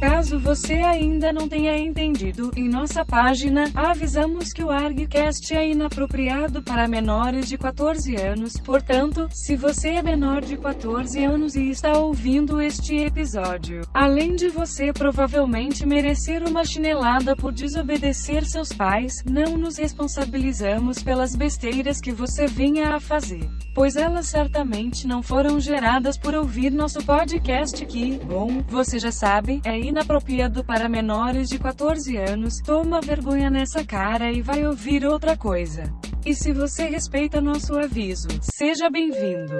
Caso você ainda não tenha entendido, em nossa página, avisamos que o ArgCast é inapropriado para menores de 14 anos, portanto, se você é menor de 14 anos e está ouvindo este episódio, além de você provavelmente merecer uma chinelada por desobedecer seus pais, não nos responsabilizamos pelas besteiras que você venha a fazer, pois elas certamente não foram geradas por ouvir nosso podcast que, bom, você já sabe, é inapropriado para menores de 14 anos. Toma vergonha nessa cara e vai ouvir outra coisa. E se você respeita nosso aviso, seja bem-vindo.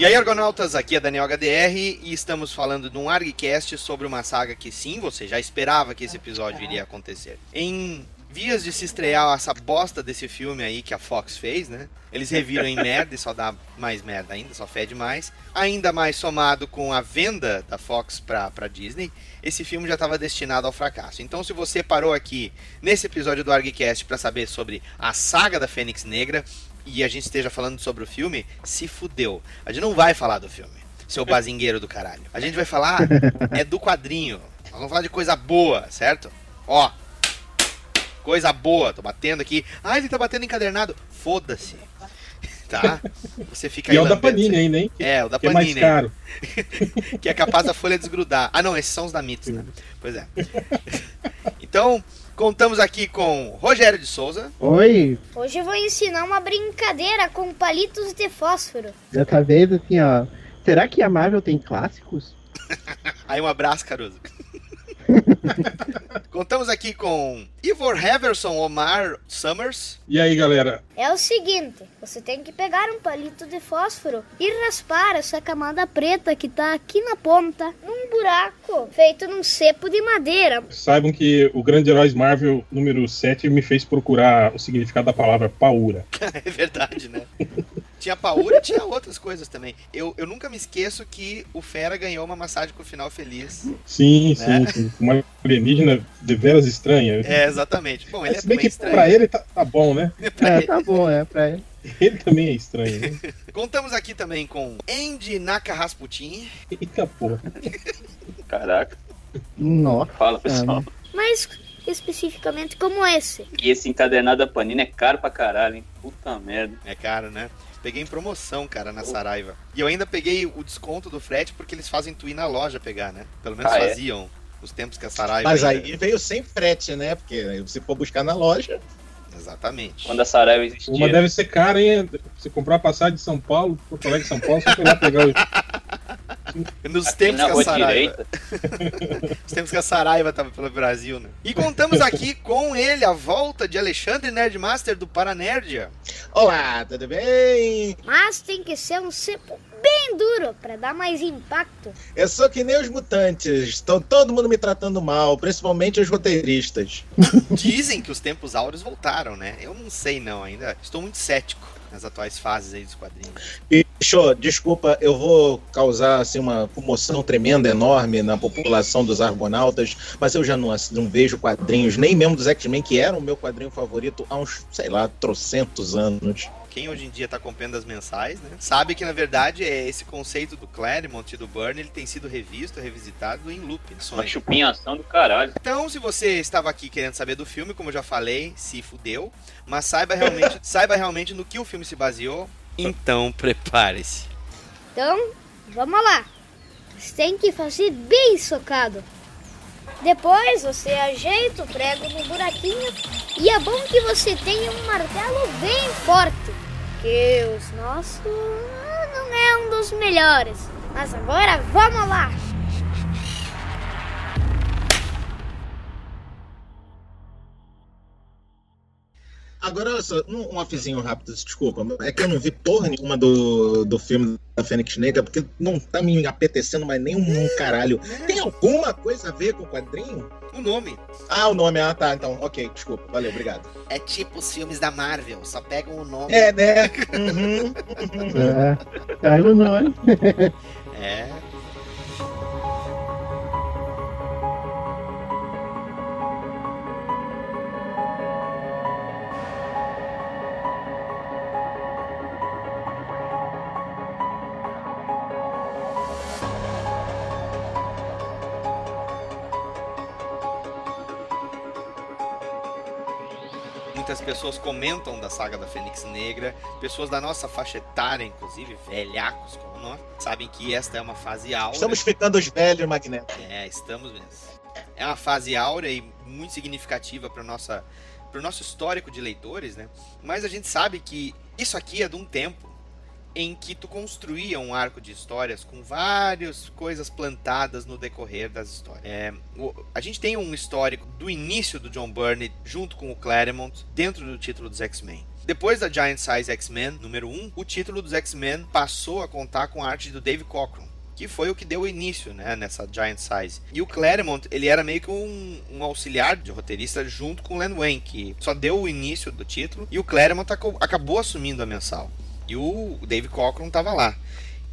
E aí, Argonautas, aqui é Daniel HDR e estamos falando de um ArgCast sobre uma saga que sim, você já esperava que esse episódio iria acontecer. Em vias de se estrear essa bosta desse filme aí que a Fox fez, né? Eles reviram em merda e só dá mais merda ainda, só fede mais. Ainda mais somado com a venda da Fox pra, pra Disney, esse filme já estava destinado ao fracasso. Então, se você parou aqui nesse episódio do ArgCast para saber sobre a saga da Fênix Negra, e a gente esteja falando sobre o filme, se fudeu. A gente não vai falar do filme, seu bazingueiro do caralho. A gente vai falar é do quadrinho. Nós vamos falar de coisa boa, certo? Ó, coisa boa. Tô batendo aqui. Ah, ele tá batendo encadernado. Foda-se. Tá? Você fica E aí é o da Panini ainda, hein? É, o da Que é mais Panini. caro. que é capaz da folha desgrudar. Ah, não, esses são os da Mitos, né? Pois é. Então, contamos aqui com Rogério de Souza. Oi, Hoje eu vou ensinar uma brincadeira com palitos de fósforo. dessa vez assim, ó. Será que a Marvel tem clássicos? Aí um abraço, Caruso. Contamos aqui com Ivor Heverson Omar Summers. E aí, galera? É o seguinte, você tem que pegar um palito de fósforo e raspar essa camada preta que tá aqui na ponta, num buraco feito num cepo de madeira. Saibam que o Grande Heróis Marvel número 7 me fez procurar o significado da palavra paura. é verdade, né? Tinha paura e tinha outras coisas também. Eu, eu nunca me esqueço que o Fera ganhou uma massagem com o final feliz. Sim, Né? sim, sim. Uma alienígena de veras estranha. É, exatamente. Bom, ele é Se bem que estranho. pra ele tá, tá bom, né? É, tá bom, é pra ele. Ele também é estranho, né? Contamos aqui também com Andy Naka Rasputin. Eita porra. Caraca, Nossa. fala pessoal. Mas especificamente como esse. E esse encadernado da Panini é caro pra caralho, hein? Puta merda. É caro, né? Peguei em promoção, cara, na Saraiva. E eu ainda peguei o desconto do frete porque eles fazem tu ir na loja pegar, né? Pelo menos Ah, é? faziam os tempos que a Saraiva. Mas ainda- aí veio sem frete, né? Porque se for buscar na loja. Exatamente. Quando a Saraiva existia. Uma deve ser cara, hein? Você comprar a passagem de São Paulo, Porto Alegre, São Paulo, só foi lá pegar o. Nos tempos que a Saraiva. direita. Os tempos que a Saraiva tava pelo Brasil, né? E contamos aqui com ele, a volta de Alexandre Nerdmaster do Paranerdia. Olá, tudo bem? Mas tem que ser um cepo bem duro para dar mais impacto. Eu sou que nem os mutantes. Estão todo mundo me tratando mal, principalmente os roteiristas. Dizem que os tempos áureos voltaram, né? Eu não sei não, ainda estou muito cético nas atuais fases aí dos quadrinhos. Show, desculpa, eu vou causar assim, uma comoção tremenda, enorme na população dos Argonautas, mas eu já não, não vejo quadrinhos, nem mesmo dos X-Men, que era o meu quadrinho favorito há uns, sei lá, trocentos anos. Quem hoje em dia tá comprando as mensais, né? Sabe que na verdade é esse conceito do Claremont e do Byrne, ele tem sido revisto, revisitado em loop. Uma Sonho. chupinhação do caralho. Então, se você estava aqui querendo saber do filme, como eu já falei, se fudeu, mas saiba realmente, saiba realmente no que o filme se baseou. Então, prepare-se. Então, vamos lá. Você tem que fazer bem socado. Depois você ajeita o prego no buraquinho e é bom que você tenha um martelo bem forte. Que os nossos não é um dos melhores. Mas agora vamos lá. Agora olha só, um, um offzinho rápido, desculpa. É que eu não vi porra nenhuma do, do filme da Fênix Negra, porque não tá me apetecendo mais nem um caralho. Tem alguma coisa a ver com o quadrinho? O nome Ah, o nome, ah tá, então, ok, desculpa, valeu, obrigado. é tipo os filmes da Marvel, só pegam o nome. É, né? Uhum, uhum. É, caiu o nome. É. Muitas pessoas comentam da saga da Fênix Negra, pessoas da nossa faixa etária, inclusive, velhacos como nós, sabem que esta é uma fase áurea. Estamos ficando os velhos, Magneto. É, estamos mesmo. É uma fase áurea e muito significativa para nossa para o nosso histórico de leitores, né? Mas a gente sabe que isso aqui é de um tempo em que tu construía um arco de histórias com várias coisas plantadas no decorrer das histórias. É, o- a gente tem um histórico do início do John Byrne junto com o Claremont dentro do título dos X-Men. Depois da Giant Size X-Men número 1, o título dos X-Men passou a contar com a arte do Dave Cockrum que foi o que deu início, né, nessa Giant Size. E o Claremont, ele era meio que um, um auxiliar de roteirista junto com o Len Wayne, que só deu o início do título, e o Claremont acabou assumindo a mensal. E o Dave Cockrum tava lá.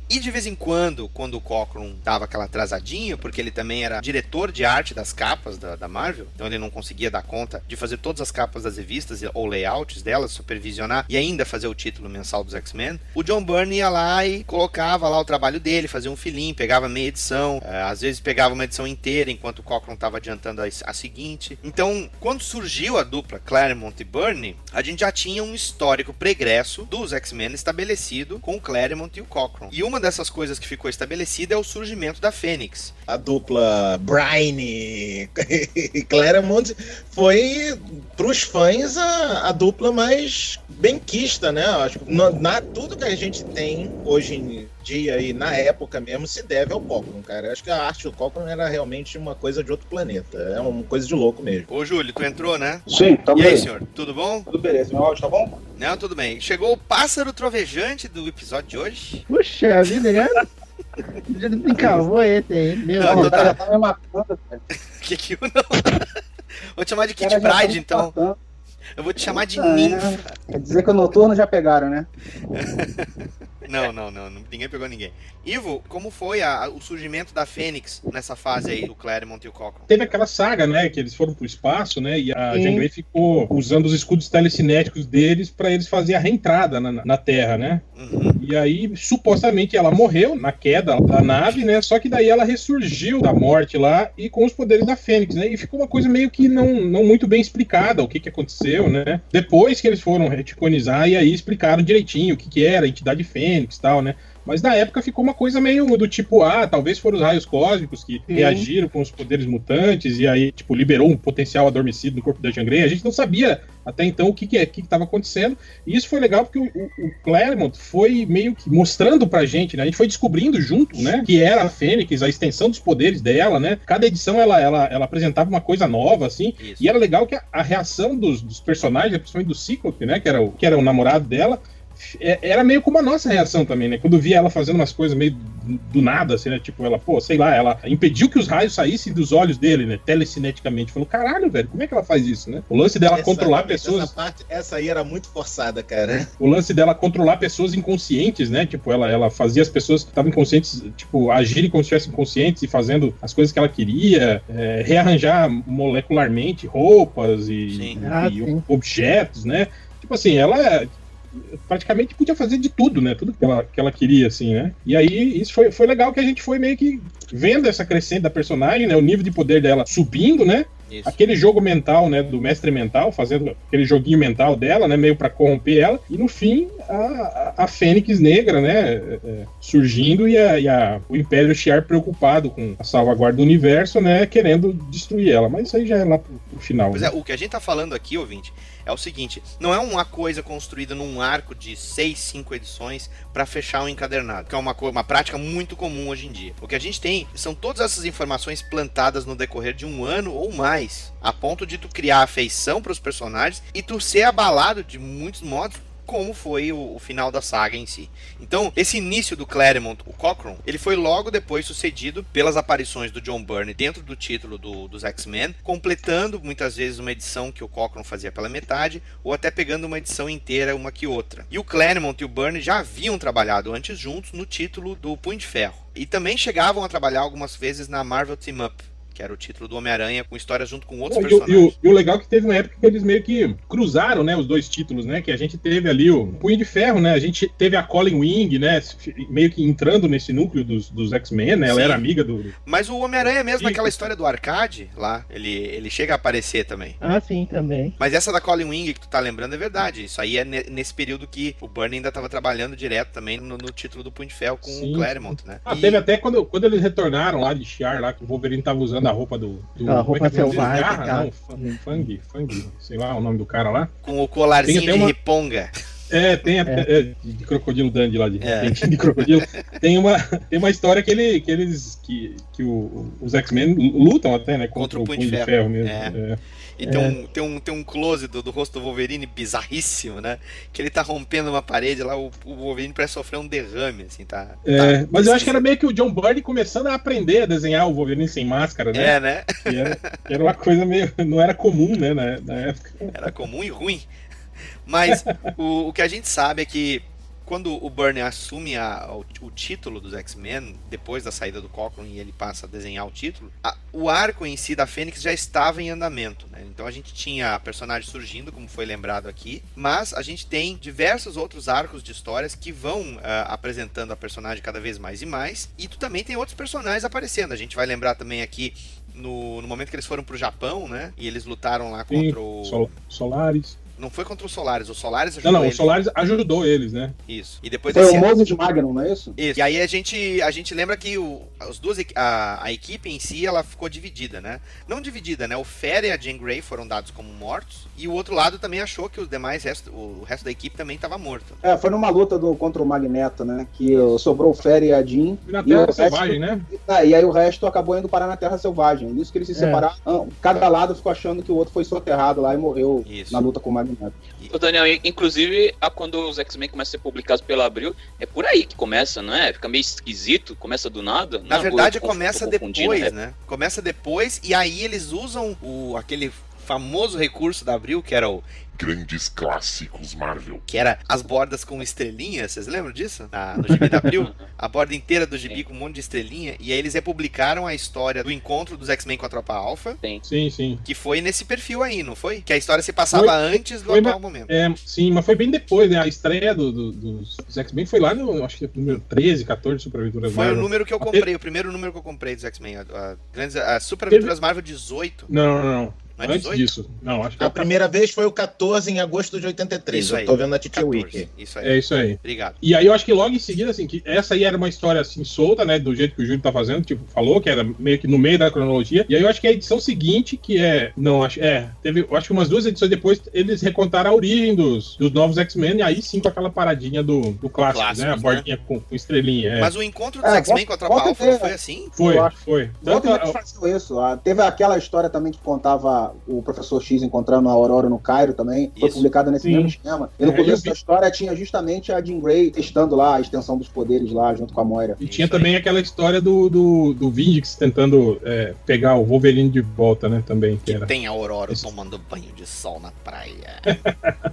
E de vez em quando, quando o Cockrum dava aquela atrasadinha, porque ele também era diretor de arte das capas da, da Marvel, então ele não conseguia dar conta de fazer todas as capas das revistas ou layouts delas, supervisionar e ainda fazer o título mensal dos X-Men, o John Byrne ia lá e colocava lá o trabalho dele, fazia um filim, pegava meia edição, eh, às vezes pegava uma edição inteira enquanto o Cockrum estava adiantando a, a seguinte. Então, quando surgiu a dupla Claremont e Byrne, a gente já tinha um histórico pregresso dos X-Men estabelecido com o Claremont e o Cockrum. E uma dessas coisas que ficou estabelecida é o surgimento da Fênix. A dupla Brian e Claremont foi, pros fãs, a, a dupla mais benquista, né? Acho que na, na- tudo que a gente tem hoje em dia e na época mesmo se deve ao Cockrum, cara. Eu Acho que a arte do Cockrum era realmente uma coisa de outro planeta. É uma coisa de louco mesmo. Ô, Júlio, tu entrou, né? Sim, tamo E aí, aí. senhor? Tudo bom? Tudo beleza, meu áudio tá bom? Não, tudo bem. Chegou o pássaro trovejante do episódio de hoje. Puxa vida, já. Já encavou esse aí. Meu Não, Deus. tô- O cara já tá me matando, velho. Que que eu não. Vou te chamar de cara tá Pride, então. matando. Eu vou te chamar de ninfa. Quer dizer que o noturno já pegaram, né? Não, não, não, não. Ninguém pegou ninguém. Ivo, como foi a- o surgimento da Fênix nessa fase aí do Claremont e o Cockrum? Teve aquela saga, né, que eles foram pro espaço, né, e a. Jean Grey ficou usando os escudos telecinéticos deles pra eles fazerem a reentrada na, na Terra, né? Uhum. E aí, supostamente, ela morreu na queda da nave, né? Só que daí ela ressurgiu da morte lá e com os poderes da Fênix, né? E ficou uma coisa meio que não, não muito bem explicada o que, que aconteceu, né? Depois que eles foram reticonizar e aí explicaram direitinho o que, que era a entidade Fênix e tal, né? Mas na época ficou uma coisa meio do tipo, ah, talvez foram os raios cósmicos que Sim. reagiram com os poderes mutantes e aí, tipo, liberou um potencial adormecido no corpo da Jean Grey. A gente não sabia até então o que que é- que estava acontecendo. E isso foi legal porque o, o, o Claremont foi meio que mostrando pra gente, né? A gente foi descobrindo junto, né? Que era a Fênix, a extensão dos poderes dela, né? Cada edição ela, ela, ela apresentava uma coisa nova, assim. Isso. E era legal que a, a reação dos, dos personagens, principalmente do Cíclope, né? Que era o, que era o namorado dela. É- Era meio como a nossa reação também, né? Quando via ela fazendo umas coisas meio do, nada, assim, né? Tipo, ela, pô, sei lá, ela impediu que os raios saíssem dos olhos dele, né? Telecineticamente. Falou, caralho, velho, como é que ela faz isso, né? O lance dela Essa- controlar pessoas. Essa, parte, essa aí era muito forçada, cara. O lance dela controlar pessoas inconscientes, né? Tipo, ela, ela fazia as pessoas que estavam inconscientes, tipo, agirem como se estivessem inconscientes e fazendo as coisas que ela queria, é, rearranjar molecularmente roupas e, Sim. Ah, e objetos, né? Tipo assim, ela praticamente podia fazer de tudo, né? Tudo que ela, que ela queria, assim, né? E aí, isso foi, foi legal que a gente foi meio que vendo essa crescente da personagem, né? O nível de poder dela subindo, né? Isso. aquele jogo mental, né, do mestre mental, fazendo aquele joguinho mental dela, né, meio pra corromper ela, e no fim a, a Fênix Negra, né? é, é, surgindo e, a- e a- o Império Shi'ar preocupado com a salvaguarda do universo, né? Querendo destruir ela. Mas isso aí já é lá pro, pro final. Pois né? é, o que a gente tá falando aqui, ouvinte, é o seguinte: não é uma coisa construída num arco de seis, cinco edições pra fechar um encadernado, que é uma, uma prática muito comum hoje em dia. O que a gente tem são todas essas informações plantadas no decorrer de um ano ou mais, a ponto de tu criar afeição pros personagens e tu ser abalado de muitos modos. Como foi o, o final da saga em si. Então, esse início do Claremont, o Cochran, ele foi logo depois sucedido pelas aparições do John Byrne dentro do título do- dos X-Men, completando muitas vezes uma edição que o Cochran fazia pela metade, ou até pegando uma edição inteira, uma que outra. E o Claremont e o Byrne já haviam trabalhado antes juntos no título do Punho de Ferro. E também chegavam a trabalhar algumas vezes na Marvel Team Up, que era o título do Homem-Aranha, com histórias junto com outros Pô, e, o- e personagens. o, e o legal é que teve uma época que eles meio que cruzaram, né, os dois títulos, né, que a gente teve ali o Punho de Ferro, né, a gente teve a Colin Wing, né, meio que entrando nesse núcleo dos, dos X-Men, né, ela Sim. era amiga do... Mas o Homem-Aranha mesmo, Sim. naquela história do arcade, lá, ele, ele chega a aparecer também. Ah, sim, também. Mas essa da Colin Wing que tu tá lembrando é verdade. Isso aí é ne- nesse período que o Burnie ainda tava trabalhando direto também no, no título do Punho de Ferro com Sim. o Claremont, né? Ah, E- teve até quando, quando eles retornaram lá de Shiar, lá, que o Wolverine tava usando a roupa do... do A é roupa que é dele? selvagem, Garra? cara. Não, Fang, Fang, Fang, sei lá o nome do cara lá. com o colarzinho de uma- riponga. É, tem até, é, de, de crocodilo Dandy lá, de, É. de crocodilo. Tem uma, tem uma história que, ele, que eles. que, que o- os X-Men lutam até, né? Contra, o Punho de Ferro, mesmo. É. É. E tem, um, tem, um, tem um close do, do rosto do Wolverine bizarríssimo, né? Que ele tá rompendo uma parede lá, o, o Wolverine parece sofrer um derrame, assim, tá? É, tá mas eu acho que era meio que o John Byrne começando a aprender a desenhar o Wolverine sem máscara, né? É, né? Era, era uma coisa meio. Não era comum, né? Na, na época. Era comum e ruim. Mas o, o que a gente sabe é que quando o Byrne assume a- o, o título dos X-Men, depois da saída do Cochran e ele passa a desenhar o título, a- o arco em si da Fênix já estava em andamento. né? Então a gente tinha a personagem surgindo, como foi lembrado aqui, mas a gente tem diversos outros arcos de histórias que vão ah, apresentando a personagem cada vez mais e mais, e tu também tem outros personagens aparecendo. A gente vai lembrar também aqui no, no momento que eles foram pro Japão, né? E eles lutaram lá Sim, contra o. Sol- Solares. Não foi contra o Solaris, o Solaris Não, ajudou não, o eles. Solares ajudou eles, né? Isso. E depois Foi desse o Moses Magnum, não é isso? isso. E aí a gente, a gente lembra que o, as duas, a, a equipe em si, ela ficou dividida, né? Não dividida, né? O Fera e a Jean Grey foram dados como mortos. E o outro lado também achou que os demais, resto, o resto da equipe também estava morto. É, foi numa luta do, contra o Magneto, né? Que sobrou o Fere e a Jean. E na E o Terra resto- Selvagem, né? Ah, e aí o resto acabou indo parar na Terra Selvagem. Isso que eles se É. separaram. Cada lado ficou achando que o outro foi soterrado lá e morreu Isso. na luta com o Magneto. Ô, Daniel, in- inclusive, a- quando os X-Men começam a ser publicados pela Abril, é por aí que começa, não é? Fica meio esquisito, começa do nada. Na Não, verdade, começa depois, né? né? Começa depois e aí eles usam o, aquele famoso recurso da Abril, que era o Grandes clássicos Marvel. que era as bordas com estrelinha, vocês lembram disso? Na- no gibi da Abril, a borda inteira do gibi com um monte de estrelinha, e aí eles republicaram a história do encontro dos X-Men com a Tropa Alpha, Sim, sim. que foi nesse perfil aí, não foi? Que a história se passava Foi- antes do atual momento. É, sim, mas foi bem depois, né? A estreia do, do- dos, dos X-Men foi lá no, acho que número 13, 14 Super Aventuras Foi o Marvel. número que eu Até- comprei, o primeiro número que eu comprei dos X-Men, a, a, grandes- a Super Aventuras Marvel 18. Não, não, não. Não é Antes 18? disso. Não, acho que A primeira vez foi o 14 em agosto de 83. Isso eu aí. tô vendo na Titi 14. Wiki. Isso aí. é isso aí. Obrigado. E aí eu acho que logo em seguida, assim, que essa aí era uma história assim solta, né? Do jeito que o Júlio tá fazendo, tipo, falou, que era meio que no meio da cronologia. E aí eu acho que a edição seguinte, que é. Não, acho. É, teve. Eu acho que umas duas edições depois eles recontaram a origem dos, dos novos X-Men, e aí sim com aquela paradinha do, do clássico, Clássicos, né? A né? bordinha com, com estrelinha. É. Mas o encontro dos É, X-Men com a Tropa volta Alpha a não ter- foi assim? foi, eu foi. Tanto a- isso. Teve aquela história também que contava o professor X encontrando a Aurora no Cairo também. Foi Isso. publicada nesse Sim. mesmo esquema. E no É, eu começo vi. da história tinha justamente a Jean Grey testando lá a extensão dos poderes lá junto com a Moira. E tinha Isso aí. também aquela história do, do, do Vindix tentando é, pegar o Wolverine de volta, né? Também, que Que era. tem a Aurora Esse- tomando banho de sol na praia.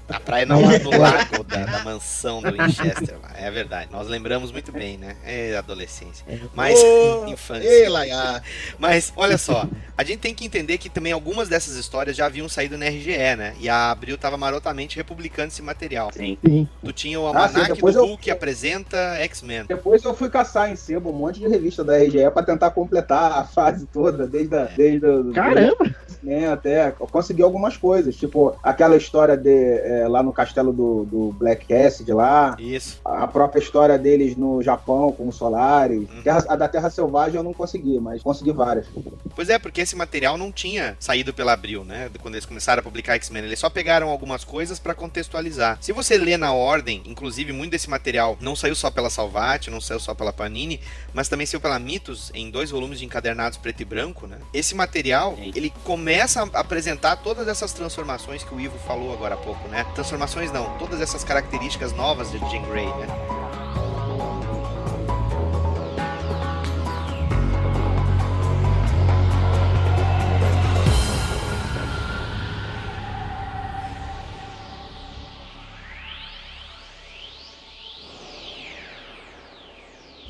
Na praia não, lá no lago da, da mansão do Winchester. lá. É verdade. Nós lembramos muito bem, né? É adolescência. Mas Ô, infância. Ei, Laia. Mas olha só, a gente tem que entender que também algumas dessas histórias já haviam saído na RGE, né? E a Abril tava marotamente republicando esse material. Sim. Sim. Tu tinha o Ah, sim, do eu- Hulk apresenta X-Men. Depois eu fui caçar em sebo um monte de revista da RGE pra tentar completar a fase toda, desde a, desde o- Caramba! né, até eu consegui algumas coisas, tipo aquela história de é, lá no castelo do, do Black Cassidy lá, Isso. a própria história deles no Japão com os Solares, Uhum. Terra- a da Terra Selvagem eu não consegui, mas consegui várias. Pois é, porque esse material não tinha saído pela Abril, né? Quando eles começaram a publicar X-Men, eles só pegaram algumas coisas pra contextualizar. Se você lê na ordem, inclusive muito desse material não saiu só pela Salvat, não saiu só pela Panini, mas também saiu pela Mitos em dois volumes de encadernados preto e branco, né? Esse material, ele começa a apresentar todas essas transformações que o Ivo falou agora há pouco, né? Transformações não, todas essas características novas de Jean Grey, né?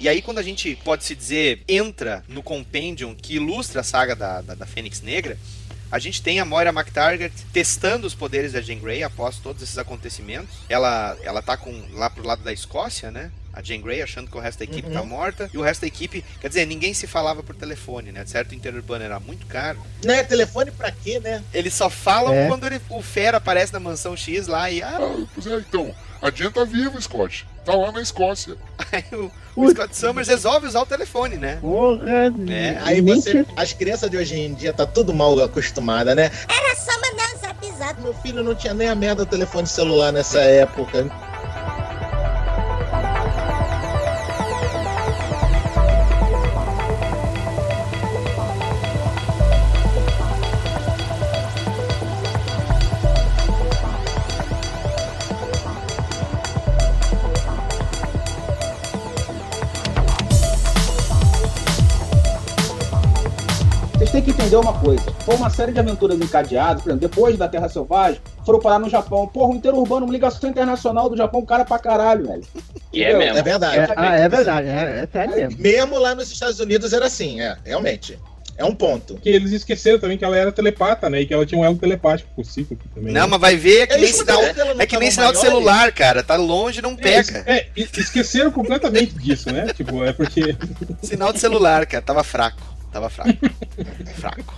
E aí, quando a gente pode se dizer entra no compendium que ilustra a saga da, da, da Fênix Negra, a gente tem a Moira McTaggart testando os poderes da Jean Grey após todos esses acontecimentos. Ela, ela tá com, lá pro lado da Escócia, né? A Jean Grey achando que o resto da equipe tá morta. E o resto da equipe, quer dizer, ninguém se falava por telefone, né? Certo? O interurbano era muito caro. Né, telefone pra quê, né? Eles só falam É. quando ele- o Fera aparece na mansão X lá e ah, Ah, pois é, então. A Jen tá viva, Scott. Tá lá na Escócia. aí o, o Scott Summers resolve usar o telefone, né? Porra! É, Aí você, tinha- as crianças de hoje em dia tá tudo mal acostumada, né? Era só mandar um zap zap. Meu filho não tinha nem a merda do telefone celular nessa época. Entender uma coisa. Foi uma série de aventuras encadeadas, por exemplo, depois da Terra Selvagem, foram parar no Japão. Porra, o interurbano, uma ligação internacional do Japão, cara pra caralho, velho. E é mesmo. É verdade. É, ah, é verdade, é, é sério mesmo. Mesmo lá nos Estados Unidos era assim, é, realmente. É um ponto. Que eles esqueceram também que ela era telepata, né? E que ela tinha um elo telepático Cíclope também. Não, né? mas vai ver, é que nem Eles sinal, é que nem sinal de celular, cara. Tá longe, não É, pega. é, es- esqueceram completamente disso, né? Tipo, é porque. Sinal de celular, cara. Tava fraco. Tava fraco. fraco.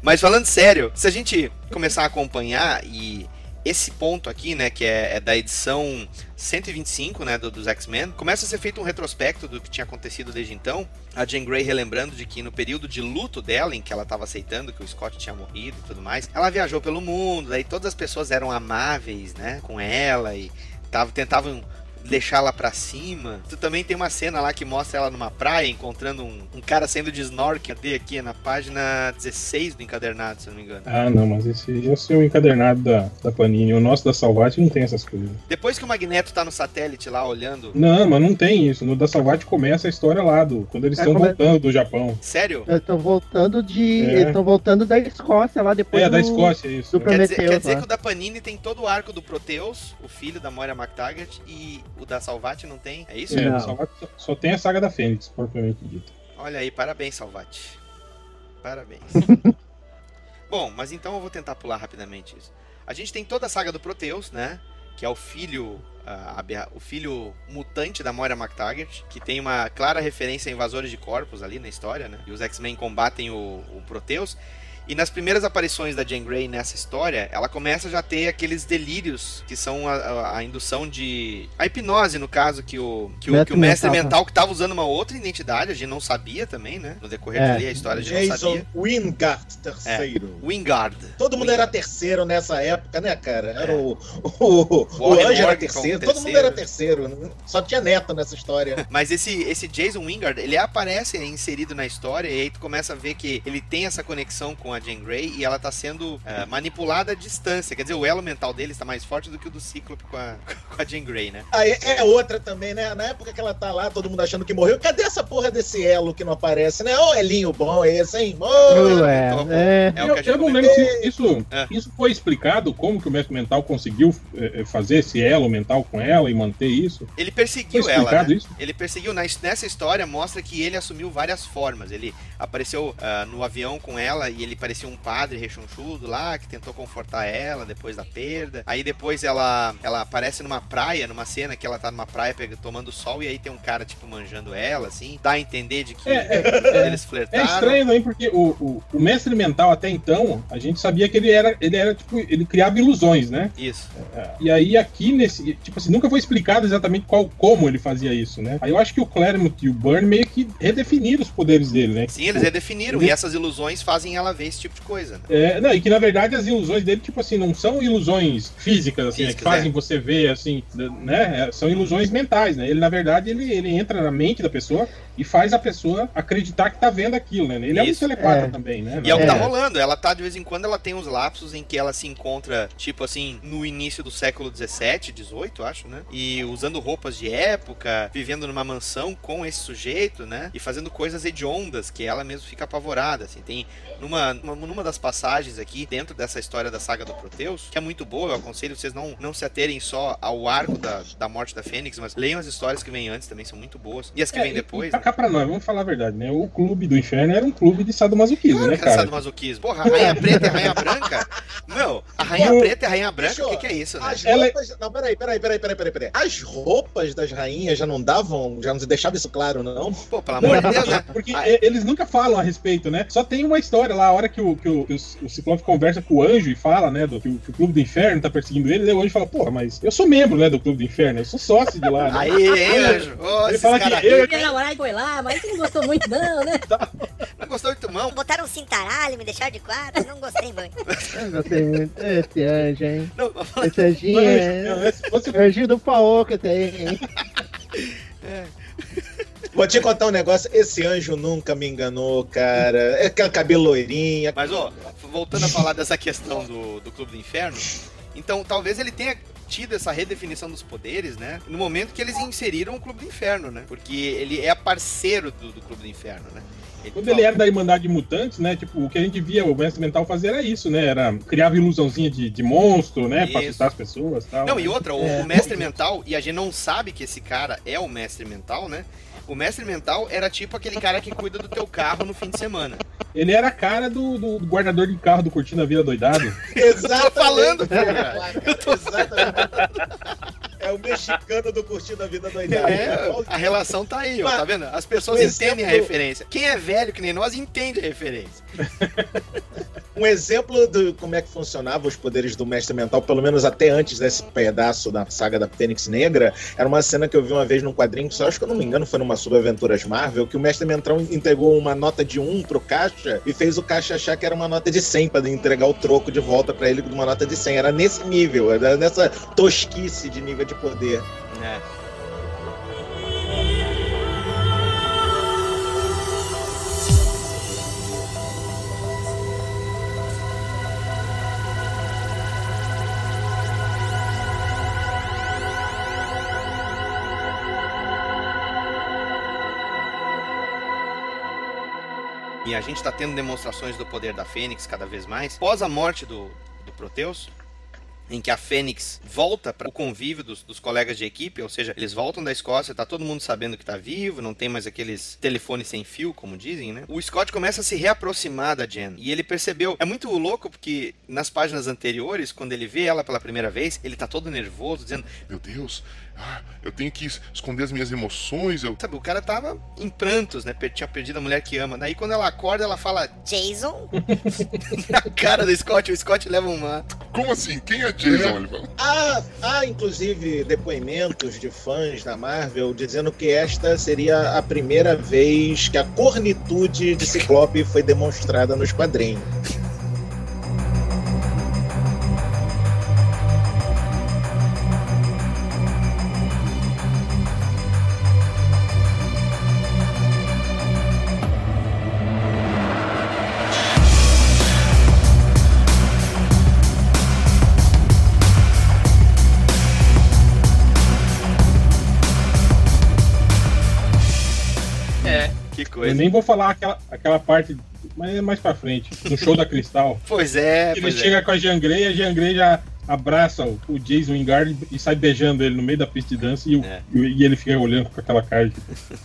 Mas falando sério, se a gente começar a acompanhar e esse ponto aqui, né, que é, é da edição 125, né, do- dos X-Men, começa a ser feito um retrospecto do que tinha acontecido desde então. A Jean Grey relembrando de que no período de luto dela, em que ela estava aceitando que o Scott tinha morrido e tudo mais, ela viajou pelo mundo, daí todas as pessoas eram amáveis, né, com ela e tava, tentavam deixá-la pra cima. Tu também tem uma cena lá que mostra ela numa praia encontrando um, um cara saindo de snorkel. Cadê aqui? Na página 16 do encadernado, se eu não me engano. Ah, não, mas esse, esse é o encadernado da, da Panini. O nosso da Salvati não tem essas coisas. Depois que o Magneto tá no satélite lá olhando. Não, mas não tem isso. No da Salvati começa a história lá, do, quando eles É, estão come- voltando do Japão. Sério? Eles estão voltando de. É. Eles estão voltando da Escócia lá depois. É, da do- Escócia, isso. do é. Quer dizer, quer dizer lá. que o da Panini tem todo o arco do Proteus, o filho da Moira McTaggart, e o da Salvati não tem? É isso? É, Salvati só, só tem a saga da Fênix, propriamente dita. Olha aí, parabéns, Salvati. Parabéns. Bom, mas então eu vou tentar pular rapidamente isso. A gente tem toda a saga do Proteus, né? Que é o filho. a o filho mutante da Moira McTaggart, que tem uma clara referência a invasores de corpos ali na história, né? E os X-Men combatem o, o Proteus. E nas primeiras aparições da Jean Grey nessa história, ela começa já a ter aqueles delírios que são a, a- a indução de. A hipnose, no caso, que o, que o, Mestre que o mestre mental, mental, que tava usando uma outra identidade, a gente não sabia também, né? No decorrer É. ali, a história a gente não Jason sabia. Wingard terceiro. Wingard. Todo mundo Wingard. era terceiro nessa época, né, cara? Era É. o. O, o, Warren Anjo era terceiro. Todo mundo era terceiro. né? Só tinha neto nessa história. Mas esse, esse Jason Wingard, ele aparece é inserido na história e aí tu começa a ver que ele tem essa conexão com a Jean Grey e ela tá sendo é, manipulada à distância. Quer dizer, o elo mental dele está mais forte do que o do Cíclope com a, com a Jean Grey, né? Aí é outra também, né? Na época que ela tá lá, todo mundo achando que morreu. Cadê essa porra desse elo que não aparece, né? Ô, elinho bom esse, hein? Ô, Ué, Então, é. É o eu, que a gente eu não lembro se isso, É. isso foi explicado, como que o mestre mental conseguiu eh, eh, fazer esse elo mental com ela e manter isso. Ele Foi perseguiu ela, explicado né? isso? Ele perseguiu, nessa história mostra que ele assumiu várias formas. Ele apareceu ah, no avião com ela e ele parecia um padre rechonchudo lá, que tentou confortar ela depois da perda. Aí depois ela, ela aparece numa praia, numa cena que ela tá numa praia tomando sol e aí tem um cara, tipo, manjando ela, assim. Dá a entender de que É, é, eles É flertaram. estranho também, porque o, o, o mestre mental até então, a gente sabia que ele era, ele era, tipo, ele criava ilusões, né? Isso. E aí aqui nesse, tipo assim, nunca foi explicado exatamente qual, como ele fazia isso, né? Aí eu acho que o Claremont e o Burn meio que redefiniram os poderes dele, né? Sim, eles redefiniram. E essas ilusões fazem ela ver esse tipo de coisa, né? É, não, e que na verdade as ilusões dele, tipo assim, não são ilusões físicas, assim, né, que Físicas, fazem você ver, assim, né? É, São ilusões mentais, né? Ele, na verdade, ele, ele entra na mente da pessoa e faz a pessoa acreditar que tá vendo aquilo, né? Ele é um Isso. telepata É. também, né? E é o que tá É. rolando. Ela tá, de vez em quando, ela tem uns lapsos em que ela se encontra, tipo assim, no início do século 17, 18, acho, né? E usando roupas de época, vivendo numa mansão com esse sujeito, né? E fazendo coisas hediondas, que ela mesmo fica apavorada, assim. Tem numa, numa, numa das passagens aqui, dentro dessa história da saga do Proteus, que é muito boa, eu aconselho vocês não, não se aterem só ao arco da, da morte da Fênix, mas leiam as histórias que vêm antes também, são muito boas. E as que É, vêm depois, e pra né? cá pra nós, vamos falar a verdade, né? O clube do inferno era um clube de sadomasoquismo, Claro né, é cara? sadomasoquismo. Porra, a rainha preta e a rainha branca? Não, a rainha preta e a rainha branca, o que, que é isso, né? As Ela- roupas. Não, peraí, peraí, peraí, peraí, peraí, peraí. As roupas das rainhas já não davam, já não se deixava isso claro, não? Pô, pelo amor de Deus, né? Porque Ah, eles nunca falam a respeito, né? Só tem uma história lá, a hora que o, que o, o, o Ciclope conversa com o anjo e fala, né, do, que, o, que o Clube do Inferno tá perseguindo ele, daí o anjo fala, porra, mas eu sou membro, né, do Clube do Inferno, eu sou sócio de lá, né? Aí, hein, anjo? Ele fala que eu- ricos, Minha namorada foi lá, mas não gostou muito não, né? não gostou muito, mão? Botaram um cintaralho, me deixaram de quatro, não gostei muito. Eu gostei muito. Esse anjo, hein? Não, Esse anjinho é. né, se fosse- Anjinho do Paô que tem, hein? Vou te contar um negócio, esse anjo nunca me enganou, cara. É aquele cabelo loirinha. Mas, ó, voltando a falar dessa questão do, do Clube do Inferno, então talvez ele tenha tido essa redefinição dos poderes, né? No momento que eles inseriram o Clube do Inferno, né? Porque ele é parceiro do, do Clube do Inferno, né? Quando ele era da Irmandade de Mutantes, né? Tipo, o que a gente via o mestre mental fazer era isso, né? Era criava ilusãozinha de, de monstro, né? Pra Isso. assustar as pessoas e tal. Não, e outra, o, É. o mestre mental, e a gente não sabe que esse cara é o mestre mental, né? O mestre mental era tipo aquele cara que cuida do teu carro no fim de semana. Ele era a cara do, do guardador de carro do Curtindo a Vida Doidado. Tô falando, cara. Exatamente. É o mexicano do Curtindo a Vida Doidada. É, a relação tá aí, ó, tá vendo? As pessoas um entendem a exemplo- referência. Quem é velho que nem nós entende a referência. Um exemplo de como é que funcionava os poderes do mestre mental, pelo menos até antes desse pedaço da saga da Fênix Negra, era uma cena que eu vi uma vez num quadrinho, só acho que eu não me engano, foi numa Subaventuras Marvel, que o mestre mental entregou uma nota de 1 pro caixa e fez o caixa achar que era uma nota de 100 para entregar o troco de volta para ele de uma nota de 100. Era nesse nível, era nessa tosquice de nível de poder. É. E a gente tá tendo demonstrações do poder da Fênix cada vez mais. Após a morte do, do Proteus, em que a Fênix volta para o convívio dos, dos colegas de equipe, ou seja, eles voltam da Escócia, tá todo mundo sabendo que tá vivo, não tem mais aqueles telefones sem fio, como dizem, né? O Scott começa a se reaproximar da Jen, e ele percebeu, é muito louco porque nas páginas anteriores, quando ele vê ela pela primeira vez, ele tá todo nervoso, dizendo, Meu Deus, eu tenho que esconder as minhas emoções. Eu... sabe, o cara tava em prantos, né? Tinha perdido a mulher que ama. Daí quando ela acorda, ela fala Jason? na cara do Scott, o Scott leva uma Como assim? Quem é Jason? Ele fala. Há, há, inclusive, depoimentos de fãs da Marvel dizendo que esta seria a primeira vez que a cornitude de Ciclope foi demonstrada nos quadrinhos. Nem vou falar aquela, aquela parte, mas é mais pra frente, no show da Cristal. Pois é, Ele pois é. chega com a Jean Grey, a Jean Grey já abraça o, o Jason Wingard e sai beijando ele no meio da pista de dança e, o- É. e, e ele fica olhando com aquela cara de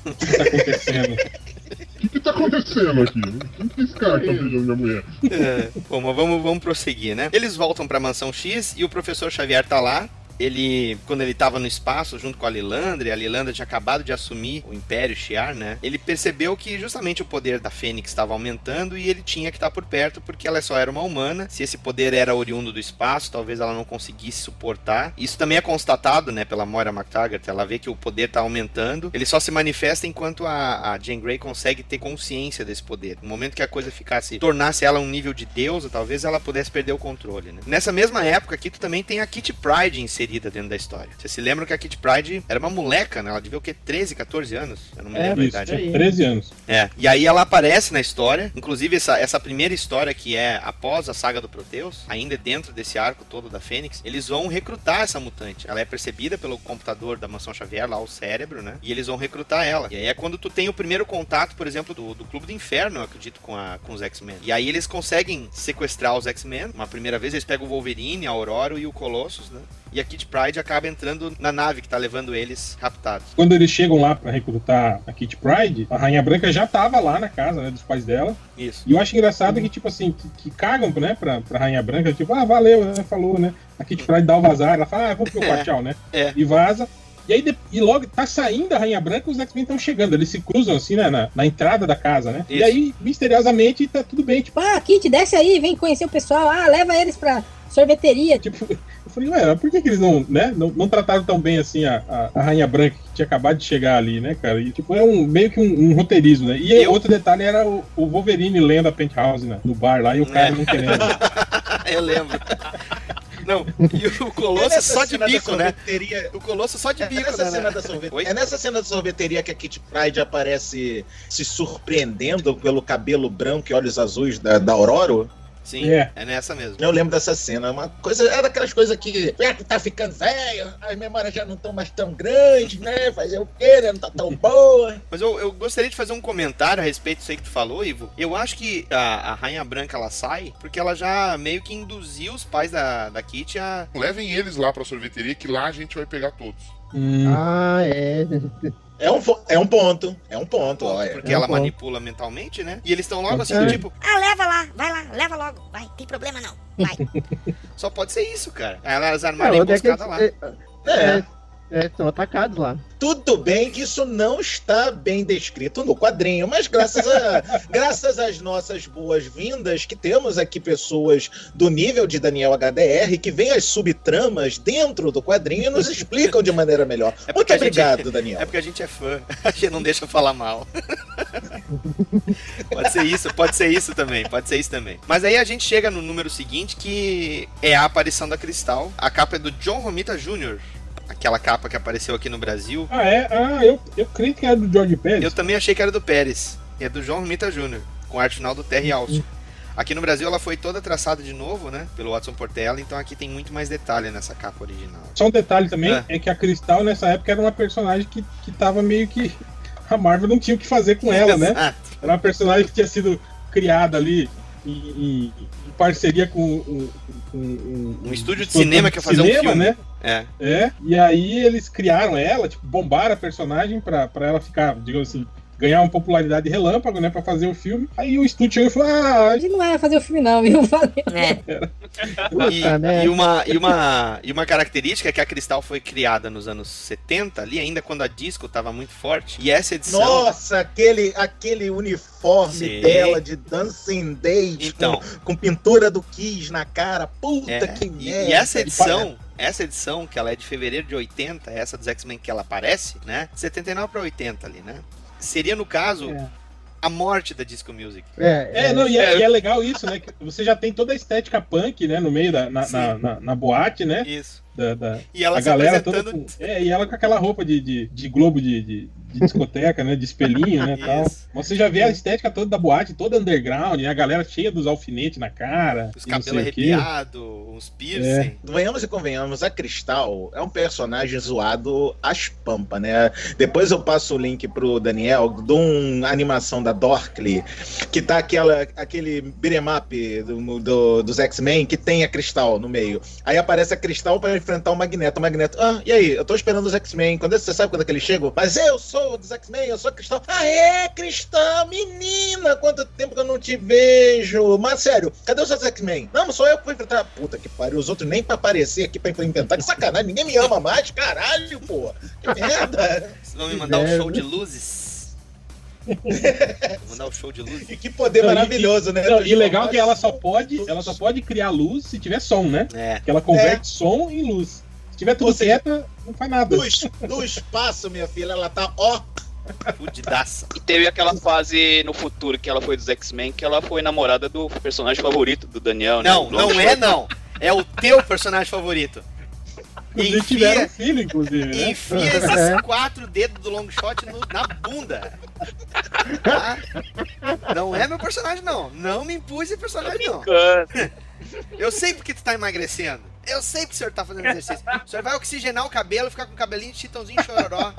o que, que tá acontecendo? O que, que tá acontecendo aqui? Quem que é esse cara tá beijando minha mulher? É. Bom, mas vamos, vamos prosseguir, né? Eles voltam pra mansão X e o professor Xavier tá lá. Ele, quando ele tava no espaço junto com a Lilandra, e a Lilandra tinha acabado de assumir o Império Shi'ar, né? Ele percebeu que justamente o poder da Fênix estava aumentando e ele tinha que estar por perto porque ela só era uma humana. Se esse poder era oriundo do espaço, talvez ela não conseguisse suportar. Isso também é constatado, né, pela Moira McTaggart. Ela vê que o poder tá aumentando. Ele só se manifesta enquanto a, a Jean Grey consegue ter consciência desse poder. No momento que a coisa ficasse, tornasse ela um nível de deusa, talvez ela pudesse perder o controle, né? Nessa mesma época aqui, tu também tem a Kitty Pride inserida dentro da história. Vocês se lembram que a Kitty Pride era uma moleca, né? Ela devia o quê? 13, 14 anos? Eu não me É, lembro a Isso, idade. tinha 13 anos. É, e aí ela aparece na história, inclusive essa, essa primeira história que é após a saga do Proteus, ainda dentro desse arco todo da Fênix, eles vão recrutar essa mutante. Ela é percebida pelo computador da Mansão Xavier, lá o cérebro, né? E eles vão recrutar ela. E aí é quando tu tem o primeiro contato, por exemplo, do, do Clube do Inferno, eu acredito, com, a, com os X-Men. E aí eles conseguem sequestrar os X-Men. Uma primeira vez eles pegam o Wolverine, a Aurora e o Colossus, né? E a Kid Pride acaba entrando na nave que tá levando eles raptados. Quando eles chegam lá pra recrutar a Kitty Pride, a Rainha Branca já tava lá na casa né, dos pais dela. Isso. E eu acho engraçado que, tipo assim, que, que cagam, né, pra, pra Rainha Branca, tipo, ah, valeu, né, falou, né? A Kitty Pride dá o vazar, ela fala, ah, vou pro meu quarto, tchau, né? É. E vaza. E aí, e logo tá saindo a Rainha Branca e os X-Men estão chegando. Eles se cruzam assim, né, na, na entrada da casa, né? E Isso. aí, misteriosamente, tá tudo bem. Tipo, Ah, Kit, desce aí, vem conhecer o pessoal. Ah, leva eles pra sorveteria. tipo, eu falei, ué, mas por que, que eles não, né, não, não trataram tão bem assim a, a, a Rainha Branca que tinha acabado de chegar ali, né, cara? E tipo, é um meio que um, um roteirismo, né? E Eu- outro detalhe era o, o Wolverine lendo a Penthouse, né? No bar lá, e o cara É. não querendo. Eu lembro. Não, e o Colosso É só de bico, né? sorveteria- O Colosso só de É bico, nessa, né? cena da sorvete- é nessa cena da sorveteria que a Kitty Pride aparece se surpreendendo pelo cabelo branco e olhos azuis da, da Aurora. Sim, É. é. nessa mesmo. Eu lembro dessa cena. Uma coisa, é daquelas coisas que é, tu tá ficando velho, as memórias já não estão mais tão grandes, né? Fazer o quê? né? Não tá tão boa. Mas eu, eu gostaria de fazer um comentário a respeito disso aí que tu falou, Ivo. Eu acho que a, a Rainha Branca ela sai porque ela já meio que induziu os pais da, da Kitty a. Levem eles lá pra sorveteria que lá a gente vai pegar todos. Hum, Ah, é. É um, é um ponto. É um ponto, olha. Porque é um ela ponto. manipula mentalmente, né? E eles estão logo assim, É. tipo, Ah, leva lá, vai lá, leva logo. Vai, tem problema não. Vai. só pode ser isso, cara. Aí Elas armaram a onde é que emboscada eles- lá. é, É. é, é, são atacados lá. Tudo bem que isso não está bem descrito no quadrinho, mas graças, a, graças às nossas boas-vindas, que temos aqui pessoas do nível de Daniel HDR, que vêm as subtramas dentro do quadrinho e nos explicam de maneira melhor. É Muito a gente- obrigado, Daniel. É porque a gente é fã. A gente não deixa falar mal. pode ser isso, pode ser isso também, pode ser isso também. Mas aí a gente chega no número seguinte, que é a aparição da Cristal. A capa é do John Romita Jr., aquela capa que apareceu aqui no Brasil. Ah, é? Ah, eu, eu creio que era do George Pérez. Eu também achei que era do Pérez. É do John Romita Jr., com arte final do Terry Alston. Aqui no Brasil ela foi toda traçada de novo, né? Pelo Watson Portela, então aqui tem muito mais detalhe nessa capa original. Só um detalhe também, É. é. que a Cristal nessa época era uma personagem que, que tava meio que. A Marvel não tinha o que fazer com ela, né? Exato. Era uma personagem que tinha sido criada ali em, em- em parceria com, com um- Um estúdio de cinema que ia fazer um cinema, filme. né? É. É, e aí eles criaram ela, tipo, bombaram a personagem pra, pra ela ficar, digamos assim, ganhar uma popularidade relâmpago, né, pra fazer o filme. Aí o estúdio chegou e falou, ah, A gente não vai fazer o filme, não, viu? É. E, né? e uma, e, uma, e uma característica é que a Cristal foi criada nos anos 70, ali ainda quando a disco estava muito forte. E essa edição. Nossa, aquele, aquele uniforme Sim. dela de Dancing Days Então. com, com pintura do Kiss na cara. Puta É, que e, merda. e essa edição, essa edição, que ela é de fevereiro de 80, essa dos X-Men que ela aparece, né? 79 para 80 ali, né? Seria, no caso, É. a morte da Disco Music. É, É, não, e é, e é legal isso, né? que Você já tem toda a estética punk, né, no meio da na, na, na- na boate, né? Isso. Da, da- E ela a se galera toda apresentando. com, É, e ela com aquela roupa de, de, de globo de, de, de discoteca, né? De espelhinho, né? Tal. Você já vê a estética toda da boate, toda underground, né? A galera cheia dos alfinetes na cara. Os cabelos arrepiados, uns piercing. Venhamos e convenhamos, a Cristal é um personagem zoado às pampas, né? Depois eu passo o link pro Daniel de uma animação da Dorkly, que tá aquela, aquele beat'em up do, do- dos X-Men que tem a Cristal no meio. Aí aparece a Cristal pra enfrentar o Magneto. O Magneto, ah, e aí? Eu tô esperando os X-Men. Quando é- você sabe quando é que eles chegam? Mas eu sou dos X-Men, eu sou a Cristal. Ah, é, Cristal, menina! Quanto tempo que eu não te vejo! Mas sério, cadê os X-Men? Não, sou eu que vou enfrentar. Puta que pariu, os outros nem pra aparecer aqui pra inventar. Que sacanagem, ninguém me ama mais, caralho, pô! Que merda! Vocês vão me mandar um show de luzes? Mandar um show de luzes. E que poder Não, e- maravilhoso, né? Não, e legal que ela só pode, ela só pode criar luz se tiver som, né? É. Que ela converte som em luz. Se tiver tudo seja, quieta, não faz nada. No, es- no espaço, minha filha, ela tá, ó, Fudidaça. E teve aquela fase no futuro que ela foi dos X-Men, que ela foi namorada do personagem favorito do Daniel, né? Não, não é não. É o teu personagem favorito. Tiveram um Enfia, filho, inclusive, né? enfia esses quatro dedos do long shot no- na bunda. Tá? Não é meu personagem, não. Não me impus esse personagem, não. Eu sei porque tu tá emagrecendo. Eu sei porque o senhor tá fazendo exercício. O senhor vai oxigenar o cabelo, ficar com o cabelinho de chitãozinho chororó.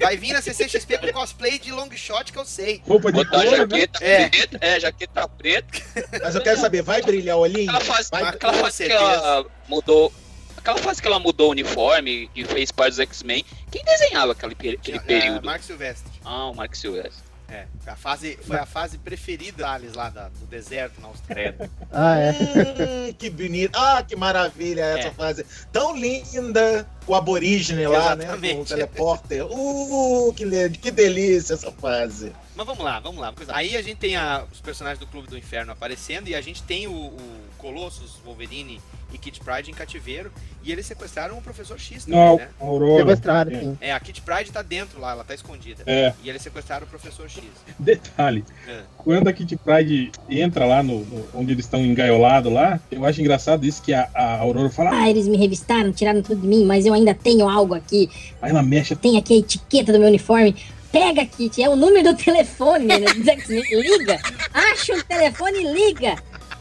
Vai vir na CCXP com cosplay de long shot que eu sei. Roupa de Botar couro, né? jaqueta É. preta, é, jaqueta preta. mas eu quero saber, vai brilhar o olhinho? Aquela fase, Vai- aquela com fase que ela mudou. Aquela fase que ela mudou o uniforme e fez parte dos X-Men. Quem desenhava aquele, aquele É, período? Mark Silvestre. Ah, o Mark Silvestre. É, a fase, foi a fase preferida deles lá da- do deserto na Austrália. Ah, é. Hum, que bonito. Ah, que maravilha essa É. fase. Tão linda. O aborígene lá, né? Com o teleporter. Uh, que, que delícia essa fase. Mas vamos lá, vamos lá. Aí a gente tem a- os personagens do Clube do Inferno aparecendo e a gente tem o, o Colossus, Wolverine e Kit Pride em cativeiro e eles sequestraram o Professor X também, Não, né? Aurora. Sequestrado, É. sim. É, a Kit Pride tá dentro lá, ela tá escondida. É, E eles sequestraram o Professor X. detalhe. É. Quando a Kitty Pride entra lá no, no- onde eles estão engaiolados lá, eu acho engraçado isso que a, a Aurora fala, Ah, eles me revistaram, tiraram tudo de mim, mas eu ainda tenho algo aqui. aí ela mexe, Tem aqui a etiqueta do meu uniforme. Pega, Kit, é o número do telefone, né? Liga, acha o telefone e liga.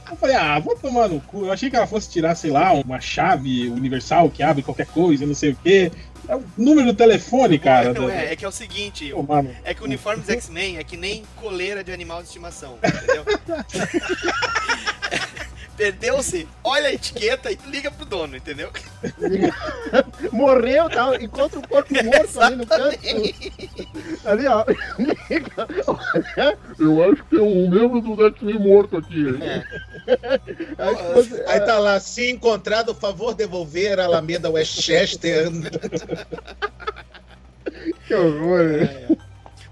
Eu falei, ah, vou tomar no cu. Eu achei que ela fosse tirar, sei lá, uma chave universal que abre qualquer coisa, não sei o quê. É o número do telefone, cara. Não da- é, é que é o seguinte, mano, é que o uniforme dos X-Men é que nem coleira de animal de estimação, entendeu? Perdeu-se, olha a etiqueta e liga pro dono, entendeu? Morreu, tá? Encontra um corpo morto ali no canto. Ali, ó. Eu acho que é um membro do X-Men morto aqui. É. Você- Aí tá lá, se encontrado, favor devolver a Alameda Westchester. Que horror.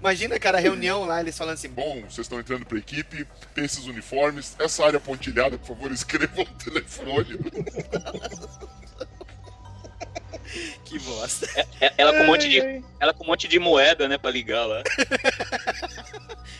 Imagina, cara, a reunião lá, eles falando assim, Bom, vocês estão entrando pra equipe, tem esses uniformes, essa área pontilhada, por favor, escrevam o telefone. que bosta. É- Ela com um monte de, ela com um monte de moeda, né, pra ligar lá.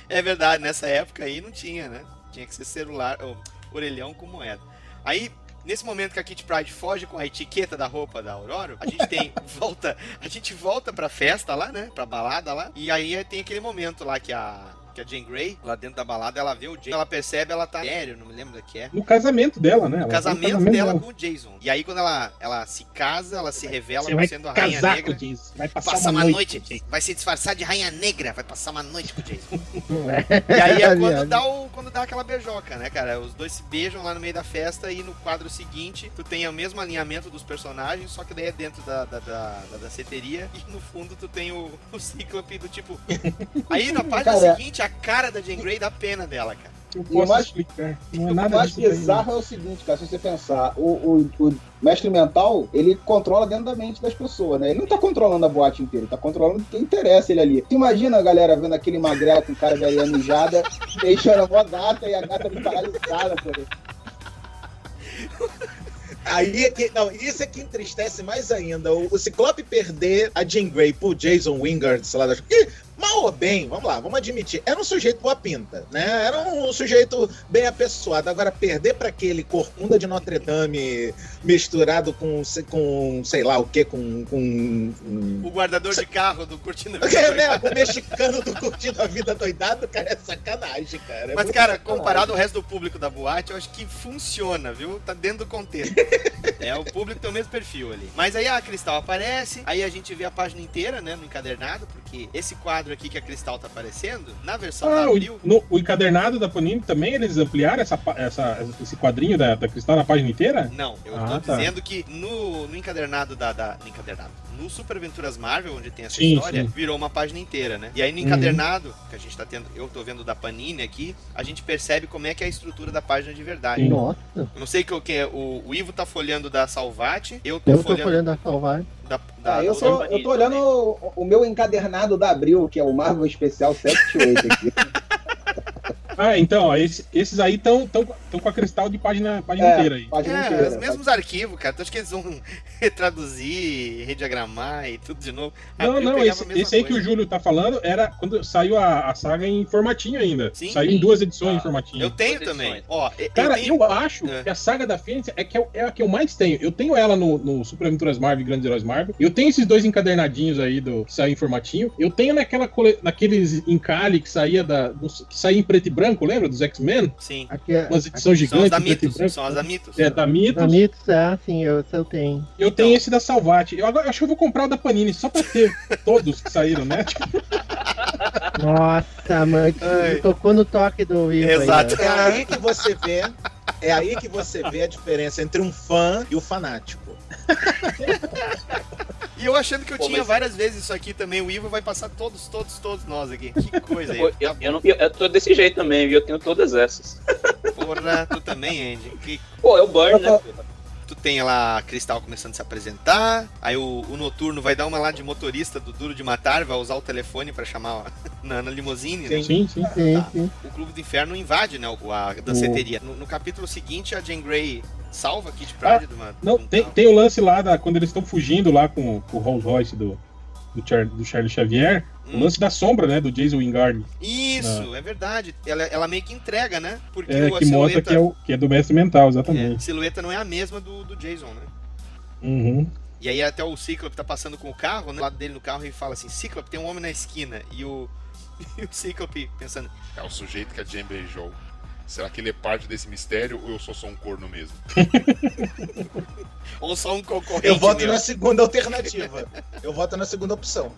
É verdade, nessa época aí não tinha, né? Tinha que ser celular, ou orelhão com moeda. Aí, nesse momento que a Kitty Pride foge com a etiqueta da roupa da Aurora, a gente tem, volta, a gente volta pra festa lá, né? Pra balada lá, e aí tem aquele momento lá que a, que a Jane Grey, lá dentro da balada, ela vê o Jason, ela percebe, ela tá sério, não me lembro da que é. no casamento dela, né? O Ela- casamento, no dela com o Jason. E aí, quando ela, ela se casa, ela se revela Você como vai sendo a Rainha casar Negra. com o Jason. Vai passar, Passa uma, uma noite. noite, vai se disfarçar de Rainha Negra, vai passar uma noite com o Jason. E aí é quando dá, o, quando dá aquela beijoca, né, cara? Os dois se beijam lá no meio da festa e no quadro seguinte tu tem o mesmo alinhamento dos personagens, só que daí é dentro da, da, da, da danceteria e no fundo tu tem o, o Cíclope do tipo. Aí na página Cara. seguinte a cara da Jane Grey dá pena dela, cara. Eu E o posso mais- explicar. Não é O nada mais disso daí, bizarro é o seguinte, cara, se você pensar, o, o, o mestre mental, ele controla dentro da mente das pessoas, né? Ele não tá controlando a boate inteira, ele tá controlando quem interessa ele ali. Tu imagina a galera vendo aquele magrelo com cara de areia mijada, deixando a mó gata e a gata ali paralisada, por. Aí é que. Não, isso é que entristece mais ainda. O, o Ciclope perder a Jean Grey pro Jason Wingard, sei lá, das- Ih, mal ou bem, vamos lá, vamos admitir, era um sujeito boa pinta, né? Era um sujeito bem apessoado. Agora, perder para aquele corcunda de Notre Dame misturado com, com sei lá o que, com. com, O guardador de carro do Curtindo a Vida é, né, o mexicano do Curtindo a Vida Doidado, cara, é sacanagem, cara. É Mas, cara, sacanagem. comparado ao resto do público da boate, eu acho que funciona, viu? Tá dentro do contexto. é, o público tem o mesmo perfil ali. Mas aí a Cristal aparece, aí a gente vê a página inteira, né, no encadernado, porque esse quadro aqui que a Cristal tá aparecendo, na versão da Ah, Abril, o, no- o encadernado da Panini também, eles ampliaram essa, essa- esse quadrinho da, da Cristal na página inteira? Não, eu Ah, tô tá. dizendo que no, no encadernado da, da- No encadernado. No Super Aventuras Marvel, onde tem essa Sim, história, sim. virou uma página inteira, né? E aí no Uhum. encadernado, que a gente tá tendo, eu tô vendo da Panini aqui, a gente percebe como é que é a estrutura da página de verdade. Sim. Nossa, Eu não sei que o que é, o, o Ivo tá folhando da Salvati, eu tô eu tô folhando folhando a salvar. Da, da Ah, eu, sou, eu tô olhando o, o meu encadernado da Abril, que é o Marvel Especial 78 aqui. Ah, então, ó, esse- esses aí estão tão, tão com a Cristal de página, página inteira aí. página É, inteira. os mesmos arquivos, cara. Tu acha que eles vão retraduzir, rediagramar e tudo de novo? Não, Abril não, pegava esse, esse aí que o Júlio tá falando era quando saiu a, a saga em formatinho ainda. Sim. saiu em duas edições em formatinho. Eu tenho Duas também. Ó, eu Cara, tenho... eu acho É. que a saga da Fênix é, que é, é a que eu mais tenho. Eu tenho ela no, no Super Aventuras Marvel e Grandes Heróis Marvel. Eu tenho esses dois encadernadinhos aí do que saiu em formatinho. Eu tenho naquela cole- naqueles encalhe que saía da que saía em preto e branco, lembra dos X-Men? Sim. Aqui é. Umas edições São os gigantes da em preto e Mitos. branco. São as da Mitos. É, da Mitos. Da Mitos, é assim, eu, eu tenho. Eu tenho esse da Salvati. Eu agora acho que eu vou comprar o da Panini só pra ter todos que saíram, né? Nossa, mano, tocou no toque do aí, Exato. né? É aí que você vê. É aí que você vê a diferença entre um fã e o fanático. E eu achando que eu Pô, tinha mas- várias vezes isso aqui também. O Ivo vai passar todos, todos, todos nós aqui. Que coisa aí. Pô, Tá eu, eu, não- eu- eu tô desse jeito também, viu? Eu tenho todas essas. Porra, tu também, Andy. Que Pô, é o Burn, né? Tu tem lá a Cristal começando a se apresentar, aí o, o Noturno vai dar uma lá de motorista do Duro de Matar, vai usar o telefone pra chamar na, na limusine, né? sim, sim. Sim, sim. O Clube do Inferno invade, né, a danceteria. No, no capítulo seguinte, a Jane Grey salva Kid Pride de uma... Ah, Não, de um tem, tem o lance lá da, quando eles estão fugindo lá com, com o Rolls Royce do, do, Char, do Charlie Xavier. O Hum. lance da sombra, né? Do Jason Wingard. Isso, é verdade. Ela, ela meio que entrega, né? Porque É, o- a que mostra silhueta, que é, o, que é do mestre mental, é, exatamente. silhueta não é a mesma do, do Jason, né? Uhum. E aí até o Cíclope tá passando com o carro, né? Do lado dele no carro e fala assim, Cíclope, tem um homem na esquina. E o, e o Cíclope pensando, É o sujeito que a Jane beijou. Será que ele é parte desse mistério ou eu sou só um corno mesmo? ou só um concorrente Eu voto meu. na segunda alternativa. Eu voto na segunda opção.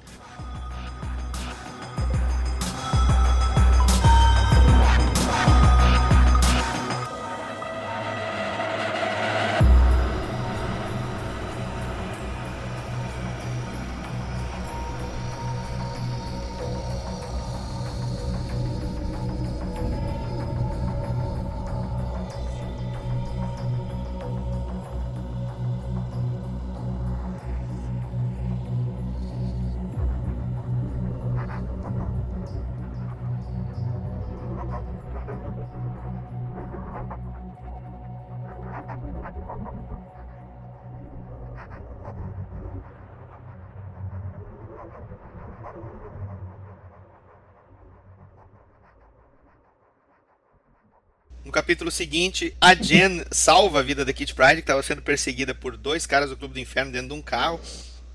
Capítulo seguinte, a Jen salva a vida da Kit Pride, que estava sendo perseguida por dois caras do Clube do Inferno dentro de um carro.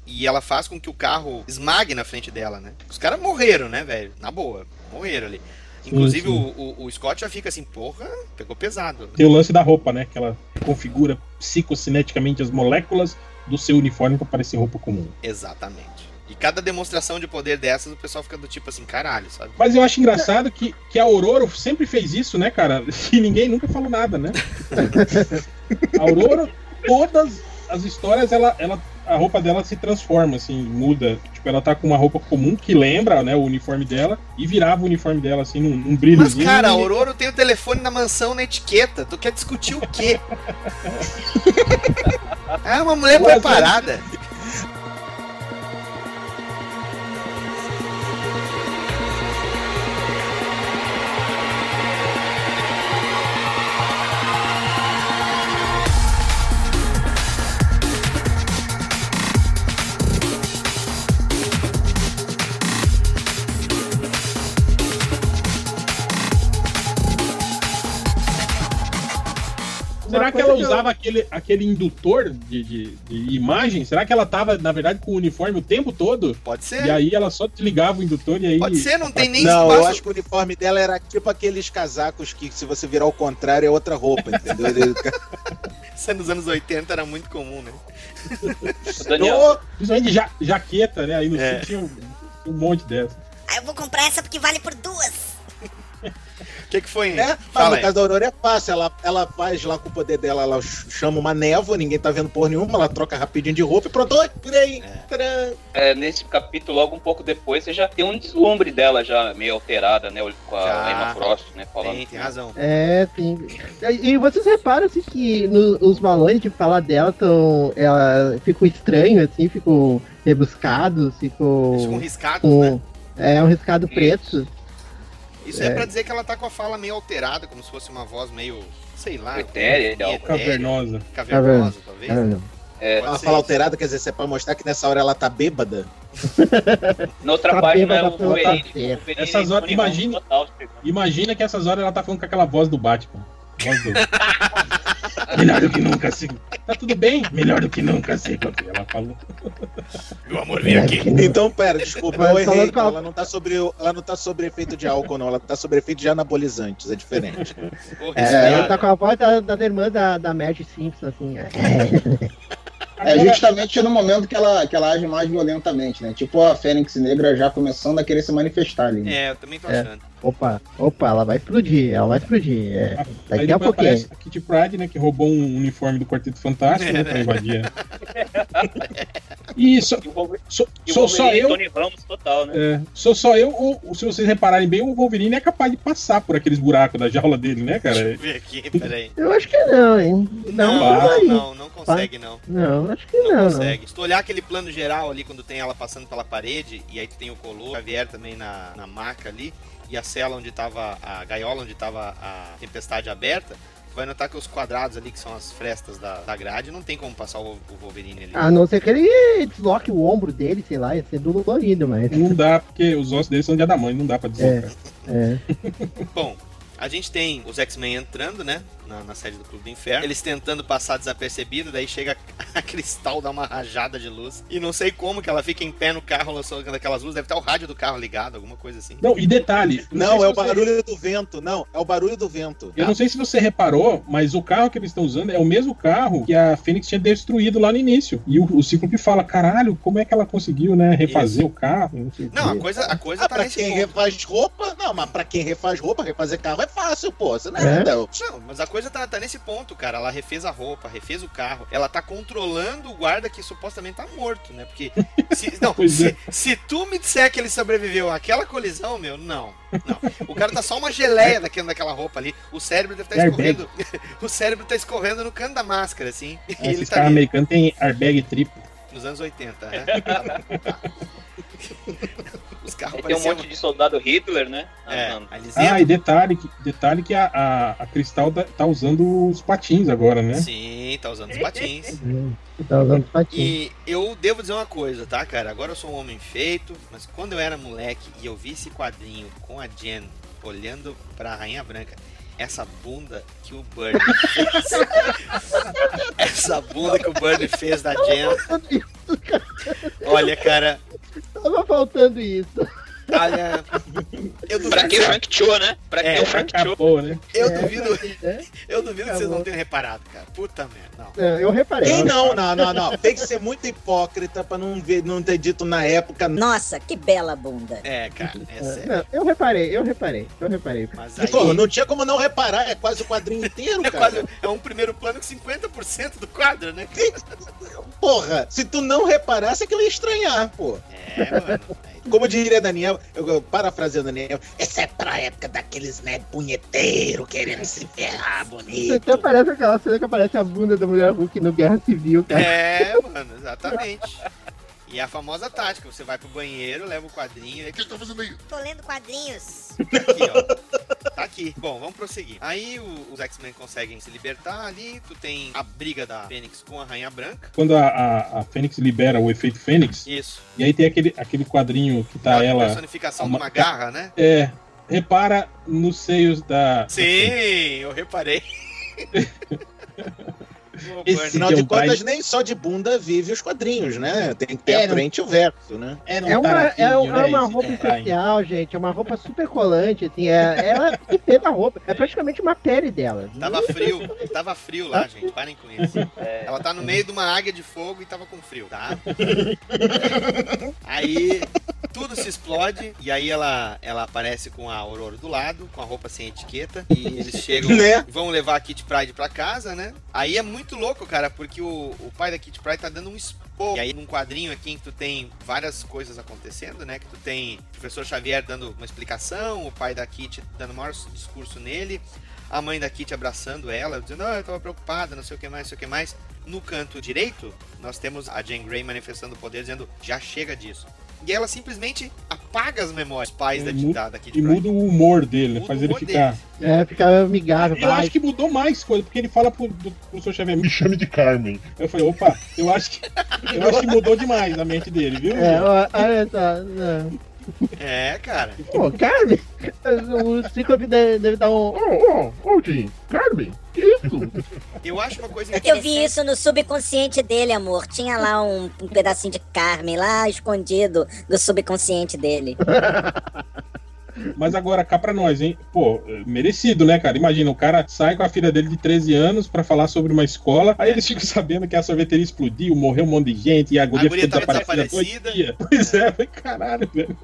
E ela faz com que o carro esmague na frente dela, né? Os caras morreram, né, velho? Na boa, morreram ali. Inclusive sim. O, o, o Scott já fica assim, porra, pegou pesado. Tem o lance da roupa, né? Que ela configura psicocineticamente as moléculas do seu uniforme pra parecer roupa comum. Exatamente. E cada demonstração de poder dessas, o pessoal fica do tipo assim, caralho, sabe? Mas eu acho engraçado que, que a Aurora sempre fez isso, né, cara? E ninguém nunca falou nada, né? a Aurora, todas as histórias, ela, ela, a roupa dela se transforma, assim, muda. Tipo, ela tá com uma roupa comum que lembra, né, o uniforme dela e virava o uniforme dela, assim, num, num Mas, brilhozinho. cara, a Aurora tem o telefone na mansão, na etiqueta. Tu quer discutir o quê? é uma mulher Mas, preparada. Será que ela eu- usava aquele, aquele indutor de, de, de imagem? Será que ela tava, na verdade, com o uniforme o tempo todo? Pode ser. E aí ela só desligava o indutor e aí. Pode ser, não tem nem Não, eu espaço. acho que o uniforme dela era tipo aqueles casacos que se você virar ao contrário é outra roupa, entendeu? Isso é nos anos 80 era muito comum, né? Daniel, Principalmente ja, jaqueta, né? Aí no É. sul tinha um, um monte dessa. Ah, eu vou comprar essa porque vale por duas. O que, que foi? É, mas no aí. caso da Aurora é fácil, ela, ela faz lá com o poder dela, ela ch- chama uma névoa, ninguém tá vendo porra nenhuma, ela troca rapidinho de roupa e pronto, oi, virei. Tcharam. é, nesse capítulo, logo um pouco depois, você já tem um deslumbre dela já meio alterada, né? Com a Já. Emma Frost, né? Falando. Tem, tem razão. É, sim. E vocês reparam assim que no- os balões de falar dela tão. Ela ficam estranhos, assim, ficam rebuscados, ficam. Eles ficam riscados, com- né? É, um riscado preto. Isso é. É. pra dizer que ela tá com a fala meio alterada, como se fosse uma voz meio, sei lá. Etérea, Cavernosa. Cavernosa, talvez. É, ser fala isso. alterada, quer dizer, se é pra mostrar que nessa hora ela tá bêbada. na outra Tá página é o Wolverine. Wolverine Essas horas- imagine- total. Imagina que essas horas ela tá falando com aquela voz do Batman. Voz do... Melhor do que nunca, sigo. Tá tudo bem? Melhor do que nunca, sigo. Ela falou. Meu amor, vem aqui. Então, pera, desculpa, eu errei. Ela não tá sobre, ela não tá sobre efeito de álcool, não. Ela tá sobre efeito de anabolizantes, é diferente. Porra, É, ela tá com a voz da, da irmã da, da Marge Simpson, assim. É. É justamente no momento que ela, que ela age mais violentamente, né? Tipo a Fênix Negra já começando a querer se manifestar ali. Né? É, eu também tô É. achando. Opa, opa, ela vai explodir, ela vai explodir. É. Aí Daqui a pouquinho. a Kitty Pride, né? Que roubou um uniforme do Quarteto Fantástico, É, né? né? Pra invadir. E só, E o Wolver- sou, só eu. Tony Ramos total, né? É, sou só eu, ou, ou se vocês repararem bem, o Wolverine é capaz de passar por aqueles buracos da jaula dele, né, Deixa eu cara? ver aqui, peraí. Eu acho que não, hein? Não, Não, não, não, consegue, não. Não, acho que Não, não, consegue. Se tu olhar aquele plano geral ali, quando tem ela passando pela parede, e aí tu tem o Colo, o Xavier também na, na maca ali, e a cela onde tava, a gaiola onde tava a tempestade aberta, vai notar que os quadrados ali, que são as frestas da, da grade, não tem como passar o, o Wolverine ali. A não ser que ele desloque o ombro dele, sei lá, ia ser dolorido, mas. Não dá, porque os ossos dele são de adamante, não dá pra deslocar. É. Bom, a gente tem os X-Men entrando, né? Na, na sede do Clube do Inferno. Eles tentando passar desapercebido, daí chega a Cristal, dá uma rajada de luz. E não sei como que ela fica em pé no carro lançando aquelas luzes. Deve estar o rádio do carro ligado, alguma coisa assim. Não, e detalhe. Não, sei é o você- barulho do vento. Não, é o barulho do vento. Eu não sei se você reparou, mas o carro que eles estão usando é o mesmo carro que a Fênix tinha destruído lá no início. E o, o Cíclope fala: caralho, como é que ela conseguiu, né, refazer o carro? Não sei o Não, a coisa, a coisa Ah, tá pra nesse quem ponto. refaz roupa, não, mas pra quem refaz roupa, refazer carro é fácil, pô. Você não é, É? Não, mas a coisa tá, tá nesse ponto, cara. Ela refez a roupa, refez o carro. Ela tá controlando o guarda que supostamente tá morto, né? Porque. Se, não, se, é. se tu me disser que ele sobreviveu àquela colisão, meu, não. Não. O cara tá só uma geleia daquela, daquela roupa ali. O cérebro deve estar Airbag. escorrendo. o cérebro tá escorrendo no canto da máscara, assim. Ah, ele Esses tá ali, americanos têm airbag triplo. nos anos 80, né? Os carros tem um monte de soldado Hitler, né? É, Ah, Ah, e detalhe, que- detalhe que a, a, a Cristal tá, tá usando os patins agora, né? Sim, tá usando os patins. Tá usando patinho. E eu devo dizer uma coisa, tá, cara? Agora eu sou um homem feito, mas quando eu era moleque e eu vi esse quadrinho com a Jen olhando pra Rainha Branca, essa bunda que o Burn fez. essa bunda que o Burn fez da Jen. Olha, cara, Tava faltando isso. Olha. Eu duvido, Pra que o Frank Cho, né? Pra que É, o Frank Cho? Acabou, né? eu É, duvido, é. eu duvido que vocês Acabou. não tenham reparado, cara. Puta merda, não. Não, eu reparei. Quem não? Não, não, não. Tem que ser muito hipócrita pra não, ver, não ter dito na época. Nossa, que bela bunda. É, cara, é É, sério. não, eu reparei, eu reparei, eu reparei. Mas aí, Pô, não tinha como não reparar, é quase o quadrinho inteiro, é, cara. quase, é um primeiro plano com 50% do quadro, né? Porra, se tu não reparasse, é que eu ia estranhar, pô. É, mano. Como diria Daniel, eu, eu parafraseando Daniel, essa é pra época daqueles, né, punheteiro querendo se ferrar bonito. até parece aquela cena que aparece a bunda da mulher Hulk no Guerra Civil, cara. É, mano, exatamente. E a famosa tática, você vai pro banheiro, leva o quadrinho, e O que tá fazendo aí? Tô lendo quadrinhos. tá aqui, ó. Tá aqui. Bom, vamos prosseguir. Aí o- os X-Men conseguem se libertar ali, tu tem a briga da Fênix com a Rainha Branca. Quando a, a, a Fênix libera o efeito Fênix, Isso. e aí tem aquele, aquele quadrinho que tá a ela. personificação de uma- uma garra, né? É. Repara nos seios da. Sim, eu reparei. Esse Afinal de John contas, nem só de bunda vive os quadrinhos, né? Tem que ter É, a frente e o verso, né? Era É uma, é, é né, uma esse roupa Biden. especial, gente. É uma roupa super colante, assim. É, ela tem pena da roupa. É praticamente uma pele dela. Tava frio, tava frio lá, gente. Parem com isso. Ela tá no meio de uma águia de fogo e tava com frio, tá? Aí tudo se explode e aí ela, ela aparece com a Aurora do lado, com a roupa sem etiqueta. E eles chegam Né? e vão levar a Kit Pride pra casa, né? Aí é muito louco, cara, porque o, o pai da Kit Pride tá dando um expor. E aí num quadrinho aqui em que tu tem várias coisas acontecendo, né? Que tu tem o professor Xavier dando uma explicação, o pai da Kit dando o maior discurso nele, a mãe da Kit abraçando ela, dizendo, ah, eu tava preocupada, não sei o que mais, não sei o que mais. No canto direito, nós temos a Jane Grey manifestando o poder, dizendo, já chega disso. E ela simplesmente apaga as memórias dos pais E da, da, Kit E muda o humor dele, né? Muda faz ele ficar. É, fica amigável. Eu acho que mudou mais coisa, porque ele fala pro, do, professor Xavier, Me chame de Carmen. Eu falei, opa, eu acho que, eu acho que mudou demais a mente dele, viu? É, olha só. É, cara. Pô, Carmen, o Cíclope deve, deve dar um. Ô, ô, ô, Jim, Carmen, que isso? Eu acho uma coisa Eu vi isso no subconsciente dele, amor. Tinha lá um, um pedacinho de Carmen lá escondido do subconsciente dele. Mas agora, cá pra nós, hein? Pô, merecido, né, cara? Imagina, o cara sai com a filha dele de 13 anos pra falar sobre uma escola, aí eles ficam sabendo que a sorveteria explodiu, morreu um monte de gente, e a guria, guria ficou desaparecida. desaparecida. Pois é, foi caralho, velho.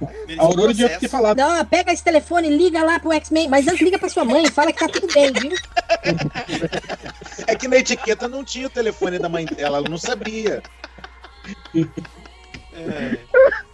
Merecia A Aurora devia ter falado. Não, pega esse telefone, liga lá pro X-Men. Mas antes liga pra sua mãe, fala que tá tudo bem, viu? É que na etiqueta não tinha o telefone da mãe dela, ela não sabia. É.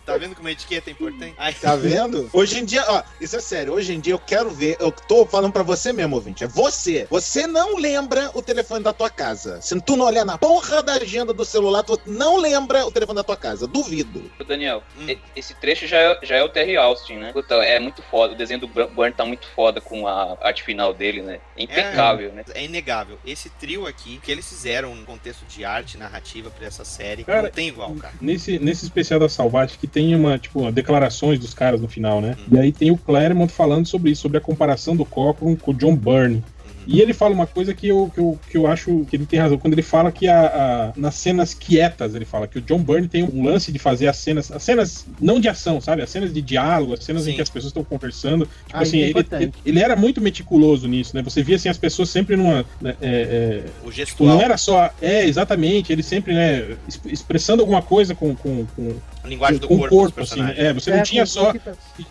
Tá vendo como a etiqueta é importante? Ai, Tá vendo? Hoje em dia, ó, isso é sério. Hoje em dia eu quero ver. Eu tô falando pra você mesmo, ouvinte. É você. Você não lembra o telefone da tua casa. Se tu não olhar na porra da agenda do celular, tu não lembra o telefone da tua casa. Duvido. Ô, Daniel, Hum. esse trecho já é, já é o Terry Austin, né? Puta, é muito foda. O desenho do Bur- Burn tá muito foda com a arte final dele, né? É impecável, né? É inegável. Esse trio aqui, que eles fizeram no contexto de arte narrativa pra essa série, Cara, não tem igual, cara. Nesse, nesse especial da Salvati que tem uma, tipo, declarações dos caras no final, né? E aí tem o Claremont falando sobre isso, sobre a comparação do Cochran com o John Byrne. E ele fala uma coisa que eu, que eu, que eu acho que ele tem razão. Quando ele fala que a, a- nas cenas quietas, ele fala que o John Byrne tem um lance de fazer as cenas, as cenas não de ação, sabe? As cenas de diálogo, as cenas em Sim. que as pessoas estão conversando. Tipo Ah, assim, é ele, ele, ele era muito meticuloso nisso, né? Você via assim, as pessoas sempre numa. né, é, é, O Tipo, gestual, não era só. É, exatamente. Ele sempre, né, es- expressando alguma coisa com, com, com, a linguagem do com corpo, corpo, assim. né? É, você não tinha só. Que,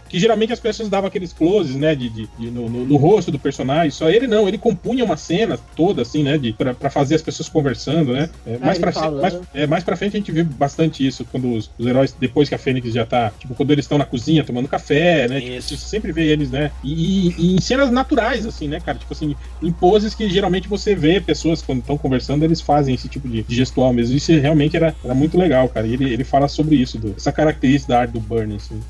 que geralmente as pessoas davam aqueles closes, né, de, de- de- no, no- no rosto do personagem. Só ele não, ele compunha uma cena toda, assim, né, de, pra, pra fazer as pessoas conversando, né. É, mais, ele pra, falando. mais, é, mais pra frente a gente vê bastante isso, quando os, os heróis, depois que a Fênix já tá. Tipo, quando eles estão na cozinha tomando café, né. Tipo, Isso. você sempre vê eles, né. E, e- e em cenas naturais, assim, né, cara. Tipo assim, em poses que geralmente você vê pessoas quando estão conversando, eles fazem esse tipo de, de gestual mesmo. Isso realmente era, era muito legal, cara. E ele, ele fala sobre isso, do- essa característica da arte do Burnie, assim.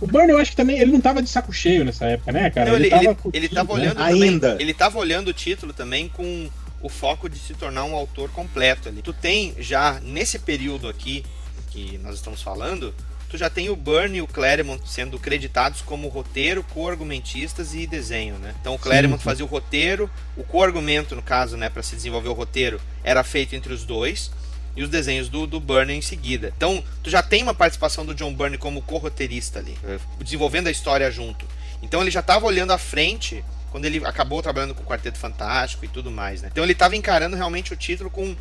O Burnie, eu acho que também, ele não tava de saco cheio nessa época, né, cara? Não, ele, ele, curtindo, ele tava né? olhando Ainda. também, ele tava olhando o título também com o foco de se tornar um autor completo ali. Tu tem já nesse período aqui que nós estamos falando, tu já tem o Burn e o Claremont sendo creditados como roteiro, co-argumentistas e desenho, né? Então o Claremont sim. fazia o roteiro, o co-argumento no caso, né, para se desenvolver o roteiro, era feito entre os dois. E os desenhos do, do Byrne em seguida. Então, tu já tem uma participação do John Byrne como co-roteirista ali, eh, desenvolvendo a história junto. Então, ele já estava olhando à frente quando ele acabou trabalhando com o Quarteto Fantástico e tudo mais, né? Então, ele estava encarando realmente o título com,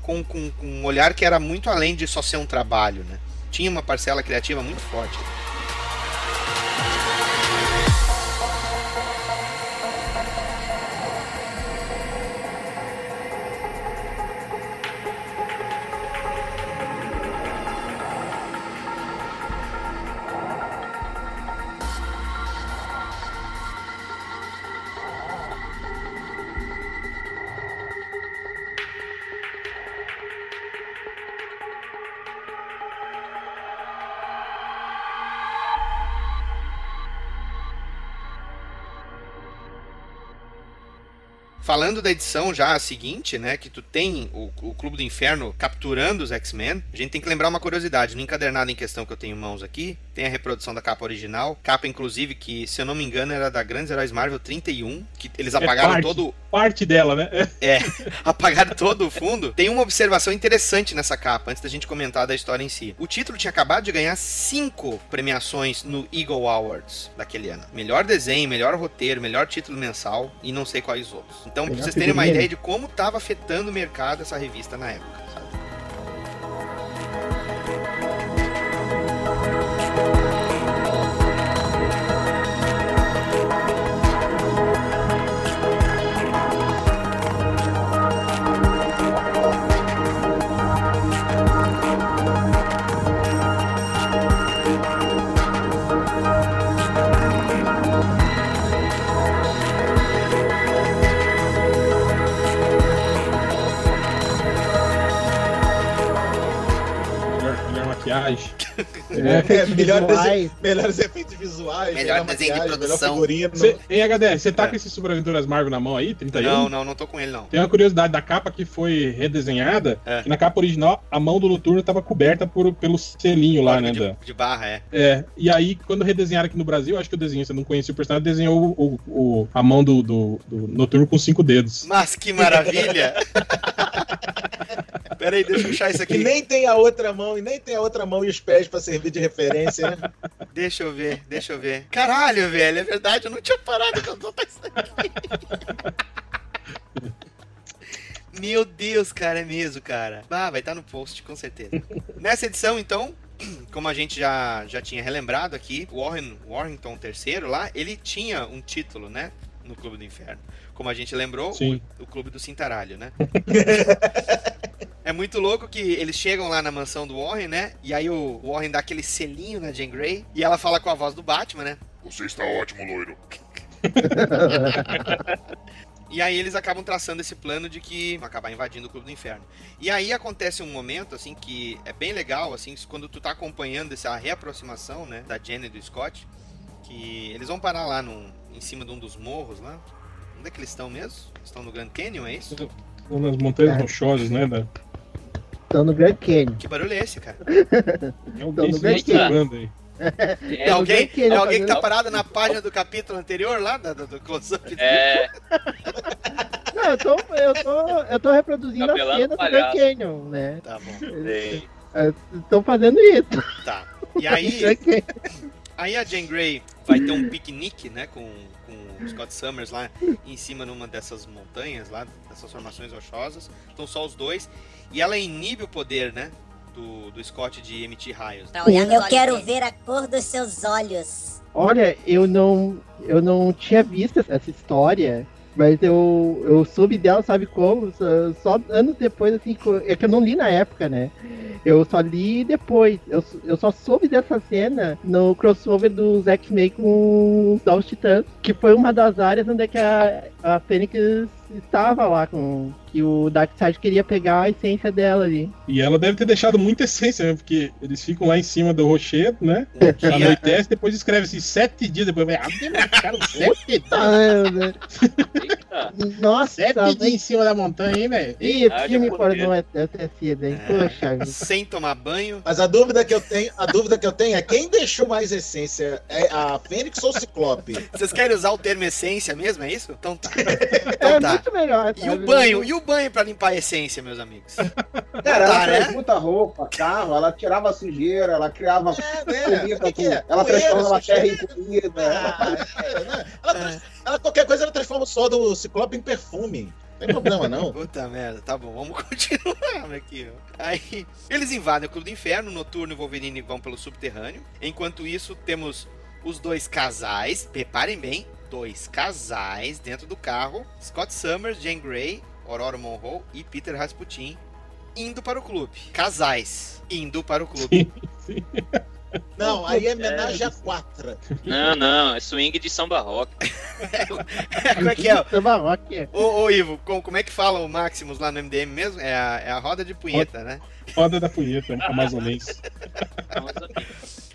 com, com, com um olhar que era muito além de só ser um trabalho, né? Tinha uma parcela criativa muito forte. Falando da edição já seguinte, né, que tu tem o, o Clube do Inferno capturando os X-Men, a gente tem que lembrar uma curiosidade. No encadernado em questão que eu tenho em mãos aqui, tem a reprodução da capa original, capa inclusive que, se eu não me engano, era da Grandes Heróis Marvel 31, que eles apagaram parte, todo Parte dela, né? é, apagaram todo o fundo. Tem uma observação interessante nessa capa, antes da gente comentar da história em si. O título tinha acabado de ganhar cinco premiações no Eagle Awards daquele ano. Melhor desenho, melhor roteiro, melhor título mensal e não sei quais outros. Então, pra Melhor vocês terem uma ideia de como estava afetando o mercado essa revista na época, sabe? Melhor maquiagem. É, melhores, visuais. melhores efeitos visuais, Melhor desenho de produção. Melhor. Cê, hein, HDR, você tá É. com esse Super Aventuras Marvel na mão aí, 31? Não, não, não tô com ele, não. Tem uma curiosidade da capa que foi redesenhada, É. que na capa original a mão do Noturno estava coberta por, pelo selinho lá, né? de, da- de barra, é. É, e aí, quando redesenharam aqui no Brasil, acho que o desenhista não conhecia o personagem, desenhou o, o- a mão do, do- do Noturno com cinco dedos. Mas que maravilha! Pera aí, deixa eu achar isso Que aqui. nem tem a outra mão, e nem tem a outra mão e os pés pra servir de referência. né? Deixa eu ver, deixa eu ver. Caralho, velho, é verdade, eu não tinha parado quando eu tô pensando aqui. Meu Deus, cara, é mesmo, cara. Ah, vai estar no post, com certeza. Nessa edição, então, como a gente já, já tinha relembrado aqui, Warren, Warrington III lá, ele tinha um título, né? No Clube do Inferno. Como a gente lembrou, o, o Clube do Cintaralho, né? É muito louco que eles chegam lá na mansão do Warren, né? E aí o Warren dá aquele selinho na Jane Grey. E ela fala com a voz do Batman, né? Você está ótimo, loiro. E aí eles acabam traçando esse plano de que vão acabar invadindo o Clube do Inferno. E aí acontece um momento, assim, que é bem legal, assim, quando tu tá acompanhando essa reaproximação, né, da Jenny e do Scott, que eles vão parar lá num, em cima de um dos morros lá. Onde é que eles estão mesmo? Eles estão no Grand Canyon, é isso? Estão nas montanhas rochosas, né? Da... Estão no Grand Canyon. Que barulho é esse, cara? É alguém no Grand masturbando aí. É, alguém, Canyon é alguém que tá parado na página do capítulo anterior lá, da- do, do close-up? É, Não, eu tô, eu tô, eu tô reproduzindo Cabelando a cena do Grand palhaço. Canyon, né? Tá bom. Estão fazendo isso. tá. E aí, Canyon. Aí a Jane Grey vai ter um piquenique, né, com, Scott Summers lá em cima numa dessas montanhas lá, dessas formações rochosas. Estão só os dois. E ela inibe o poder, né, do, do Scott de emitir raios. Nos Eu quero dele. ver a cor dos seus olhos. Olha, eu não, eu não tinha visto essa história, mas eu, eu soube dela, sabe como? Só, só anos depois, assim, é que eu não li na época, né? Eu só li depois. Eu, eu só soube dessa cena no crossover dos X-Men com os Titãs, que foi uma das áreas onde é que a, a Fênix estava lá, com que o Darkseid queria pegar a essência dela ali. E ela deve ter deixado muita essência, né? Porque eles ficam lá em cima do rochedo, né? Dia, Anoitece, depois escreve assim, sete dias depois. Vai, cara, sete, Ah, né? Eita. Nossa, mas- dias em cima da montanha, hein, velho? Ih, Ah, filme pornô é ter sido, hein? É. Poxa vida. sem tomar banho. Mas a dúvida que eu tenho, a dúvida que eu tenho é quem deixou mais essência? É a Fênix ou o Ciclope? Vocês querem usar o termo essência mesmo, é isso? Então tá. É Então tá. muito melhor. E o sabe? banho? E o banho pra limpar a essência, meus amigos? Cara, Tá, ela né? transmuta roupa, carro, ela tirava sujeira, ela criava É, né? comida, O que que é? ela transformava a terra em comida. ela Ah, é, né? ela, trans- ela- qualquer coisa ela transforma o sol do Ciclope em perfume. Não tem problema, não. Puta merda, tá bom, vamos continuar aqui. Aí, eles invadem o Clube do Inferno, Noturno e Wolverine vão pelo subterrâneo. Enquanto isso, temos os dois casais, preparem bem, dois casais dentro do carro, Scott Summers, Jane Grey, Aurora Monroe e Peter Rasputin indo para o clube. Casais indo para o clube. Não, aí é homenagem a quatro. Não, não, é swing de samba rock. Como é que é? Samba rock. é. Ô, ô Ivo, com- como é que fala o Maximus lá no MDM mesmo? É a, é a roda de punheta, né? Roda da punheta, amazonense.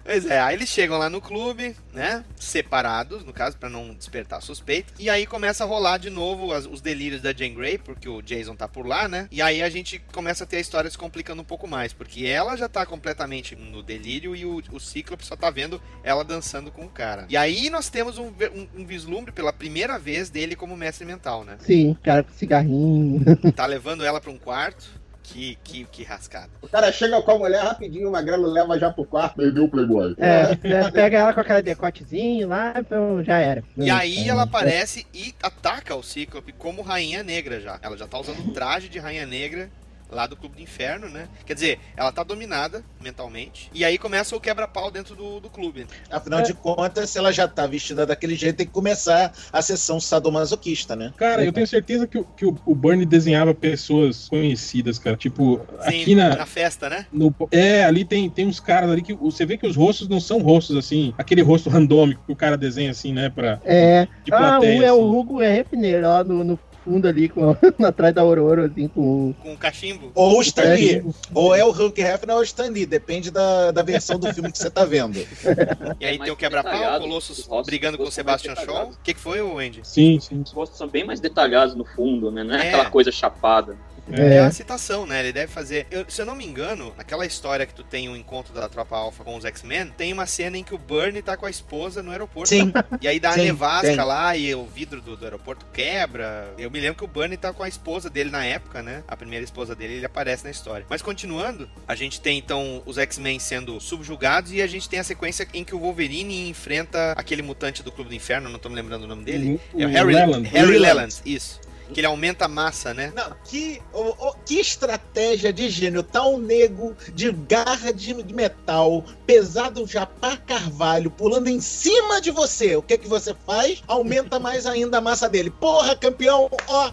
Pois é, aí eles chegam lá no clube, né? Separados, no caso, pra não despertar suspeita. E aí começa a rolar de novo as- os delírios da Jane Grey, porque o Jason tá por lá, né? E aí a gente começa a ter a história se complicando um pouco mais, porque ela já tá completamente no delírio e o, o Cíclope só tá vendo ela dançando com o cara. E aí nós temos um, um- um vislumbre pela primeira vez dele como mestre mental, né? Sim, cara com cigarrinho. Tá levando ela pra um quarto. Que, que, que rascada. O cara chega com a mulher rapidinho, o magrelo leva já pro quarto. Perdeu o Playboy. É, né, pega ela com aquela decotezinho lá, então já era. E aí ela aparece e ataca o Cíclope como Rainha Negra já. Ela já tá usando o traje de Rainha Negra lá do Clube do Inferno, né? Quer dizer, ela tá dominada mentalmente. E aí começa o quebra-pau dentro do, do clube. Afinal de contas, se ela já tá vestida daquele jeito, tem que começar a sessão sadomasoquista, né? Cara, eu tenho certeza que, o- que o, o Bernie desenhava pessoas conhecidas, cara. Tipo, Sim, aqui na. na festa, né? no- é, ali tem, tem uns caras ali que você vê que os rostos não são rostos assim, aquele rosto randômico que o cara desenha assim, né? Pra, É. de Ah, um é assim. o Hugo Hefner lá no, no fundo ali, com, atrás da Aurora, assim, com. Com o cachimbo. Ou o Stan É, Lee. Ou é o Hulk Hefner ou o Stan Lee, depende da, da versão do filme que você tá vendo. E aí É tem o quebra-pau, o Colossus os rostos brigando com o Sebastian Shaw. O que, que foi, o Andy? Sim, sim. Os rostos são bem mais detalhados no fundo, né? Não é, É. aquela coisa chapada. É É. a citação, né? Ele deve fazer. eu- se eu não me engano, naquela história que tu tem um encontro da tropa alfa com os X-Men, tem uma cena em que o Bernie tá com a esposa no aeroporto. Sim. E aí dá Sim, a nevasca tem. lá e o vidro do, do aeroporto quebra. Eu me lembro que o Bernie tá com a esposa dele na época, né? A primeira esposa dele, ele aparece na história. Mas continuando, a gente tem então os X-Men sendo subjugados e a gente tem a sequência em que o Wolverine enfrenta aquele mutante do Clube do Inferno, não tô me lembrando o nome dele. O- É o o Harry Leland. Harry. Leland, isso. Que ele aumenta a massa, né? Não, que, o- o- que estratégia de gênio. Tá um nego de garra de, metal, pesado já pra carvalho, pulando em cima de você. O que que você faz? Aumenta mais ainda a massa dele. Porra, campeão, ó,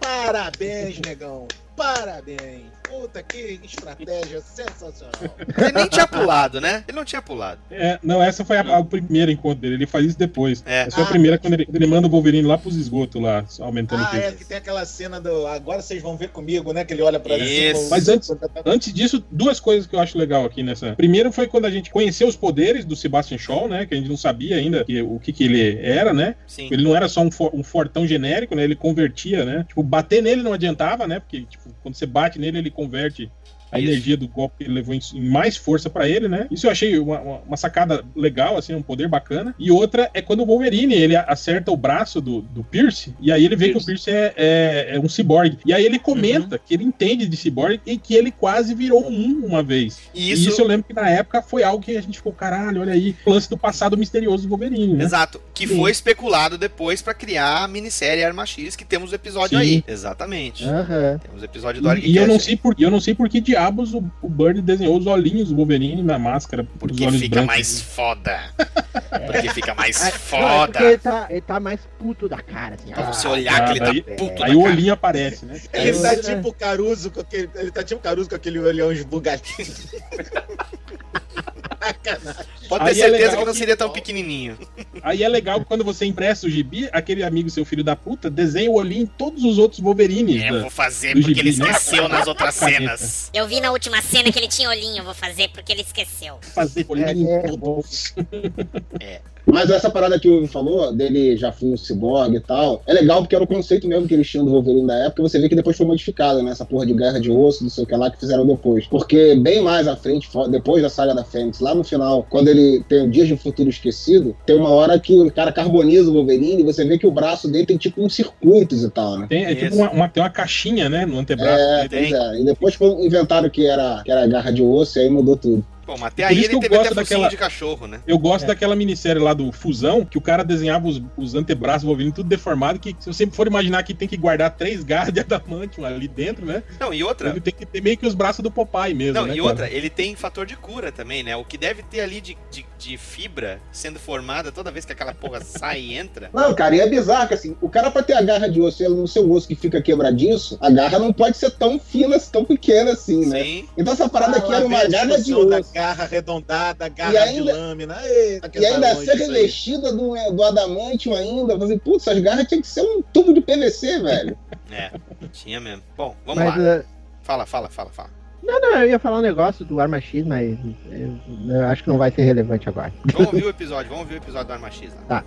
parabéns, negão. Parabéns. Puta, que estratégia sensacional. Ele nem tinha pulado, né? Ele não tinha pulado. É, não, essa foi a, a- o primeiro encontro dele. Ele faz isso depois. É. Essa foi a Ah. primeira quando ele, ele manda o Wolverine lá pros esgotos lá, aumentando o Ah, peso. é que tem aquela cena do. Agora vocês vão ver comigo, né? Que ele olha pra Isso. cima. Mas antes- Antes disso, duas coisas que eu acho legal aqui nessa. Primeiro foi quando a gente conheceu os poderes do Sebastian Shaw, né? Que a gente não sabia ainda que- o que, que ele era, né? Sim. Ele não era só um, for- um fortão genérico, né? Ele convertia, né? Tipo, bater nele não adiantava, né? Porque, tipo, quando você bate nele, ele converte a Isso. energia do golpe levou em, mais força pra ele, né? Isso eu achei uma, uma- uma sacada legal, assim, um poder bacana. E outra é quando o Wolverine, ele acerta o braço do, do Pierce, e aí ele vê que o Pierce é, é, é um ciborgue. E aí ele comenta que ele entende de ciborgue e que ele quase virou um uma vez. E E isso, isso eu lembro que na época foi algo que a gente ficou, caralho, olha aí, lance do passado misterioso do Wolverine, né? Exato. Que Sim. foi especulado depois pra criar a minissérie Arma X, que temos o episódio Sim. aí. Exatamente. Aham. Temos o episódio do E, e eu não sei por, eu não sei por que diabos o, o Bernie desenhou os olhinhos do Wolverine na máscara, os Porque olhos fica brancos. mais foda. Porque fica mais Ah, não, é porque foda. ele tá, ele tá mais puto da cara, assim. Pra ah, você olhar que ele tá aí- puto Aí na o cara. olhinho aparece, né? Ele É, tá é. tipo o Caruso com aquele. Ele tá tipo Caruso com aquele olhão esbugadinho. Sacanagem. Pode ter Aí é certeza legal que não seria tão pequenininho. Aí é legal que quando você empresta o gibi, aquele amigo seu filho da puta desenha o olhinho em todos os outros Wolverines. É, da- eu vou fazer porque ele gibi, né? esqueceu nas outras cenas. Eu vi na última cena que ele tinha olhinho, eu vou fazer porque ele esqueceu. fazer olhinho É, em é, todos. Mas essa parada que o Ivo falou, dele já foi um ciborgue e tal, é legal porque era o conceito mesmo que eles tinham do Wolverine da época, você vê que depois foi modificado, né? Essa porra de guerra de osso, não sei o que lá, que fizeram depois. Porque bem mais à frente, depois da saga da Fênix, lá no final, quando ele tem o Dias de Futuro Esquecido, tem uma hora que o cara carboniza o Wolverine e você vê que o braço dele tem tipo uns circuitos e tal, né? Tem, é tipo uma, uma- tem uma caixinha, né, no antebraço. É, pois é. E depois quando inventaram que era, que era garra de osso, e aí mudou tudo. Bom, mas até aí isso que ele eu teve até daquela- de cachorro, né? Eu gosto É. daquela minissérie lá do Fusão, que o cara desenhava os, os antebraços Wolverine tudo deformado, que se você for imaginar que tem que guardar três garras de adamantium ali dentro, né? Não, e outra, Ele tem que ter meio que os braços do Popeye mesmo, Não, né, e cara? outra, ele tem fator de cura também, né? O que deve ter ali de, de, de fibra sendo formada toda vez que aquela porra sai e entra. Não, cara, e é bizarro que assim, o cara pra ter a garra de osso, ele no seu osso que fica quebradiço, a garra não pode ser tão fina, tão pequena assim, né? Sim. Então essa parada aqui Ah, lá era uma vem a garra de osso. Garra arredondada, garra ainda- de lâmina. Eita, E ainda tá longe ser revestida do, do adamantium ainda. Falei, putz, essas garras tinham que ser um tubo de PVC, velho. É, tinha mesmo. Bom, vamos Mas, lá. ah, Fala, fala, fala, fala. Não, não, eu ia falar um negócio do Arma X, mas eu, eu acho que não vai ser relevante agora. Vamos ouvir o episódio, vamos ouvir o episódio do Arma X. Lá. Tá.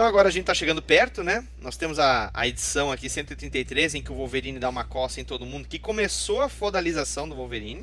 Então agora a gente tá chegando perto, né? Nós temos a, a edição aqui 133 em que o Wolverine dá uma coça em todo mundo, que começou a fodalização do Wolverine.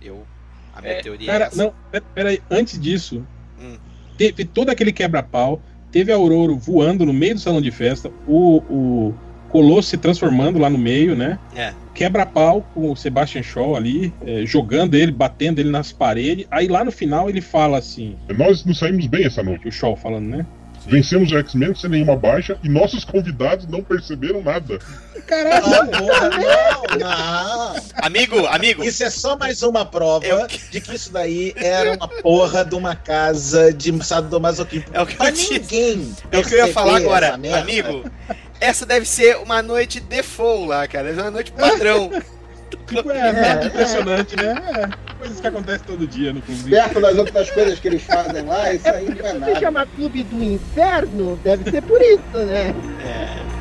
Eu a minha É. teoria é Cara, essa. não, pera- peraí, antes disso, Hum. teve todo aquele quebra-pau, teve a Aurora voando no meio do salão de festa, o, o Colosso se transformando lá no meio, né? É. Quebra-pau com o Sebastian Shaw ali, é, jogando ele, batendo ele nas paredes. Aí lá no final ele fala assim: Nós nos saímos bem essa noite. o Shaw falando, né? Vencemos o X-Men sem nenhuma baixa e nossos convidados não perceberam nada. Caralho, Não, porra, não, não. Amigo, amigo, Isso é só mais uma prova Eu- de que isso daí era uma porra de uma casa de sadomasoquismo. é o que eu, Mas ninguém. é o que eu ia falar agora. Amigo, essa deve ser uma noite default lá, cara. É uma noite padrão. Tipo, é, é impressionante, né? É, coisas que acontecem todo dia no clube. Perto das outras coisas que eles fazem lá, isso aí não é Se nada. chamar Clube do Inferno, deve ser por isso, né? É.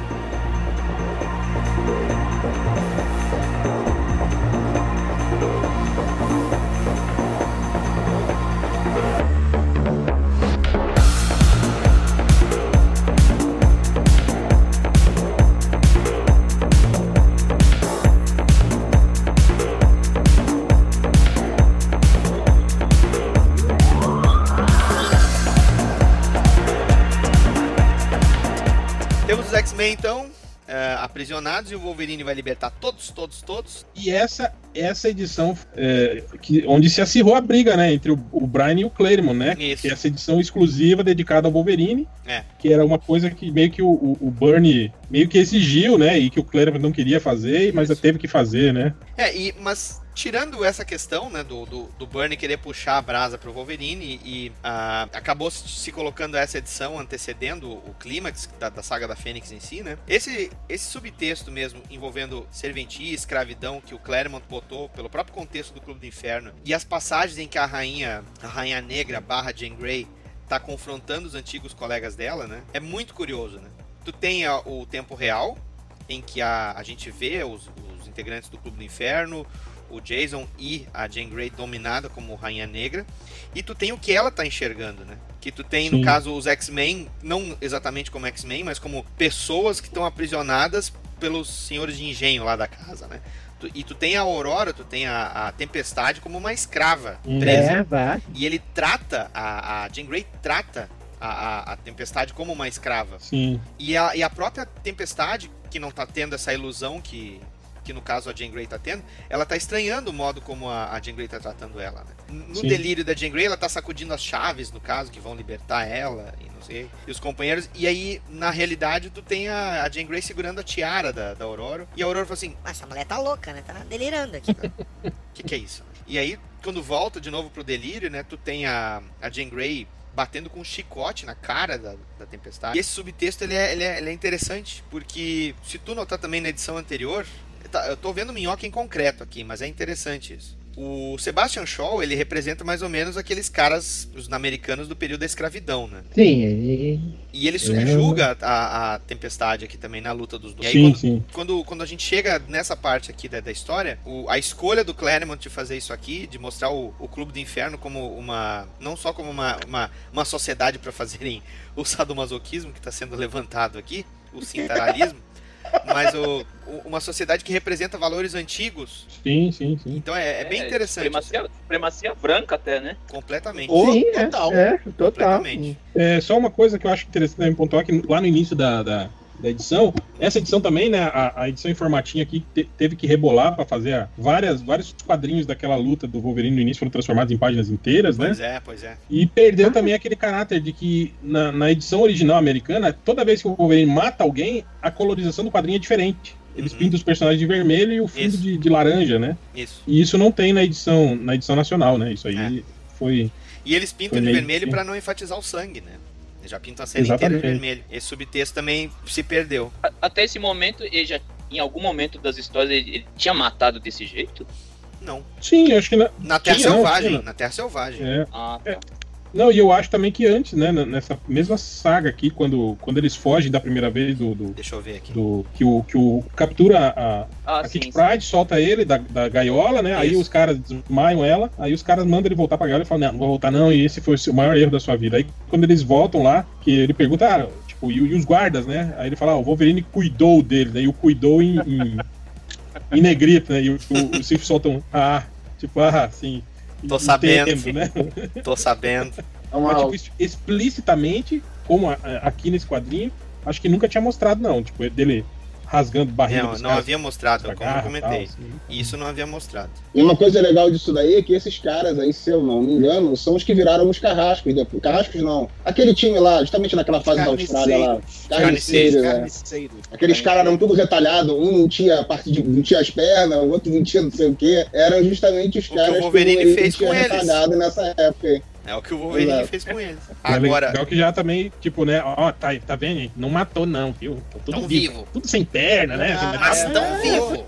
Então, é, aprisionados e o Wolverine vai libertar todos, todos, todos. E essa essa edição é, que, onde se acirrou a briga, né? Entre o, o Brian e o Claremont, né? Isso. Que é essa edição exclusiva dedicada ao Wolverine. É. Que era uma coisa que meio que o, o, o Bernie meio que exigiu, né? E que o Claremont não queria fazer, mas teve que fazer, né? É, e, mas tirando essa questão, né, do, do, do Bernie querer puxar a brasa pro Wolverine e ah, acabou se se colocando essa edição antecedendo o clímax da, da saga da Fênix em si, né? Esse, esse subtexto mesmo envolvendo serventia e escravidão que o Claremont botou pelo próprio contexto do Clube do Inferno e as passagens em que a rainha, a rainha negra barra Jane Grey tá confrontando os antigos colegas dela, né? É muito curioso, né? Tu tem a- o tempo real, em que a, a gente vê os, os integrantes do Clube do Inferno, o Jason e a Jane Grey dominada como Rainha Negra, e tu tem o que ela tá enxergando, né? Que tu tem, no Sim. caso, os X-Men, não exatamente como X-Men, mas como pessoas que estão aprisionadas pelos senhores de engenho lá da casa, né? Tu- E tu tem a Aurora, tu tem a, a Tempestade como uma escrava Hum. presa. É. E ele trata, a, a Jean Grey trata a, a, a Tempestade como uma escrava. Sim. E a, e a própria Tempestade, que não tá tendo essa ilusão que, que no caso a Jean Grey tá tendo, ela tá estranhando o modo como a, a Jean Grey tá tratando ela, né? No Sim. delírio da Jean Grey, ela tá sacudindo as chaves, no caso, que vão libertar ela e não sei, e os companheiros. E aí, na realidade, tu tem a, a Jean Grey segurando a tiara da, da Aurora. E a Aurora fala assim, essa mulher tá louca, né? Tá delirando aqui. o que, que é isso? E aí, quando volta de novo pro delírio, né? Tu tem a, a Jean Grey batendo com um chicote na cara da, da tempestade. E esse subtexto ele é, ele, é, ele é interessante, porque se tu notar também na edição anterior, tá, eu tô vendo minhoca em concreto aqui, mas é interessante isso. O Sebastian Shaw, ele representa mais ou menos aqueles caras, os americanos do período da escravidão, né? Sim, ele. E ele É. subjuga a, a tempestade aqui também na luta dos dois. Sim, quando, sim. quando, quando a gente chega nessa parte aqui da, da história, o- a escolha do Claremont de fazer isso aqui, de mostrar o, o Clube do Inferno como uma. não só como uma, uma, uma sociedade para fazerem o sadomasoquismo que está sendo levantado aqui, o cintaralismo, mas o, o- uma sociedade que representa valores antigos. Sim, sim, sim. Então é, é bem interessante. Supremacia, supremacia branca até, né? Completamente. Ô, Sim, é, total. é, total. Completamente. É, só uma coisa que eu acho interessante pontuar que lá no início da, da, da edição, essa edição também, né, a, a edição em formatinho aqui te- teve que rebolar para fazer a- várias, vários quadrinhos daquela luta do Wolverine no início foram transformados em páginas inteiras, né? Pois é, pois é. E perdeu também aquele caráter de que na, na edição original americana, toda vez que o Wolverine mata alguém, a colorização do quadrinho é diferente. Eles Uhum. pintam os personagens de vermelho e o fundo de, de laranja, né? Isso. E isso não tem na edição, na edição nacional, né? Isso aí É. foi. E eles pintam de vermelho sim. pra não enfatizar o sangue, né? Já pintam a série inteira de Exatamente. vermelho. Esse subtexto também se perdeu. A- Até esse momento, ele já, em algum momento das histórias, ele, ele tinha matado desse jeito? Não. Sim, acho que. Na... Na Terra Tinha, Selvagem. tinha. Na Terra Selvagem. É. Ah, É. Não, e eu acho também que antes, né, nessa mesma saga aqui, quando, quando eles fogem da primeira vez do. do, Deixa eu ver aqui. do- que, o, que o captura a, Ah, a sim, sim. Pride, solta ele da, da gaiola, né? Aí Isso. os caras desmaiam ela, aí os caras mandam ele voltar pra gaiola e falam, não, não vou voltar não, e esse foi o maior erro da sua vida. Aí quando eles voltam lá, que ele pergunta, ah, tipo, e, e os guardas, né? Aí ele fala, ah, o Wolverine cuidou dele, né? E o cuidou em, em, em negrito, né? E o, o, o Sif solta um, ah, tipo, ah, sim. Tô sabendo. Entendo, né? Tô sabendo. É uma- Mas, tipo, isso explicitamente, como aqui nesse quadrinho, acho que nunca tinha mostrado, não. Tipo, dele rasgando barriga Não, não caras havia mostrado, como eu garra e comentei. tal, assim. Isso não havia mostrado. E uma coisa legal disso daí é que esses caras aí, se eu não me engano, são os que viraram os carrascos. depois. Carrascos não. Aquele time lá, justamente naquela fase da Austrália lá. Carniceiros, né? Carniceiros. Aqueles caras eram tudo retalhados, um não tinha a parte de. não tinha as pernas, o outro não tinha não sei o quê. Eram justamente os que o caras Wolverine fez tinha com eles. retalhado nessa época aí. É o que o Wolverine Exato. fez com eles. É Agora, legal que já também, tipo, né, ó, tá, tá vendo? gente? Não matou, não, viu? Tá tudo tão vivo. vivo. Tudo sem perna, né? Ah, Mas É. tão vivo.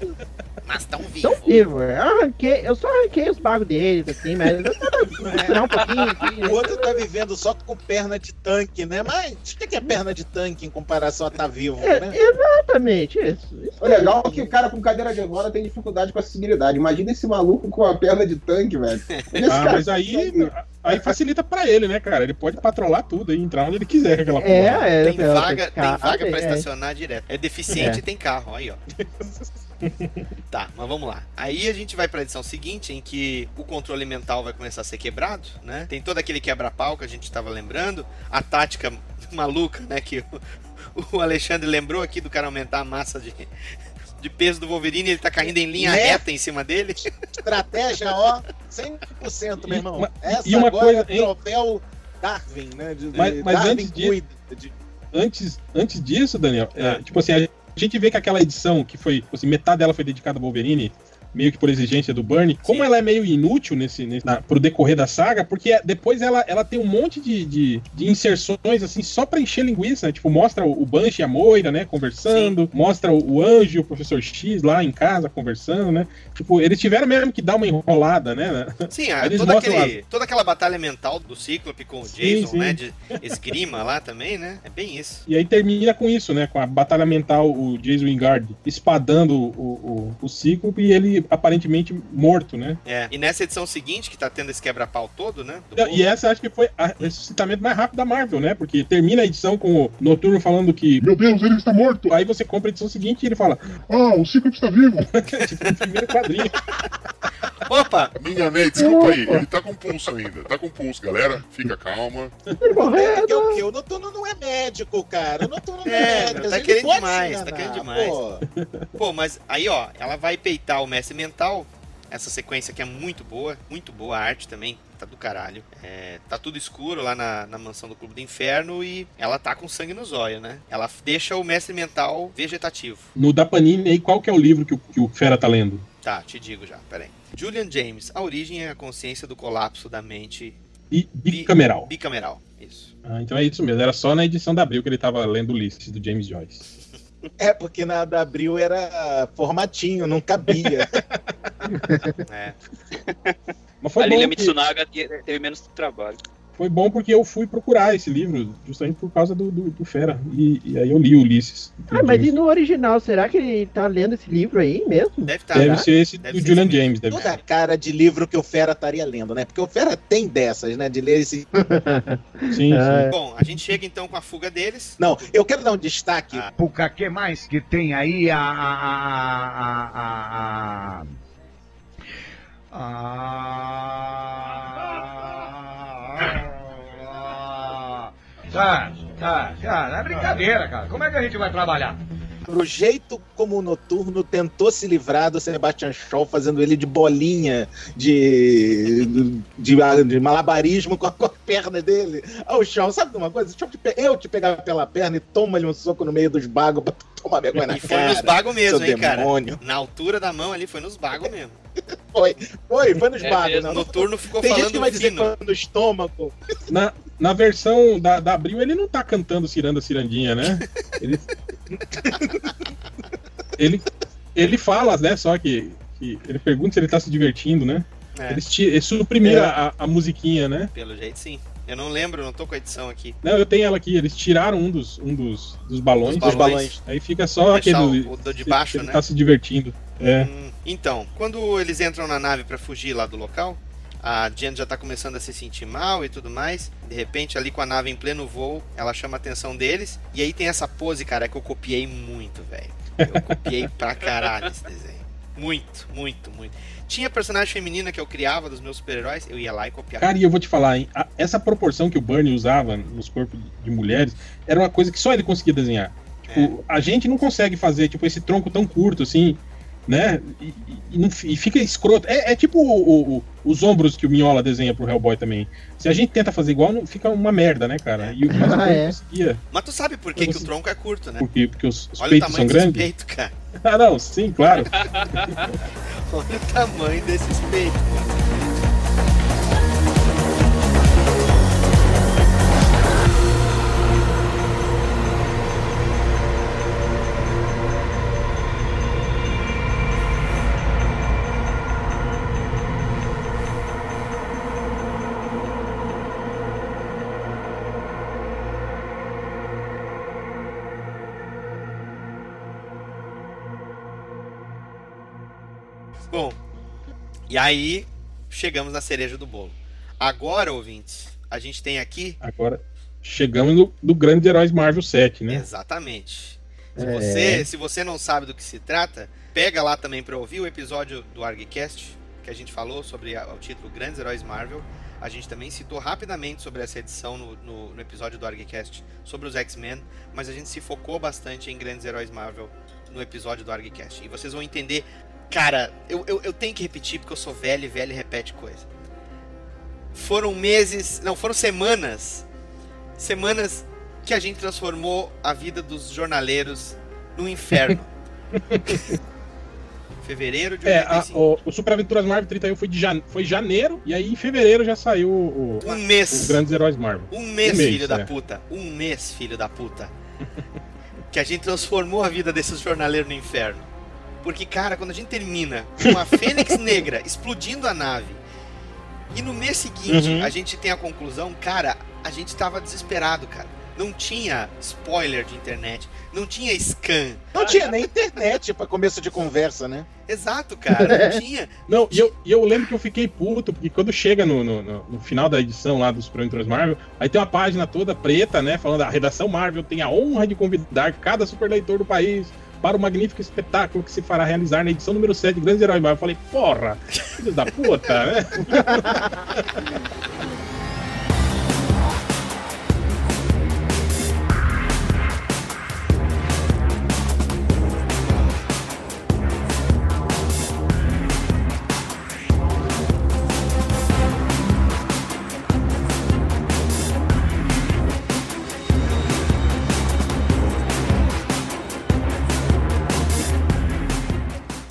Mas tão Tão vivo. vivo, eu arranquei, eu só arranquei os bagos deles, assim, mas eu tava um pouquinho, assim, O outro tá vivendo só com perna de tanque, né? Mas o que que é perna de tanque em comparação a tá vivo, É, né? exatamente, isso. isso O legal é que o cara com cadeira de roda tem dificuldade com acessibilidade. Imagina esse maluco com a perna de tanque, velho. Ah, mas aí, aí facilita pra ele, né, cara? Ele pode patrolar tudo e entrar onde ele quiser aquela porra. É, é. Tem é, vaga, tem vaga pra é. estacionar direto. É deficiente É. e tem carro, aí ó. tá, mas vamos lá. Aí a gente vai pra edição seguinte, em que o controle mental vai começar a ser quebrado, né? Tem todo aquele quebra-pau que a gente tava lembrando, a tática maluca, né? Que o, Alexandre lembrou aqui do cara aumentar a massa de, de peso do Wolverine, ele tá caindo em linha Né? reta em cima dele. Estratégia, ó, 100%, meu irmão. Uma- Essa e uma agora coisa, é troféu Darwin, né? De, de- Mas- mas Darwin antes de- cuida de- Antes, antes disso, Daniel, é, Ah. tipo assim, a gente vê que aquela edição que foi, assim, metade dela foi dedicada ao Wolverine, meio que por exigência do Bernie, como ela é meio inútil nesse, nesse na, pro decorrer da saga, porque é- depois ela, ela tem um monte de, de, de inserções, assim, só pra encher linguiça, né? Tipo, mostra o, o Banshee e a Moira, né, conversando, mostra o, o Anjo e o Professor X lá em casa conversando, né? Tipo, eles tiveram mesmo que dar uma enrolada, né? Sim, a- toda, mostram aquele, toda aquela batalha mental do Cíclope com o Sim, Jason, sim. né? De esgrima lá também, né? É bem isso. E aí termina com isso, né? Com a batalha mental, o Jason Wingard espadando o, o, o Cíclope e ele aparentemente morto, né? É. E nessa edição seguinte, que tá tendo esse quebra-pau todo, né? do E essa acho que foi o ressuscitamento mais rápido da Marvel, né? Porque termina a edição com o Noturno falando que. Meu Deus, ele está morto! Aí você compra a edição seguinte e ele fala: Ah, o Cíclope está vivo! tipo, no primeiro quadrinho. Opa! Me enganei, desculpa aí. Ele tá com pulso ainda. Tá com pulso, galera. Fica calma. É que o Noturno não é médico, cara. O Noturno não é, É, médico. tá querendo demais, tá querendo demais. pô. Pô, mas aí, ó, ela vai peitar o Mestre Mental. Essa sequência aqui é muito boa, muito boa. A arte também tá do caralho. É, tá tudo escuro lá na, na mansão do Clube do Inferno e ela tá com sangue nos olhos, né? Ela deixa o Mestre Mental vegetativo. No da Panini, aí qual que é o livro que o, que o Fera tá lendo? Tá, te digo já, peraí. Julian James, a origem é a consciência do colapso da mente Bi- Bicameral. bicameral. Isso. Ah, então é isso mesmo. Era só na edição da Abril que ele tava lendo Ulisses, do James Joyce. É, porque na da Abril era formatinho, não cabia. É. Mas foi a Lilia que- Mitsunaga te- teve menos trabalho. Foi bom porque eu fui procurar esse livro, justamente por causa do, do, do Fera. E, e aí eu li Ulisses. Ah, mas James. e no original, será que ele tá lendo esse livro aí mesmo? Deve estar. Deve ser esse Deve do ser Julian esse. James. Deve Toda a cara de livro que o Fera estaria lendo, né? Porque o Fera tem dessas, né? De ler esse. Sim, sim. Ah, Bom, a gente chega então com a fuga deles. Não, eu quero dar um destaque. Ah. Puca, que mais que tem aí a. a. a. a. a. a. Tá, tá, tá. É brincadeira, cara. Como é que a gente vai trabalhar? Pro jeito como o Noturno tentou se livrar do Sebastian Shaw, fazendo ele de bolinha de, de, de malabarismo com a, com a perna dele. Ah, o Shaw, sabe de uma coisa? Deixa eu te, pe- eu te pegar pela perna e toma-lhe um soco no meio dos bagos pra tu tomar vergonha na E foi cara. nos bagos mesmo, hein, cara? demônio. Na altura da mão ali, foi nos bagos mesmo. Foi, foi, foi nos É bagos. não. Noturno ficou Tem gente falando que vai dizer fino. no estômago. Na, na versão da, da Abril, ele não tá cantando Ciranda Cirandinha, né? Ele, ele, ele fala, né? Só que, que ele pergunta se ele tá se divertindo, né? É, eles suprimiram É. a, a musiquinha, né? pelo jeito sim. Eu não lembro, não tô com a edição aqui. Não, eu tenho ela aqui. Eles tiraram um dos, um dos, dos balões. Dos balões. Aí fica só aquele. o- o do de baixo, ele né? tá se divertindo. É. Hum, Então, quando eles entram na nave pra fugir lá do local, a Jen já tá começando a se sentir mal e tudo mais. De repente, ali com a nave em pleno voo, ela chama a atenção deles. E aí tem essa pose, cara, que eu copiei muito, velho. Eu copiei pra caralho esse desenho. Muito, muito, muito. Tinha personagem feminina que eu criava dos meus super-heróis, eu ia lá e copiava. Cara, e eu vou te falar, hein? a- essa proporção que o Bernie usava nos corpos de mulheres era uma coisa que só ele conseguia desenhar. Tipo, a gente não consegue fazer, tipo, esse tronco tão curto, assim, né? E, e- e fica escroto. É, é tipo o- o- os ombros que o Minhola desenha pro Hellboy também. Se a gente tenta fazer igual, não, fica uma merda, né, cara? E o mas Ah, é. conseguia, Mas tu sabe por que, que o tronco é curto, né? porque, porque os, os Olha o peitos são tamanho desse grandes. peito, cara. Ah, não, sim, claro. Olha o tamanho desses peitos. Bom, e aí chegamos na cereja do bolo. Agora, ouvintes, a gente tem aqui. Agora, chegamos no, do Grande Heróis Marvel 7, né? Exatamente. Se É. você, se você não sabe do que se trata, pega lá também para ouvir o episódio do ArgCast, que a gente falou sobre a- o título Grandes Heróis Marvel. A gente também citou rapidamente sobre essa edição no, no- no episódio do ArgCast sobre os X-Men, mas a gente se focou bastante em Grandes Heróis Marvel no episódio do ArgCast. E vocês vão entender. Cara, eu, eu, eu tenho que repetir porque eu sou velho e velho repete coisa. Foram meses, não, foram semanas, semanas que a gente transformou a vida dos jornaleiros no inferno. Fevereiro de É, a- 85. o, o Super Aventuras Marvel 31 foi, de jane- foi janeiro, e aí em fevereiro já saiu o, Um os mês. Grandes Heróis Marvel. Um mês, Um mês, filho da é. puta. Um mês, filho da puta. que a gente transformou a vida desses jornaleiros no inferno. Porque, cara, quando a gente termina com a Fênix Negra explodindo a nave, e no mês seguinte Uhum. a gente tem a conclusão, cara, a gente tava desesperado, cara. Não tinha spoiler de internet, não tinha scan. Não tinha nem internet pra começo de conversa, né? Exato, cara, não tinha. Não, e eu, e eu lembro que eu fiquei puto, porque quando chega no, no, no- no final da edição lá dos Super Aventuras Marvel, aí tem uma página toda preta, né, falando a redação Marvel tem a honra de convidar cada super leitor do país para o magnífico espetáculo que se fará realizar na edição número 7 de Grandes Heróis. Eu falei, porra, filho da puta, né?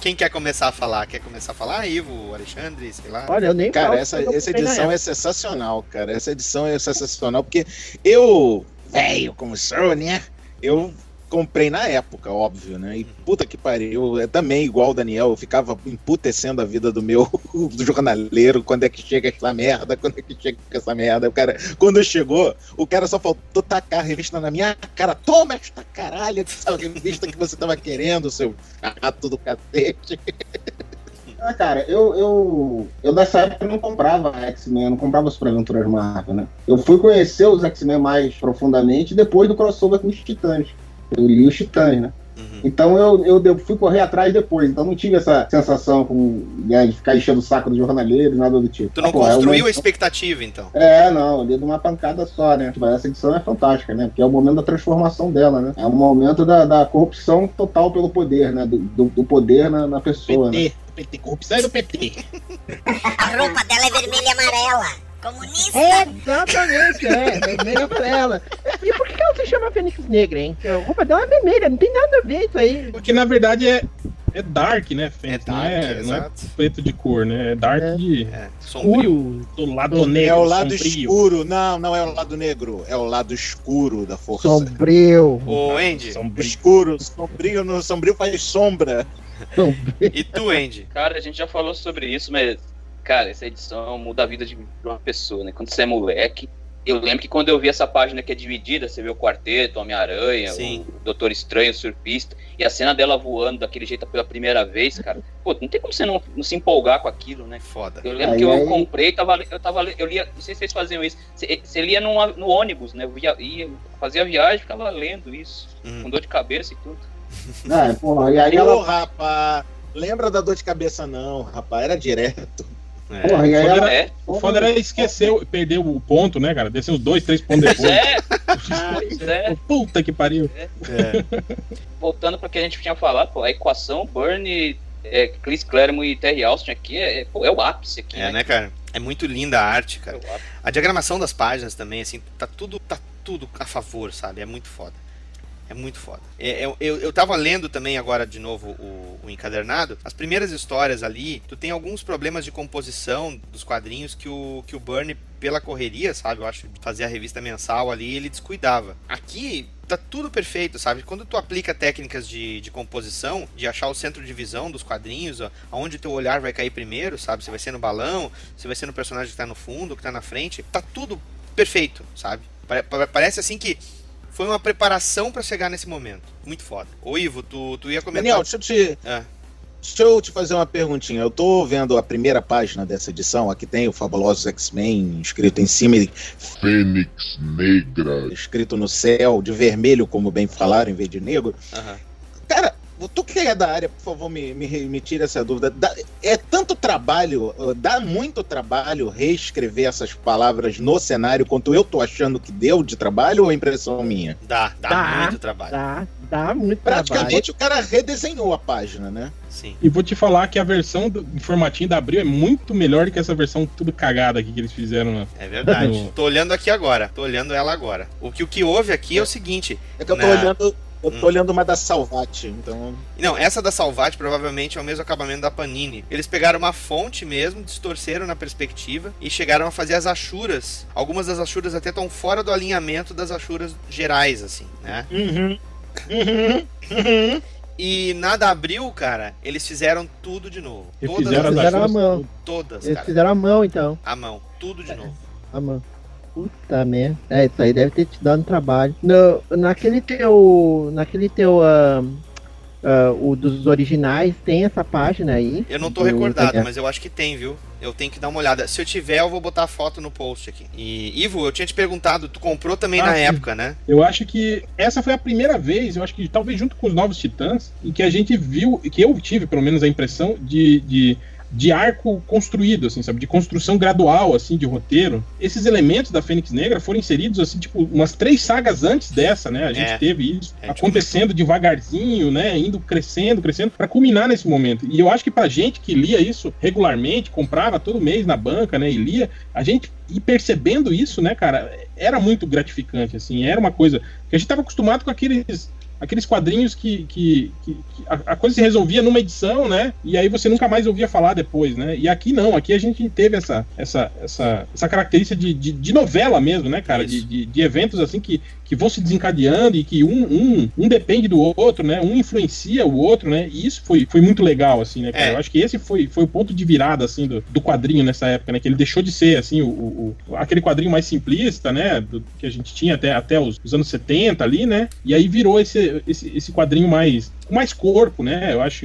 Quem quer começar a falar? Quer começar a falar? Ivo, Alexandre, sei lá. Olha, eu nem Cara, falo essa, essa na edição é sensacional, cara. Essa edição é sensacional porque eu, velho, como sou, né? Eu comprei na época, óbvio, né? E puta que pariu, é também igual o Daniel, eu ficava emputecendo a vida do meu do jornaleiro, quando é que chega essa merda, quando é que chega essa merda. O cara, quando chegou, o cara só faltou tacar a revista na minha cara. Toma esta caralho dessa revista que você tava querendo, seu rato do cacete. Ah, cara, eu, eu, eu nessa época não comprava X-Men, eu não comprava Super Aventuras Marvel, né? Eu fui conhecer os X-Men mais profundamente depois do crossover com os Titãs. Eu li os Titãs, né? Uhum. Então eu, eu fui correr atrás depois, então não tive essa sensação com, né, de ficar enchendo o saco do jornaleiro, nada do tipo. Tu não Ah, pô, é construiu uma- a expectativa, então. É, não, ali de uma pancada só, né? Tipo, Essa edição é fantástica, né? Porque é o momento da transformação dela, né? É o momento da, da corrupção total pelo poder, né? Do, do, do poder na, na pessoa, né? PT, PT, corrupção é do PT. A roupa dela é vermelha e amarela. Comunista. É, exatamente, é. Vermelha e amarela. E por que ela se chama Fênix Negra, hein? A roupa dela é vermelha, não tem nada a ver isso aí. Porque na verdade é, é dark, né, Fênix? É dark, não, é, não é preto de cor, né? É dark É. de É, sombrio. escuro, do lado negro. É o lado sombrio. escuro. Não, não é o lado negro. É o lado escuro da força. Sombrio. Ô, Andy, Sombrio. Escuro, sombrio, no sombrio faz sombra. e tu, Andy? Cara, a gente já falou sobre isso, mas, cara, essa edição muda a vida de uma pessoa, né? Quando você é moleque. Eu lembro que quando eu vi essa página que é dividida, você vê o quarteto, Homem-Aranha, o Doutor Estranho, o Surfista, e a cena dela voando daquele jeito pela primeira vez, cara. Pô, não tem como você não, não se empolgar com aquilo, né? Foda. Eu lembro Aí, que eu aí- comprei, tava, eu tava, eu lia, não sei se vocês faziam isso. Você, você lia numa- no ônibus, né? Eu via, ia, fazia viagem, ficava lendo isso, Hum. com dor de cabeça e tudo. É, porra, e aí Ô, ela. rapaz, lembra da dor de cabeça não, rapaz, era direto. É. Porra, e aí Foda ela. É, O foda era esquecer, perder o ponto, né, cara? Descer os dois, três pontos pois depois. é, pois é. Puta que pariu. Voltando para que a gente tinha falado, pô, a equação Burn, é, Chris Claremont e Terry Austin aqui é, é, pô, é o ápice aqui, É, né, cara? É muito linda a arte, cara. É o. A diagramação das páginas também, assim, tá tudo, tá tudo a favor, sabe? É muito foda. É muito foda. É, eu, eu, eu tava lendo também agora de novo o, o encadernado. As primeiras histórias ali, tu tem alguns problemas de composição dos quadrinhos que o, que o Burnie, pela correria, sabe? Eu acho, fazer a revista mensal ali, ele descuidava. Aqui tá tudo perfeito, sabe? Quando tu aplica técnicas de, de composição, de achar o centro de visão dos quadrinhos, ó, aonde teu olhar vai cair primeiro, sabe? Se vai ser no balão, se vai ser no personagem que tá no fundo, que tá na frente, tá tudo perfeito, sabe? Pare- pa- Parece assim que foi uma preparação pra chegar nesse momento. Muito foda. Ô Ivo, tu, tu ia comentar. Daniel, deixa eu te. Ah. Deixa eu te fazer uma perguntinha. Eu tô vendo a primeira página dessa edição. Aqui tem o Fabuloso X-Men escrito em cima, e Fênix Negra. escrito no céu, de vermelho, como bem falaram, em vez de negro. Aham. Cara, tu que é da área, por favor, me, me, me tira essa dúvida. Dá- é tanto trabalho, uh, dá muito trabalho reescrever essas palavras no cenário quanto eu tô achando que deu de trabalho ou é impressão minha? Dá, dá, Dá, muito trabalho. Dá, dá muito trabalho. Praticamente o cara redesenhou a página, né? Sim. E vou te falar que a versão do formatinho da Abril é muito melhor do que essa versão tudo cagada aqui que eles fizeram. Né? É verdade. No- tô olhando aqui agora. Tô olhando ela agora. O que, o que houve aqui é o seguinte. É que eu tô Na- olhando. Eu tô Hum. olhando uma da Salvati, então. Não, essa da Salvati provavelmente é o mesmo acabamento da Panini. Eles pegaram uma fonte mesmo, distorceram na perspectiva e chegaram a fazer as achuras. Algumas das achuras até estão fora do alinhamento das achuras gerais, assim, né? Uhum. Uhum. Uhum. E na da Abril, cara, eles fizeram tudo de novo. E Todas fizeram as Fizeram a mão. Todas, Eles cara. fizeram a mão, então. A mão. Tudo de novo. A mão. Puta merda. É, isso aí deve ter te dado trabalho. No, naquele teu. Naquele teu. ah, o dos originais, tem essa página aí. Eu não tô Do- recordado, mas eu acho que tem, viu? Eu tenho que dar uma olhada. Se eu tiver, eu vou botar a foto no post aqui. E, Ivo, eu tinha te perguntado, tu comprou também Ah, na sim. época, né? Eu acho que essa foi a primeira vez, eu acho que talvez junto com os Novos Titãs, em que a gente viu, que eu tive pelo menos a impressão de, de, de arco construído, assim, sabe? De construção gradual, assim, de roteiro. Esses elementos da Fênix Negra foram inseridos, assim, tipo, umas três sagas antes dessa, né? A gente É. teve isso É, tipo, acontecendo devagarzinho, né? Indo crescendo, crescendo, para culminar nesse momento. E eu acho que pra gente que lia isso regularmente, comprava todo mês na banca, né? E lia, a gente ir percebendo isso, né, cara, era muito gratificante, assim, era uma coisa que a gente estava acostumado com aqueles aqueles quadrinhos que, que, que- que a, a coisa se resolvia numa edição, né? E aí você nunca mais ouvia falar depois, né? E aqui não, aqui a gente teve essa essa, essa, essa característica de, de, de novela mesmo, né, cara? De, de, de eventos assim que, que vão se desencadeando e que um, um, um depende do outro, né? Um influencia o outro, né? E isso foi, foi muito legal, assim, né, cara? É. Eu acho que esse foi, foi o ponto de virada, assim, do, do quadrinho nessa época, né? Que ele deixou de ser, assim, o, o- o- aquele quadrinho mais simplista, né? do- que a gente tinha até, até os, os anos 70 ali, né? E aí virou esse, esse, esse quadrinho mais com mais corpo, né? Eu acho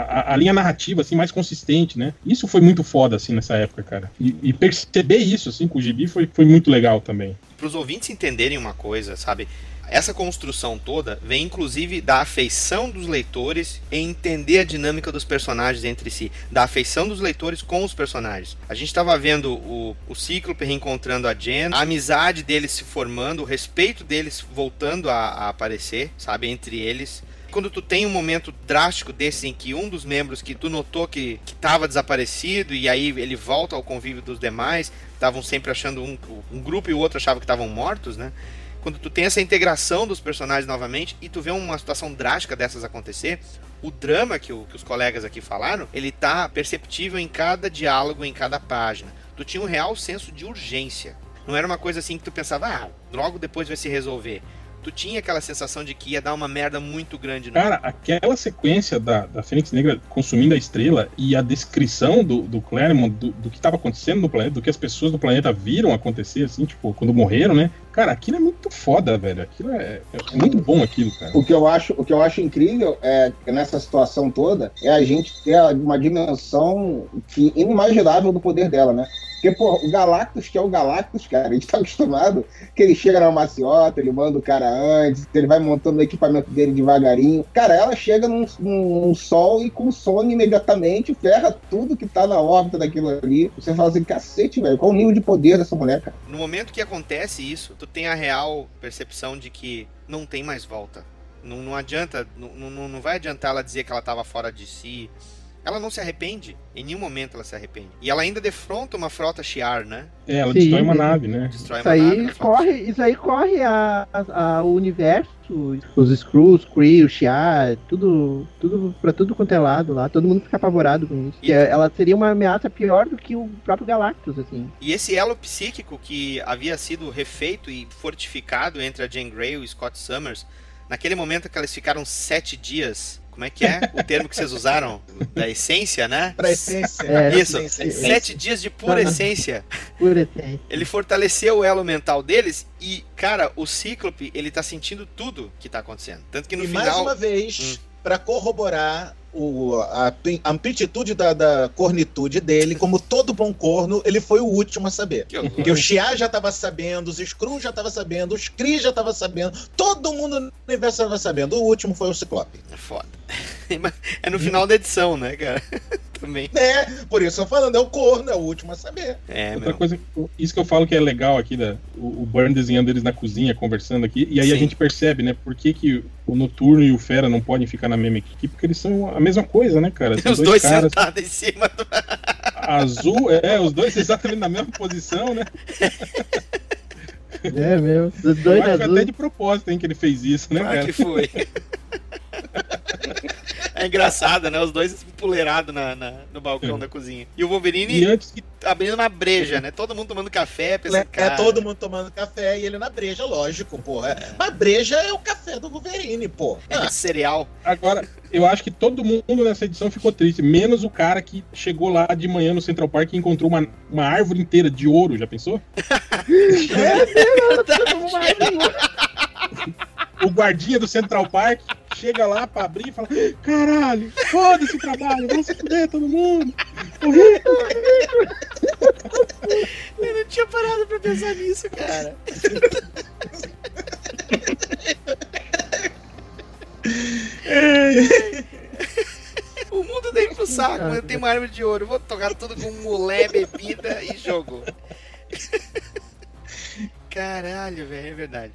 a, a- linha narrativa assim mais consistente, né? Isso foi muito foda assim nessa época, cara. E, e perceber isso assim com o Gibi foi, foi muito legal também. Para os ouvintes entenderem uma coisa, sabe? Essa construção toda vem inclusive da afeição dos leitores em entender a dinâmica dos personagens entre si, da afeição dos leitores com os personagens. A gente estava vendo o, o Cíclope reencontrando a Jen, a amizade deles se formando, o respeito deles voltando a, a aparecer, sabe, entre eles. Quando tu tem um momento drástico desse em que um dos membros que tu notou que estava desaparecido e aí ele volta ao convívio dos demais, estavam sempre achando um, um grupo e o outro achava que estavam mortos, né? quando tu tem essa integração dos personagens novamente e tu vê uma situação drástica dessas acontecer, o drama que, o- que os colegas aqui falaram, ele tá perceptível em cada diálogo, em cada página. Tu tinha um real senso de urgência. Não era uma coisa assim que tu pensava, ah, logo depois vai se resolver. Tu tinha aquela sensação de que ia dar uma merda muito grande no Cara, aquela sequência da, da Fênix Negra consumindo a estrela e a descrição do, do Claremont do, do que estava acontecendo no planeta, do que as pessoas do planeta viram acontecer, assim, tipo, quando morreram, né? Cara, aquilo é muito foda, velho. Aquilo é, é muito bom aquilo, cara. O que eu acho, o que eu acho incrível é que nessa situação toda é a gente ter uma dimensão que inimaginável do poder dela, né? Porque, pô, o Galactus, que é o Galactus, cara, a gente tá acostumado que ele chega na maciota, ele manda o cara antes, ele vai montando o equipamento dele devagarinho. Cara, ela chega num, num- sol e consome imediatamente, ferra tudo que tá na órbita daquilo ali. Você fala assim, cacete, velho, qual o nível de poder dessa mulher, cara? No momento que acontece isso, tu tem a real percepção de que não tem mais volta. Não, não adianta, não, não, não vai adiantar ela dizer que ela estava fora de si. Ela não se arrepende. Em nenhum momento ela se arrepende. E ela ainda defronta uma frota Shiar, né? É, ela Sim. destrói uma nave, né? Destrói Isso uma nave aí na frota corre, isso aí corre a, a- a- o universo, os Skrulls, Kree, o Shiar, tudo, tudo pra tudo quanto é lado lá, todo mundo fica apavorado com isso. Que é- ela seria uma ameaça pior do que o próprio Galactus, assim. E esse elo psíquico que havia sido refeito e fortificado entre a Jane Grey e o Scott Summers, naquele momento que eles ficaram sete dias. Como é que é o termo que vocês usaram? Da essência, né? Pra essência. É, Isso, essência, sete dias de pura Aham. essência. Por essência. Ele fortaleceu o elo mental deles e, cara, o Cíclope, ele tá sentindo tudo que tá acontecendo. Tanto que no e final. mais uma vez, pra corroborar o, a a amplitude da, da cornitude dele, como todo bom corno, ele foi o último a saber. Porque o Shia já tava sabendo, os Skrull já tava sabendo, os Kree já tava sabendo, todo mundo no universo tava sabendo. O último foi o Ciclope. É foda. É no final da edição, né, cara? Também. É, por isso eu tô falando, é o corno, é o último a saber. É, Outra meu. coisa, isso que eu falo que é legal aqui, da, o, o Burn desenhando eles na cozinha, conversando aqui, e aí Sim. a gente percebe, né, por que, que o Noturno e o Fera não podem ficar na mesma equipe, porque eles são a mesma coisa, né, cara? São Os dois caras sentados em cima do. azul, é, os dois exatamente na mesma posição, né? É mesmo. Os Eu dois acho que até azuis. de propósito, hein, que ele fez isso, né, Claro cara? que foi. É engraçado, né? Os dois empoleirados na, na- no balcão da cozinha. E o Wolverine E antes que abrindo uma breja, né? Todo mundo tomando café, É, pensando, é cara, todo mundo tomando café e ele na breja, lógico, porra. Mas breja é o café do Wolverine, pô. é cereal. Agora, eu acho que todo mundo nessa edição ficou triste, menos o cara que chegou lá de manhã no Central Park e encontrou uma, uma árvore inteira de ouro, já pensou? o guardinha do Central Park chega lá pra abrir e fala: Caralho, foda-se o trabalho, vamos se fuder todo mundo. Eu não tinha parado pra pensar nisso, cara. O mundo dele pro saco, eu tenho uma árvore de ouro, vou tocar tudo com mulher, bebida e jogo. Caralho, velho, é verdade.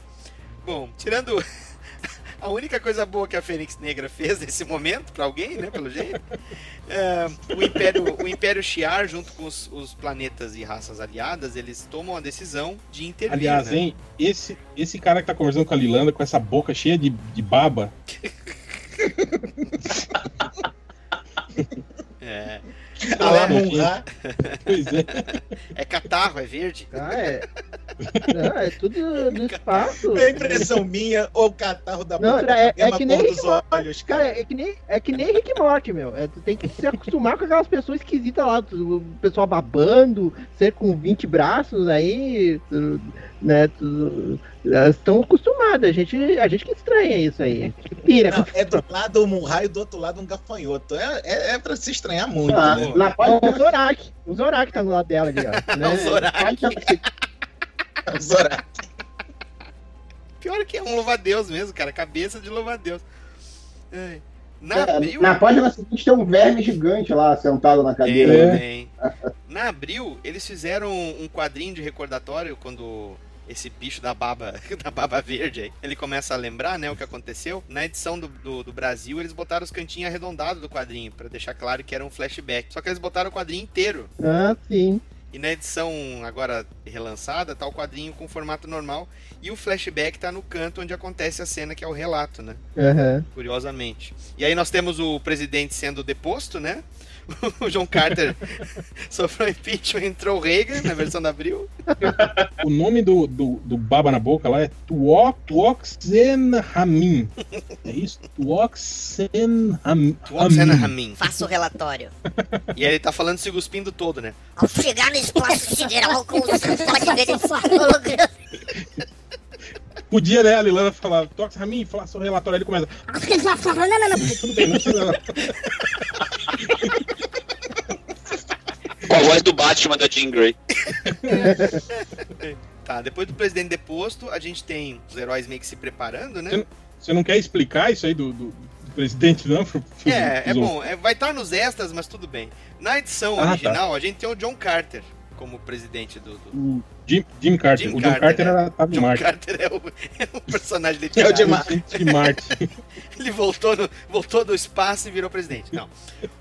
Bom, tirando a única coisa boa que a Fênix Negra fez nesse momento, pra alguém, né, pelo jeito, é, o, Império, o Império Shi'ar, junto com os, os planetas e raças aliadas, eles tomam a decisão de intervir, Aliás, né? hein, esse, esse cara que tá conversando com a Lilanda com essa boca cheia de, de baba. É, Alamunra. Pois é. é catarro, é verde. Ah, é. Não, é tudo do espaço. É impressão minha ou o catarro da Não, boca é- é que nem Rick Morty. olhos, Cara, cara. é que nem, é que nem Rick Morty, meu. É, tu tem que se acostumar com aquelas pessoas esquisitas lá. O pessoal babando, ser com 20 braços aí, tu- né? elas estão acostumadas. A gente, a gente que estranha isso aí. Pira. Não, é do lado um raio e do outro lado um gafanhoto. É, é, é pra se estranhar muito, Ah, né? na página, o Zorak. O Zorak tá do lado dela ali, ó. Né? O Zorak. Zorak. Pior que é um louva-a-Deus mesmo, cara. Cabeça de louva-a-Deus. Ai. Na é, abril. na página seguinte tem um verme gigante lá sentado na cadeira. Tem, né? Na abril, eles fizeram um quadrinho de recordatório quando esse bicho da baba, da baba verde aí, ele começa a lembrar, né, o que aconteceu. Na edição do, do, do Brasil, eles botaram os cantinhos arredondados do quadrinho, pra deixar claro que era um flashback. Só que eles botaram o quadrinho inteiro. Ah, sim. E na edição agora relançada, tá o quadrinho com formato normal e o flashback tá no canto onde acontece a cena que é o relato, né? Aham. Curiosamente. E aí nós temos o presidente sendo deposto, né? O John Carter sofreu impeachment, entrou o Reagan na versão da Abril. O nome do, do, do baba na boca lá é Tuoxenhamin. É isso? Tuoxenhamin. Tuoxenhamin. Faça o relatório. E aí ele tá falando se cuspindo todo, né? Ao chegar no espaço sideral com o pode ver esse holograma. Podia, né, a Lilana falar, Tuoxenhamin, falar seu relatório, aí ele começa. Tudo bem, não precisa. Com a voz do Batman da Jean Grey. Tá, depois do presidente deposto, a gente tem os heróis meio que se preparando, né? Você não, você não quer explicar isso aí do, do- do presidente, não? É, é bom. é- vai estar nos extras, mas tudo bem. Na edição Ah, tá. original, a gente tem o John Carter como presidente do. do- O Jim, Jim Carter. Jim o John Carter, Carter né? era tava John Marte. Carter é o, é o personagem É o literário. de Marte. De Marte. Ele voltou, no- voltou do espaço e virou presidente. Não.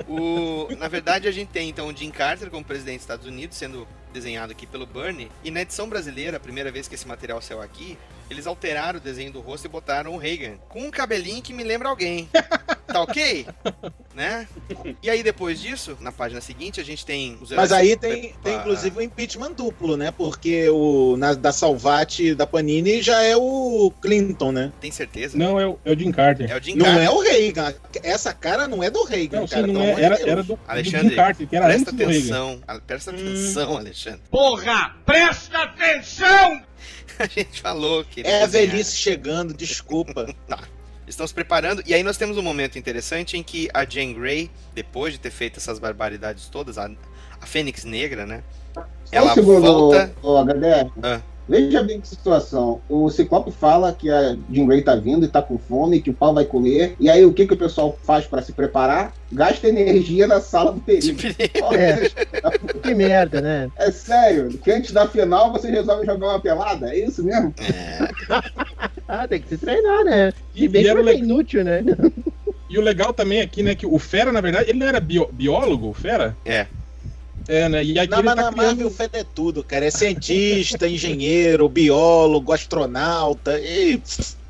O, na verdade, a gente tem então o Jim Carter como presidente dos Estados Unidos, sendo desenhado aqui pelo Bernie. E na edição brasileira, a primeira vez que esse material saiu aqui, eles alteraram o desenho do rosto e botaram o Reagan com um cabelinho que me lembra alguém. Tá ok? né? E aí, depois disso, na página seguinte, a gente tem os Mas aí tem, tem inclusive o impeachment duplo, né? Porque o na, da Salvati da Panini já é o Clinton, né? Tem certeza? Não, é o, é o Jim Carter. É o Jim Não Carter. é o Reagan. Essa cara não é do Reagan, Não, sim, cara. não pelo é, era, Deus. era do, do Alexandre, Jim Carter, que era presta antes do atenção. Presta atenção, Alexandre. Porra, presta atenção! A gente falou que É a velhice chegando, desculpa. Tá. Estão se preparando, e aí nós temos um momento interessante em que a Jane Grey, depois de ter feito essas barbaridades todas, a, a Fênix Negra, né? Ela segundo, volta. ô, HDR. Ah. Veja bem que situação. O Ciclope fala que a Jean Grey tá vindo e tá com fome, que o pau vai comer. E aí o que, que o pessoal faz pra se preparar? Gasta energia na sala do perigo. É. Que merda, né? É sério, que antes da final você resolve jogar uma pelada? É isso mesmo? Ah, tem que se treinar, né? E, bem que le- inútil, né? e o legal também aqui, né, que o Fera, na verdade, ele não era bio- biólogo, o Fera? É. É, né? E aqui Não, mas tá na criando... Marvel o Fed é tudo, cara. É cientista, engenheiro, biólogo, astronauta. E,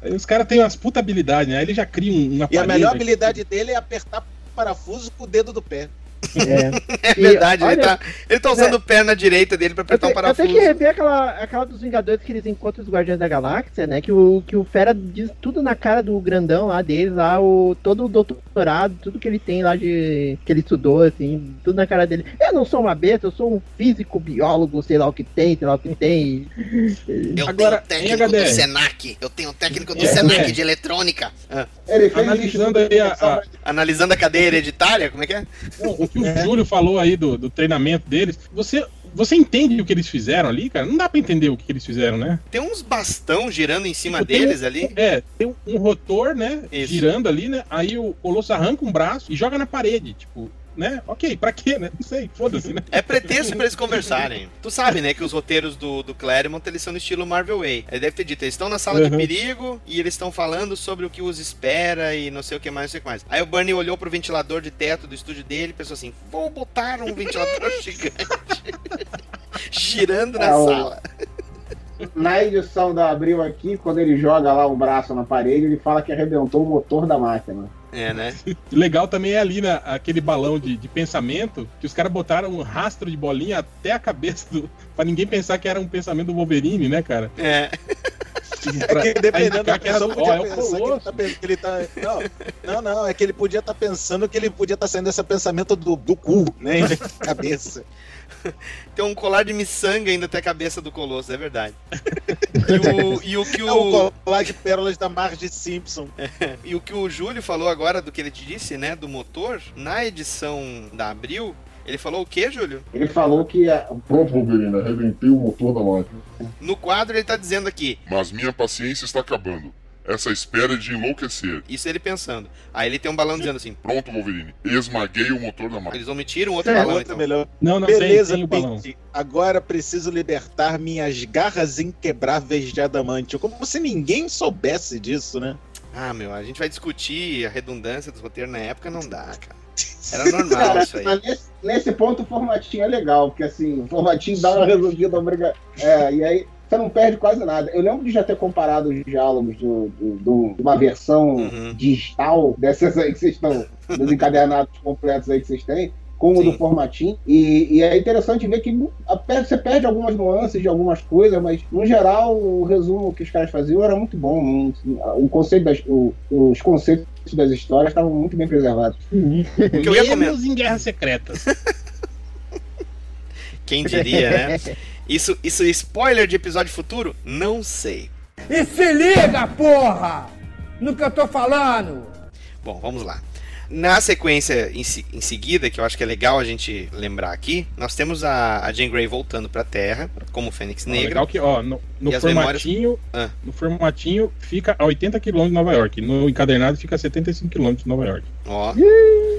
Aí Os caras têm umas puta habilidades, né? Aí ele já cria um, um e a melhor aqui. habilidade dele é apertar parafuso com o dedo do pé. É. É verdade, E, ele, olha, tá, ele tá usando a perna direita dele pra apertar te, um parafuso. tenho que rever aquela, aquela dos Vingadores que eles encontram os Guardiões da Galáxia, né? Que o, que o Fera diz tudo na cara do grandão lá deles, lá, o, todo o doutorado, tudo que ele tem lá de. que ele estudou, assim, tudo na cara dele. Eu não sou uma besta, eu sou um físico, biólogo, sei lá o que tem, sei lá o que tem. Eu Agora, tenho técnico do. Senac. Eu tenho técnico do É, Senac é. de eletrônica. Ah, Ele Analisando aí a- a- analisando a cadeia hereditária, como é que é? Não, o que o Júlio falou aí do, do treinamento deles, você, você entende o que eles fizeram ali, cara? Não dá pra entender o que eles fizeram, né? Tem uns bastão girando em cima Tipo, tem deles um- ali. É, tem um, um rotor, né? Isso. Girando ali, né? Aí o Colosso arranca um braço e joga na parede, tipo, né? Ok, pra quê, né? Não sei, foda-se, né? É pretexto pra eles conversarem. Tu sabe, né, que os roteiros do, do Claremont, eles são no estilo Marvel Way. Ele deve ter dito, eles estão na sala de Uhum. perigo e eles estão falando sobre o que os espera e não sei o que mais, não sei o que mais. Aí o Bernie olhou pro ventilador de teto do estúdio dele e pensou assim, vou botar um ventilador gigante girando na o- sala. Na edição da Abril aqui, quando ele joga lá o braço na parede, ele fala que arrebentou o motor da máquina. É, né? Legal também é ali, né, aquele balão de, de pensamento, que os caras botaram um rastro de bolinha até a cabeça do. pra ninguém pensar que era um pensamento do Wolverine, né, cara? É. É que dependendo da pessoa, ó, é podia pensar que ele tá, que ele tá. Não, não, não, é que ele podia estar pensando que ele podia estar saindo esse pensamento do, do cu, né? da cabeça. Tem um colar de miçanga ainda até a cabeça do Colosso, é verdade. E o, e o que É o, o colar de pérolas da Marge Simpson. E o que o Júlio falou agora do que ele te disse, né, do motor, na edição da Abril, ele falou o que, Júlio? Ele falou que a- Pronto, Wolverine, arrebentei o motor da máquina. No quadro ele tá dizendo aqui, Mas minha paciência está acabando. Essa espera é de enlouquecer. isso ele pensando. Aí ele tem um balão dizendo assim, Pronto, Wolverine. Esmaguei o motor da máquina. eles omitiram outro É, balão então. melhor. Não, não, Beleza, tem, tem o balão. Agora preciso libertar minhas garras inquebráveis de adamantio. Como se ninguém soubesse disso, né? Ah, meu, a gente vai discutir a redundância dos roteiros na época, não dá, cara. Era normal Cara, isso aí. mas nesse, nesse ponto o formatinho é legal, porque assim, o formatinho dá uma resolvida obriga... É, e aí você não perde quase nada. Eu lembro de já ter comparado os diálogos do, do- do- de uma versão Uhum. digital dessas aí que vocês estão, dos encadernados completos aí que vocês têm, com o Sim. do formatinho. E, e é interessante ver que a- você perde algumas nuances de algumas coisas, mas no geral o resumo que os caras faziam era muito bom. O conceito das, o- os conceitos das histórias estavam muito bem preservados. O que eu. Menos em Guerras Secretas. Quem diria, né? Isso, isso é spoiler de episódio futuro? Não sei. E se liga, porra! No que eu tô falando! Bom, vamos lá. Na sequência em, se- em seguida, que eu acho que é legal a gente lembrar aqui, nós temos a, a Jean Grey voltando pra Terra, como Fênix Negra. legal que, ó, no, no formatinho, Ah. no formatinho fica a 80 km de Nova York. No encadernado fica a 75 km de Nova York. Ó,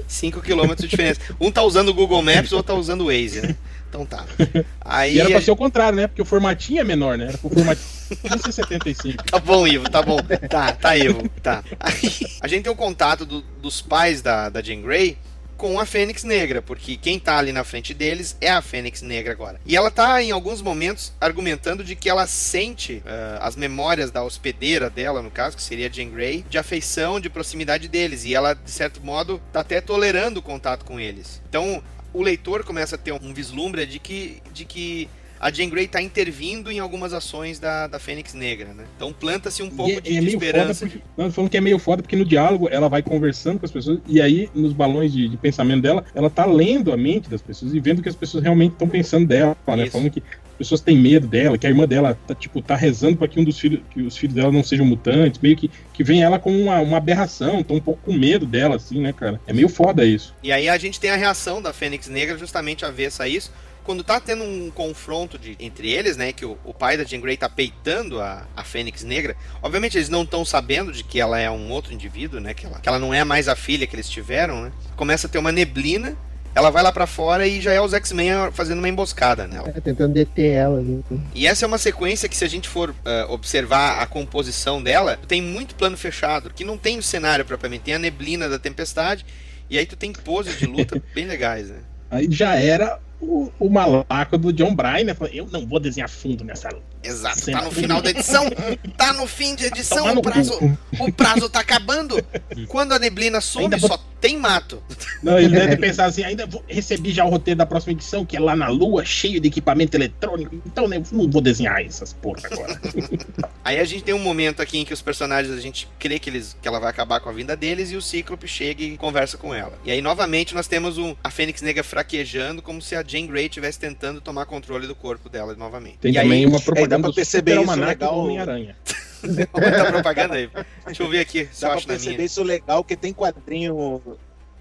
5 km de diferença. Um tá usando o Google Maps, o outro tá usando o Waze, né? Então tá. Aí E era pra ser o contrário, né? Porque o formatinho é menor, né? Era pro formatinho ser 75. Tá bom, Ivo, tá bom. Tá, tá, Ivo, tá. Aí, a gente tem o contato do- dos pais da, da Jean Grey com a Fênix Negra, porque quem tá ali na frente deles é a Fênix Negra agora. E ela tá, em alguns momentos, argumentando de que ela sente ah, as memórias da hospedeira dela, no caso, que seria a Jean Grey, de afeição, de proximidade deles. E ela, de certo modo, tá até tolerando o contato com eles. Então, o leitor começa a ter um vislumbre de que, de que a Jean Grey tá intervindo em algumas ações da, da Fênix Negra, né? Então planta-se um pouco é- de, é de esperança. porque. Não, falando que é meio foda porque no diálogo ela vai conversando com as pessoas e aí nos balões de, de pensamento dela, ela tá lendo a mente das pessoas e vendo o que as pessoas realmente estão pensando dela, né? Isso. Falando que as pessoas têm medo dela, que a irmã dela tá, tipo, tá rezando para que um dos filhos, que os filhos dela não sejam mutantes, meio que, que vem ela com uma, uma aberração, tá um pouco com medo dela, assim, né, cara? É meio foda isso. E aí a gente tem a reação da Fênix Negra justamente avessa a isso. Quando tá tendo um confronto de- entre eles, né? Que o, o pai da Jean Grey tá peitando a, a Fênix Negra. Obviamente eles não estão sabendo de que ela é um outro indivíduo, né? Que ela, que ela não é mais a filha que eles tiveram, né? Começa a ter uma neblina. Ela vai lá pra fora e já é os X-Men fazendo uma emboscada nela. É, tentando deter ela. né? E essa é uma sequência que, se a gente for eh, observar a composição dela, tem muito plano fechado, que não tem o cenário propriamente, tem a neblina da tempestade, e aí tu tem poses de luta bem legais, né? Aí já era o, o malaco do John Bryan, né? Falando, Eu não vou desenhar fundo nessa Exato, cena. tá no final da edição, tá no fim de edição, o prazo, cu. o prazo tá acabando. Quando a neblina some, Ainda só tem mato. Não, ele deve ter pensado assim, ainda vou, recebi já o roteiro da próxima edição, que é lá na Lua, cheio de equipamento eletrônico, então né, não vou desenhar essas porra agora. Aí a gente tem um momento aqui em que os personagens, a gente crê que, eles, que ela vai acabar com a vinda deles e o Cíclope chega e conversa com ela. E aí, novamente, nós temos um, a Fênix Negra fraquejando, como se a Jean Grey estivesse tentando tomar controle do corpo dela novamente. Tem e também aí, uma É, dá propaganda pra perceber isso legal. do Homem-Aranha. Muita propaganda aí. Deixa eu ver aqui se Dá eu pra perceber minha. isso legal, que tem quadrinho.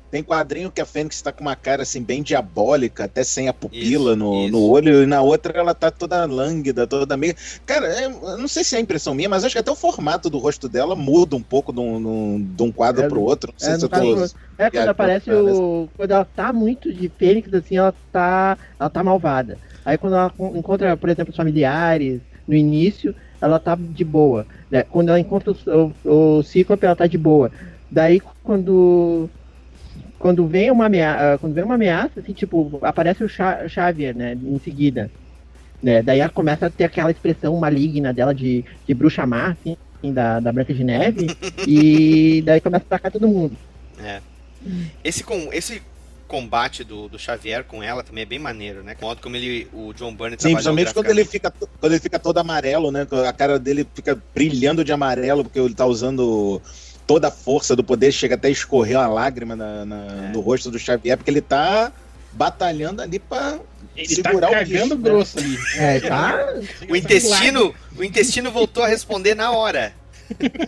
Tem quadrinho que a Fênix tá com uma cara assim bem diabólica, até sem a pupila Isso, no, isso. no olho, e na outra ela tá toda lânguida, toda meio. Cara, é- eu não sei se é impressão minha, mas acho que até o formato do rosto dela muda um pouco de um, de um quadro É, pro outro. Não sei É, se eu tô. caso, é quando aparece o. Quando ela tá muito de Fênix, assim, ela tá. Ela tá malvada. Aí quando ela con- encontra, por exemplo, os familiares no início, ela tá de boa. né? Quando ela encontra o, o, o Cíclope, ela tá de boa. Daí quando. Quando vem uma ameaça, quando vem uma ameaça, assim, tipo, aparece o Xa- Xavier, né, em seguida. Né, daí ela começa a ter aquela expressão maligna dela de, de bruxa má, assim, da, da Branca de Neve, e daí começa a atacar todo mundo. É. Esse, com, esse combate do, do Xavier com ela também é bem maneiro, né? O modo como ele, o John Byrne Sim, principalmente quando ele, fica, quando ele fica todo amarelo, né? A cara dele fica brilhando de amarelo, porque ele tá usando toda a força do poder, chega até a escorrer uma lágrima na- na- É. no rosto do Xavier, porque ele tá batalhando ali pra Ele segurar tá o bicho, né? grosso ali. É, tá. O intestino, o intestino voltou a responder na hora.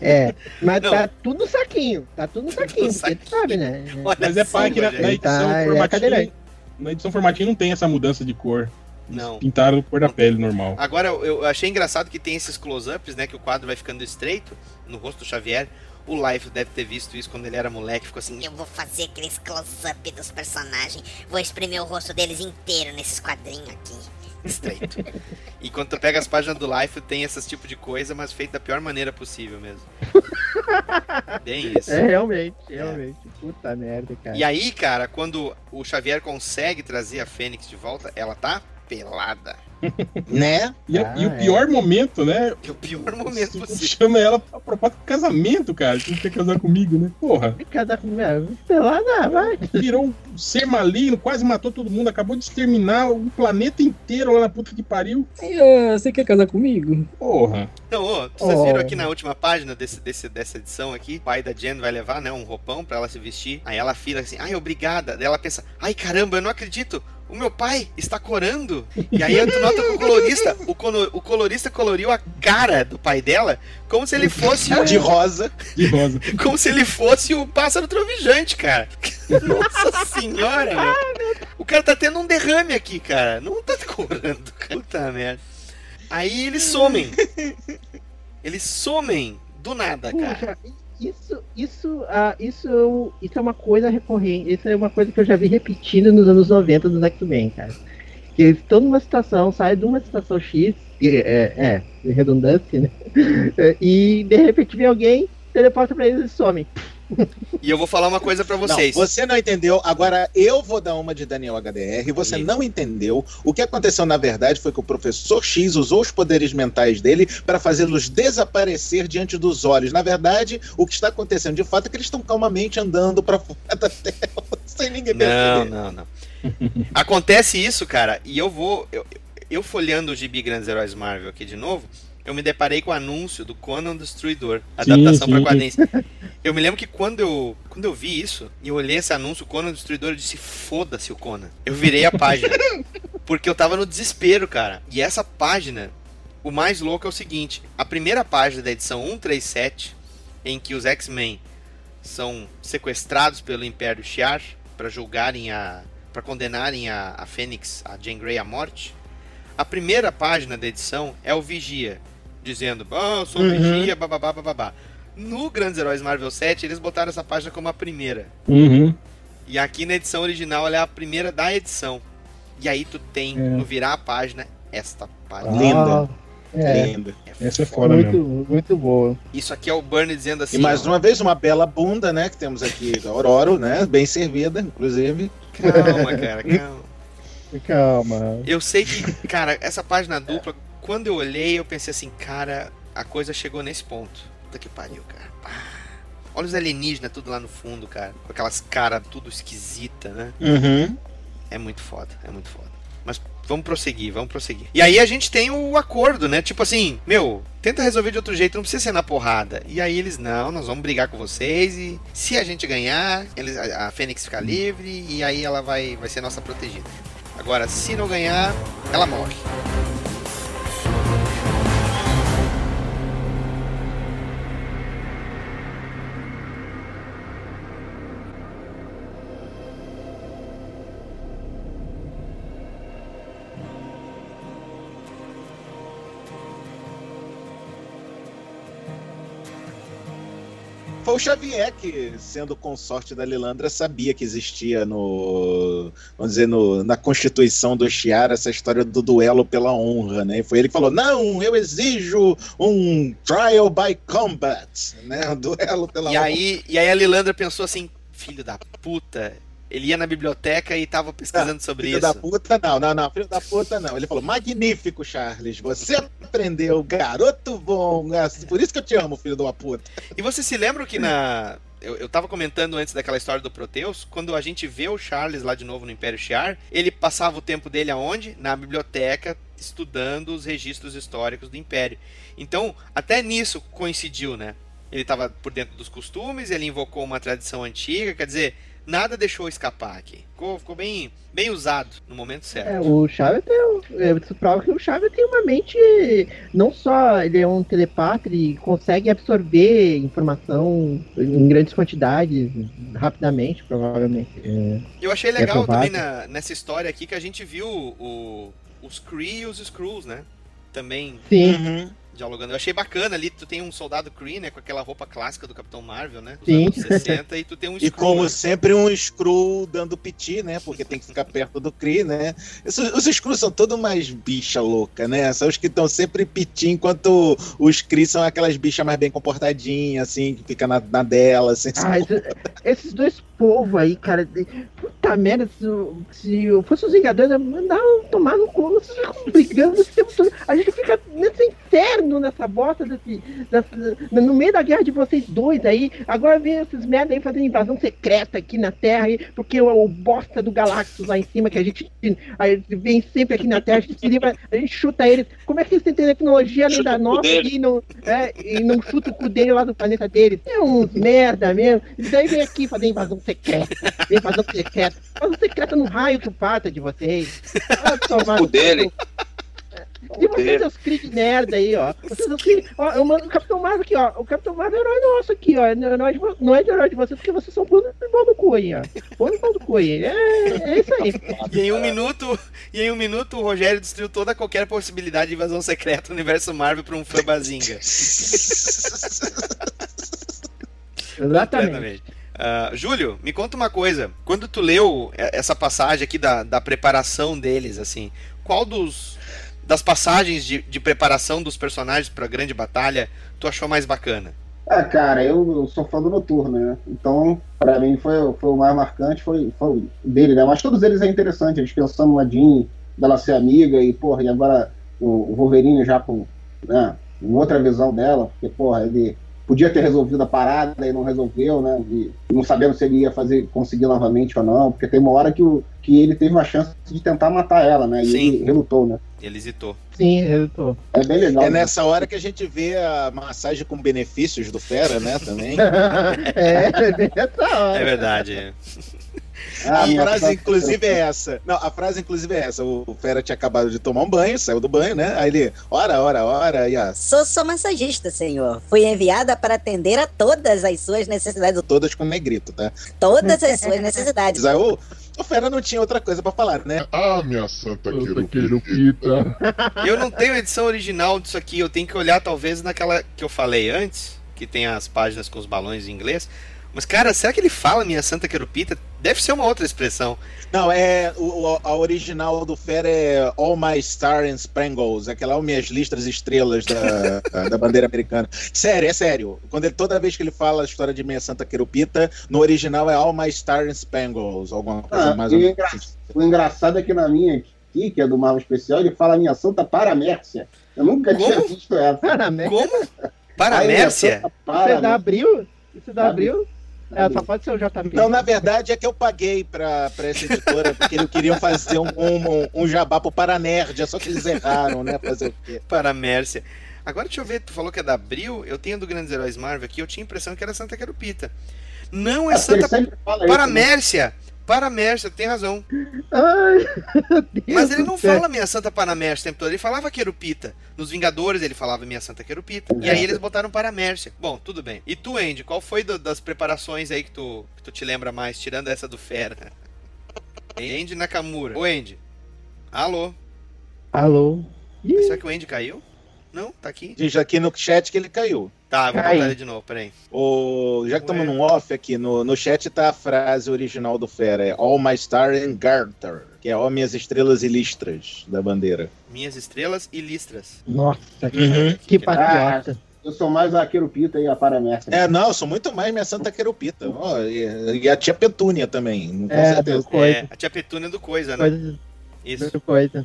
É, mas Não. tá tudo no saquinho. Tá tudo no saquinho, porque tu sabe, né? Olha Mas é pai que na, na edição tá- é formatinho. cadeirante. na edição formatinho não tem essa mudança de cor. Eles Não. Pintaram a cor da pele normal. Agora, eu achei engraçado que tem esses close-ups, né? Que o quadro vai ficando estreito no rosto do Xavier. O Life deve ter visto isso quando ele era moleque, ficou assim. Eu vou fazer aqueles close-up dos personagens. Vou exprimir o rosto deles inteiro nesses quadrinhos aqui. Estreito. E quando tu pega as páginas do Life, tem esse tipo de coisa, mas feito da pior maneira possível mesmo. Bem isso. É, realmente, realmente. Puta merda, cara. E aí, cara, quando o Xavier consegue trazer a Fênix de volta, ela tá pelada. Né? E, Ah, e o é. pior momento, né? É o pior momento Você possível. chama ela pra propósito de casamento, cara. Você não quer casar comigo, né? Porra. Cada pelada, vai. Virou um ser maligno, quase matou todo mundo, acabou de exterminar o planeta inteiro lá na puta que pariu. Você quer casar comigo? Porra. Não, ô, vocês Oh. viram aqui na última página desse, desse, dessa edição aqui, o pai da Jen vai levar, né, um roupão pra ela se vestir. Aí ela fila assim, ai, obrigada. Daí ela pensa, ai, caramba, eu não acredito. O meu pai está corando. E aí tu nota que o colorista, o, colo- o colorista coloriu a cara do pai dela como se ele fosse o, De rosa. De rosa. como se ele fosse o pássaro trovejante, cara. Nossa senhora. O cara tá tendo um derrame aqui, cara. Não tá corando, cara. Puta merda. Aí eles somem. Eles somem do nada, cara. Puxa, isso, isso, ah, isso, isso é uma coisa recorrente. Isso é uma coisa que eu já vi repetindo nos anos 90 dos X-Men, cara. Que eles estão numa situação, saem de uma situação X, é, é, redundância, né? E de repente vem alguém, teleporta pra eles e somem. E eu vou falar uma coisa pra vocês. Não, você não entendeu. Agora eu vou dar uma de Daniel HDR. Você não entendeu. O que aconteceu na verdade foi que o professor X usou os poderes mentais dele para fazê-los desaparecer diante dos olhos. Na verdade, o que está acontecendo de fato é que eles estão calmamente andando para fora da tela sem ninguém Não, perceber. não, não. Acontece isso, cara, e eu vou. Eu, eu folheando o Gibi Grandes Heróis Marvel aqui de novo, eu me deparei com o anúncio do Conan Destruidor, adaptação para quadrinhos. Eu me lembro que quando eu, quando eu vi isso, e eu olhei esse anúncio, Conan Destruidor, eu disse: foda-se o Conan. Eu virei a página. Porque eu tava no desespero, cara. E essa página, o mais louco é o seguinte: a primeira página da edição 137, em que os X-Men são sequestrados pelo Império Shi'ar para julgarem a. para condenarem a, a Fênix, a Jean Grey, à morte. A primeira página da edição é o Vigia, dizendo: Ah, eu sou o Uhum. Vigia, bababá, bababá. No Grandes Heróis Marvel 7, eles botaram essa página como a primeira. Uhum. E aqui na edição original ela é a primeira da edição. E aí tu tem, É. no virar a página, esta página. Linda. É, Lindo. Essa é foda mesmo. muito, muito boa. Isso aqui é o Bernie dizendo assim. E mais ó, uma vez, uma bela bunda, né? Que temos aqui a Aurora, né? Bem servida, inclusive. Calma, cara, calma. Calma. Eu sei que, cara, essa página dupla, quando eu olhei, eu pensei assim, cara, a coisa chegou nesse ponto. Puta que pariu, cara. Ah, Olha os alienígenas tudo lá no fundo, cara. Com aquelas caras tudo esquisita, né? Uhum. É muito foda, é muito foda. Mas vamos prosseguir, vamos prosseguir. E aí a gente tem o acordo, né? Tipo assim, meu, tenta resolver de outro jeito, não precisa ser na porrada. E aí eles, não, nós vamos brigar com vocês e se a gente ganhar, eles, a, a Fênix fica livre e aí ela vai, vai ser nossa protegida. Agora, se não ganhar, ela morre. Foi o Xavier que, sendo consorte da Lilandra, sabia que existia no. Vamos dizer, no, na Constituição do Chiara essa história do duelo pela honra, né? E foi ele que falou: não, eu exijo um trial by combat, né? Um duelo pela E honra. aí, e aí a Lilandra pensou assim, filho da puta. Ele ia na biblioteca e tava pesquisando sobre Filho isso. da puta, não, não, não, filho da puta, não. Ele falou: magnífico, Charles, você aprendeu, garoto bom. é Por isso que eu te amo, filho de uma puta. E você se lembra que na. Eu, eu tava comentando antes daquela história do Proteus, quando a gente vê o Charles lá de novo no Império Shi'ar, ele passava o tempo dele aonde? Na biblioteca, estudando os registros históricos do Império. Então, até nisso coincidiu, né? Ele tava por dentro dos costumes, ele invocou uma tradição antiga, quer dizer, nada deixou escapar aqui. Ficou, ficou bem, bem usado no momento certo. É, o Xavier tem. é, Isso prova que o Xavier tem uma mente. Não só ele é um telepata, ele consegue absorver informação em grandes quantidades, rapidamente, provavelmente. É, Eu achei É legal também provável. na- nessa história aqui que a gente viu o, os Kree e os Skrulls, né? Também Sim. Uhum. Dialogando. Eu achei bacana ali, tu tem um soldado Kree, né, com aquela roupa clássica do Capitão Marvel, né? Sim. anos 60, e tu tem um E Skrull, como né? sempre, um Screw dando piti, né? Porque tem que ficar perto do Kree, né? Esses- Os Screws são todos mais bicha louca, né? São os que estão sempre piti, enquanto os Kree são aquelas bichas mais bem comportadinhas, assim, que fica na, na dela, assim. Ah, esse- esses dois povos aí, cara. Puta merda, se, se eu fosse os Vingadores, eu mandava tomar no cu, vocês ficam brigando esse tempo todo. A gente fica nesse inferno, nessa bosta desse, dessa- no meio da guerra de vocês dois aí. Agora vem esses merda aí fazendo invasão secreta aqui na Terra, aí, porque o, o bosta do Galactus lá em cima, que a gente, a gente vem sempre aqui na Terra, a gente, se livra, a gente chuta eles. Como é que eles têm tecnologia além da nossa e não, é, e não chuta o cu dele lá do planeta deles? É uns merda mesmo. E daí vem aqui fazer invasão secreta. Vem invasão secreta. Invasão secreta no raio que pata de vocês. Tomar O dele. E vocês, seus Creed merda aí, ó. Vocês, seus Creed, ó, eu mando o Capitão Marvel aqui, ó. O Capitão Marvel é herói nosso aqui, ó. Não, é, de, não é de herói de vocês, porque vocês são pão no pau do cu aí, ó. Pão no pau do cu aí. É, é isso aí. E em um minuto, e em um minuto o Rogério destruiu toda qualquer possibilidade de invasão secreta no universo Marvel pra um fã bazinga. Exatamente. Ah, Júlio, me conta uma coisa. Quando tu leu essa passagem aqui da, da preparação deles, assim, qual dos das passagens de, de preparação dos personagens pra grande batalha tu achou mais bacana? Ah, cara, eu, eu sou fã do Noturno, né? Então, pra mim, foi, foi o mais marcante, foi, foi dele, né? Mas todos eles é interessante, eles pensando na Jean, dela ser amiga, e, porra, e agora o, Wolverine já com, né, uma outra visão dela, porque, porra, ele podia ter resolvido a parada e não resolveu, né? E não sabendo se ele ia fazer, conseguir novamente ou não, porque tem uma hora que, o, que ele teve uma chance de tentar matar ela, né? E Sim. ele relutou, né? Ele hesitou. Sim, tô. É bem legal. É né? nessa hora que a gente vê a massagem com benefícios do Fera, né, também. é, é. É verdade. Ah, a frase, santa- inclusive, é essa. Não, a frase, inclusive, é essa. O Fera tinha acabado de tomar um banho, saiu do banho, né? Aí ele, ora, ora, ora, e ó, Sou sua massagista, senhor. Fui enviada para atender a todas as suas necessidades. todas com negrito, tá? Todas as suas necessidades. Aí o, o Fera não tinha outra coisa pra falar, né? Ah, minha santa querupita. Querupita. Eu não tenho edição original disso aqui, eu tenho que olhar talvez naquela que eu falei antes, que tem as páginas com os balões em inglês. Mas, cara, será que ele fala minha santa querupita? Deve ser uma outra expressão. Não, é. O, a original do Fera é All My Star and Spangles, aquela All Minhas Listras Estrelas da, da bandeira americana. Sério, é sério. Quando ele, toda vez que ele fala a história de Minha Santa Querupita, no original é All My Star and Spangles, alguma coisa Ah, mais ou o, menos. engra- o engraçado é que na minha aqui, que é do Marvel Especial, ele fala minha santa Paramércia. Eu nunca tinha Como? visto essa. Paramércia. Como? Aí, Paramércia? Isso é Paramércia. Abril? Isso é da Abril. É, só pode ser o JP. Não, na verdade é que eu paguei pra, pra essa editora, porque eles queriam fazer um, um, um jabá pro Paranerd, é só que eles erraram, né? Fazer o quê? Paramércia. Agora deixa eu ver, tu falou que é da Abril, eu tenho do Grandes Heróis Marvel aqui, eu tinha a impressão que era Santa Querupita. Não é, Santa fala isso, né? Paramércia, tem razão. Ai, Mas ele não céu. fala minha Santa Paramércia o tempo todo, ele falava Querupita. Nos Vingadores ele falava minha Santa Querupita. E aí eles botaram Paramércia. Bom, tudo bem. E tu, Andy, qual foi do- das preparações aí que tu, que tu te lembra mais, tirando essa do Fera? Andy Nakamura. Ô, Andy. Alô? Alô? Será que o Andy caiu? Não, tá aqui. Diz aqui no chat que ele caiu. Tá, eu vou botar ele de novo, peraí. O, já que estamos num off aqui, no, no chat tá a frase original do Fera, é All My Star and Garter, que é All Minhas Estrelas e Listras da bandeira. Minhas estrelas e listras. Nossa, que, Uhum. que patriota. Eu sou mais a Querupita e a Paramércia. É, não, eu sou muito mais minha Santa Querupita. Ó, e, e a tia Petúnia também, com É, certeza. do coisa. É, a tia Petúnia do Coisa, né? Coisa, Isso. coisa.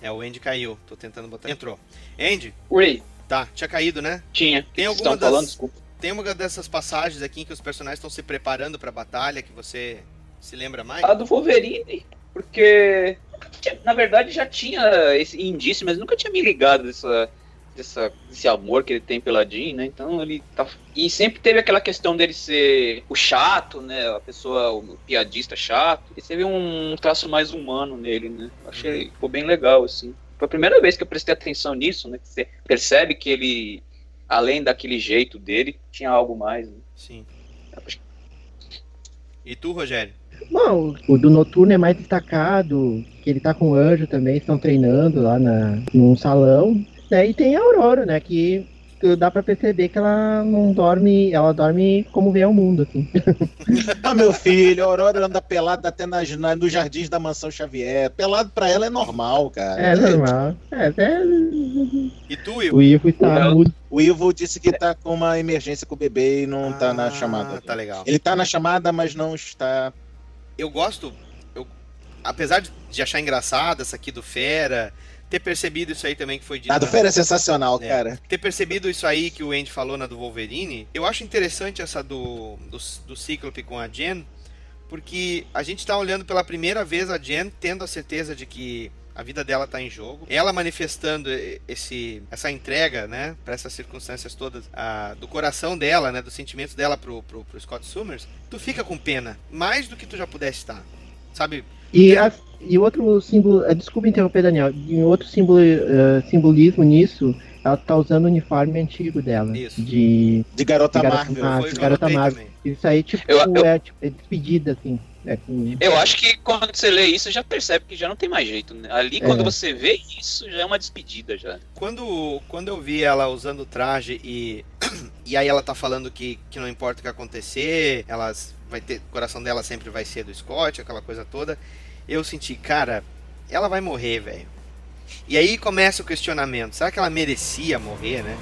É, o Andy caiu. Tô tentando botar. Entrou. Andy, Oi, tá, tinha caído, né? tinha. Tem alguma estão das- falando? Desculpa. Tem uma dessas passagens aqui em que os personagens estão se preparando pra batalha que você se lembra mais? A do Wolverine, porque na verdade já tinha esse indício, mas nunca tinha me ligado dessa, dessa, desse amor que ele tem pela Jean, né? Então ele tá. E sempre teve aquela questão dele ser o chato, né? A pessoa, o piadista chato. E teve um traço mais humano nele, né? Achei ficou bem legal, assim. Foi a primeira vez que eu prestei atenção nisso, né? Que você percebe que ele, além daquele jeito dele, tinha algo mais. Né? Sim. E tu, Rogério? Bom, o do Noturno é mais destacado, que ele tá com o Anjo também, estão treinando lá na, num salão. né, e tem a Aurora, né? Que dá pra perceber que ela não dorme, ela dorme como vem ao mundo, assim. Ah, meu filho, a Aurora anda pelada até nas, na- nos jardins da mansão Xavier. Pelado pra ela é normal, cara. É normal. É, até E tu, Will? o Ivo está mudo. O Ivo disse que tá com uma emergência com o bebê e não tá na chamada. tá legal. Ele tá na chamada, mas não está. Eu gosto, eu, apesar de, de achar engraçada essa aqui do Fera, ter percebido isso aí também que foi dito. A do na- Fera é sensacional, É. cara. Ter percebido isso aí que o Andy falou na do Wolverine, eu acho interessante essa do, do, do Cíclope com a Jen, porque a gente tá olhando pela primeira vez a Jen tendo a certeza de que a vida dela tá em jogo, ela manifestando esse, essa entrega, né, para essas circunstâncias todas, ah, do coração dela, né, dos sentimentos dela pro, pro, pro Scott Summers, tu fica com pena, mais do que tu já pudesse estar, sabe? E, a- e outro símbolo, eh, desculpa interromper, Daniel, e outro símbolo, eh, simbolismo nisso, ela tá usando o uniforme antigo dela. De, De garota de Marvel. De garota Marvel. Isso aí, tipo, Eu- eu- É, tipo, é despedida, assim. É, com- Eu acho que quando você lê isso, já percebe que já não tem mais jeito. né? Ali, É. quando você vê isso, já é uma despedida já. Quando, quando eu vi ela usando o traje e, e aí ela tá falando que, que não importa o que acontecer, elas vai ter, o coração dela sempre vai ser do Scott, aquela coisa toda, eu senti, cara, ela vai morrer, velho. E aí começa o questionamento, será que ela merecia morrer, né?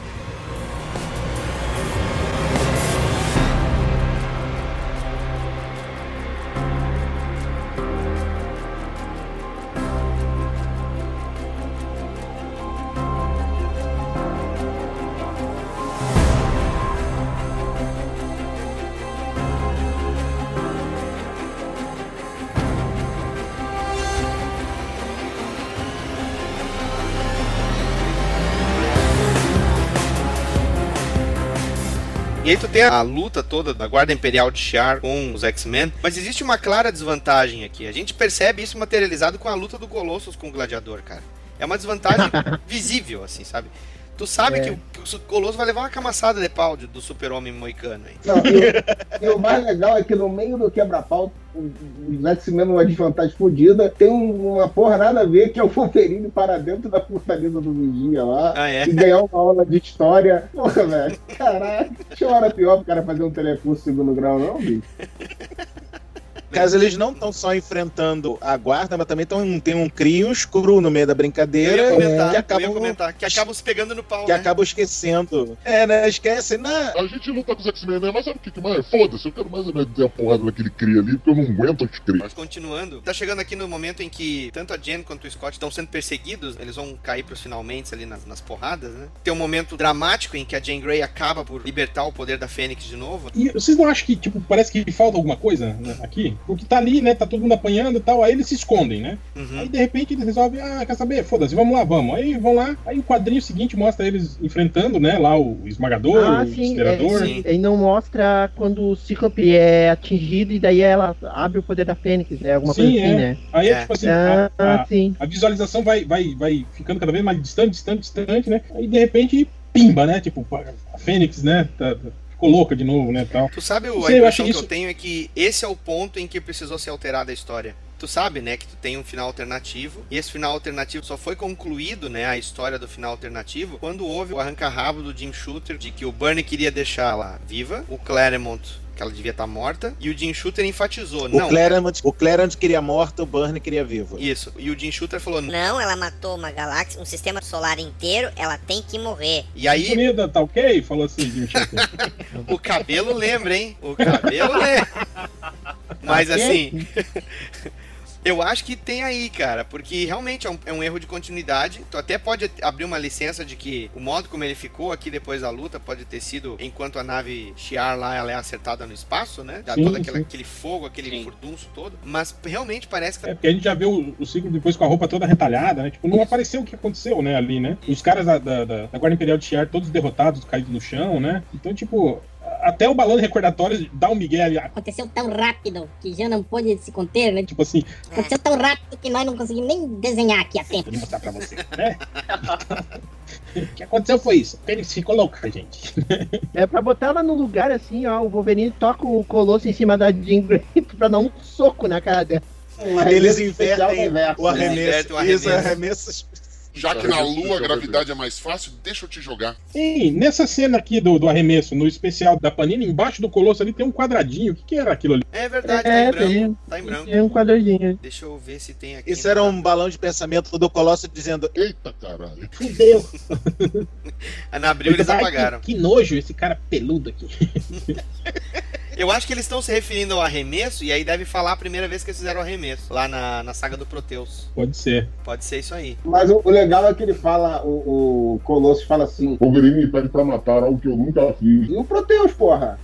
Aí tu tem a luta toda da Guarda Imperial de Shi'ar com os X-Men, mas existe uma clara desvantagem aqui. A gente percebe isso materializado com a luta do Colossus com o Gladiador, cara. É uma desvantagem visível, assim, sabe? Tu sabe É. que, o, que o Colossus vai levar uma camaçada de pau do super-homem moicano aí. Não, e, o- e o mais legal é que no meio do quebra-pau, os X-Men numa desvantagem fodida, tem um- uma porra nada a ver que é o Wolverine para dentro da fortaleza do Vigia lá Ah, é? e ganhar uma aula de história. Porra, velho, caralho. Tinha hora pior pro cara fazer um telecurso segundo grau, não, bicho? Caso eles não estão só enfrentando a guarda, mas também tão, tem um Crios cru no meio da Eu brincadeira ia comentar, que eu ia acabam, comentar, que acabam se pegando no pau, que né? acabam esquecendo. É, né? Esquecem. Na... A gente luta com os X-Men, né? Mas sabe o que que mais? Foda-se, eu quero mais meter a porrada naquele cria ali, porque eu não aguento os cria. Mas continuando, tá chegando aqui no momento em que tanto a Jen quanto o Scott estão sendo perseguidos, eles vão cair pros finalmente ali nas, nas porradas, né? Tem um momento dramático em que a Jane Grey acaba por libertar o poder da Fênix de novo. E vocês não acham que, tipo, parece que falta alguma coisa né, aqui? Porque tá ali, né? Tá todo mundo apanhando e tal, aí eles se escondem, né? Uhum. Aí de repente eles resolvem, ah, quer saber? Foda-se, vamos lá, vamos. Aí vão lá, aí o quadrinho seguinte mostra eles enfrentando, né? Lá o esmagador, Ah, o sim, é, esterador. sim. Aí não mostra quando o Cíclope é atingido e daí ela abre o poder da Fênix, né? Alguma Sim, coisa assim, é. né? Aí é, tipo assim, Ah, a, a- sim. a visualização vai, vai, vai ficando cada vez mais distante, distante, distante, né? Aí de repente, pimba, né? Tipo, a Fênix, né? tá- tá- ficou louca de novo, né? Tal. Tu sabe, o- a sei, eu impressão acho que isso- eu tenho é que esse é o ponto em que precisou ser alterada a história. Tu sabe, né, que tu tem um final alternativo, e esse final alternativo só foi concluído, né, a história do final alternativo, quando houve o arranca-rabo do Jim Shooter de que o Bernie queria deixar ela viva, o Claremont que ela devia estar morta, e o Jim Shooter enfatizou, O, não, Claremont, o Claremont queria morta, o Burn queria vivo. isso, e o Jim Shooter falou, Não, ela matou uma galáxia, um sistema solar inteiro, ela tem que morrer. e aí Unida, tá ok? Falou assim, Jim Shooter. o cabelo lembra, hein, o cabelo lembra. Mas assim, eu acho que tem aí, cara, porque realmente é um, é um erro de continuidade. Tu até pode abrir uma licença de que o modo como ele ficou aqui depois da luta pode ter sido enquanto a nave Shiar lá ela é acertada no espaço, né? Dá Sim, todo aquele, sim. aquele fogo, aquele furdunço todo. Mas realmente parece que. É porque a gente já vê o, o ciclo depois com a roupa toda retalhada, né? Tipo, não apareceu o que aconteceu, né, ali, né? Os caras da, da, da- da Guarda Imperial de Shiar todos derrotados, caídos no chão, né? Então, tipo, até o balão de recordatórios dá um migué ali. Aconteceu tão rápido que já não pôde se conter, né? Tipo assim, Aconteceu tão rápido que nós não conseguimos nem desenhar aqui a tempo. vou mostrar pra você, né? o que aconteceu foi isso. Fênix ficou louca, gente. É pra botar ela no lugar assim, ó, o Wolverine toca o Colosso em cima da Jean Grey pra dar um soco na cara dela. Eles Especial invertem o né? arremesso. O Isso, arremesso. Já que na Lua a gravidade é mais fácil, deixa eu te jogar. Ei, nessa cena aqui do, do arremesso, no especial da Panini, embaixo do Colosso ali tem um quadradinho. O que, que era aquilo ali? É verdade, tá É, em branco. tem, Tá em branco. tem um quadradinho. Deixa eu ver se tem aqui. Isso era um balão de pensamento do Colosso dizendo: Eita caralho. Fudeu. Na abril eles apagaram. Que, que nojo esse cara peludo aqui. Eu acho que eles estão se referindo ao arremesso e aí deve falar a primeira vez que eles fizeram o arremesso. Lá na, na saga do Proteus. Pode ser. Pode ser isso aí. Mas o, o legal é que ele fala, o, o Colossus fala assim. Wolverine pede pra matar algo que eu nunca fiz. E o Proteus, porra?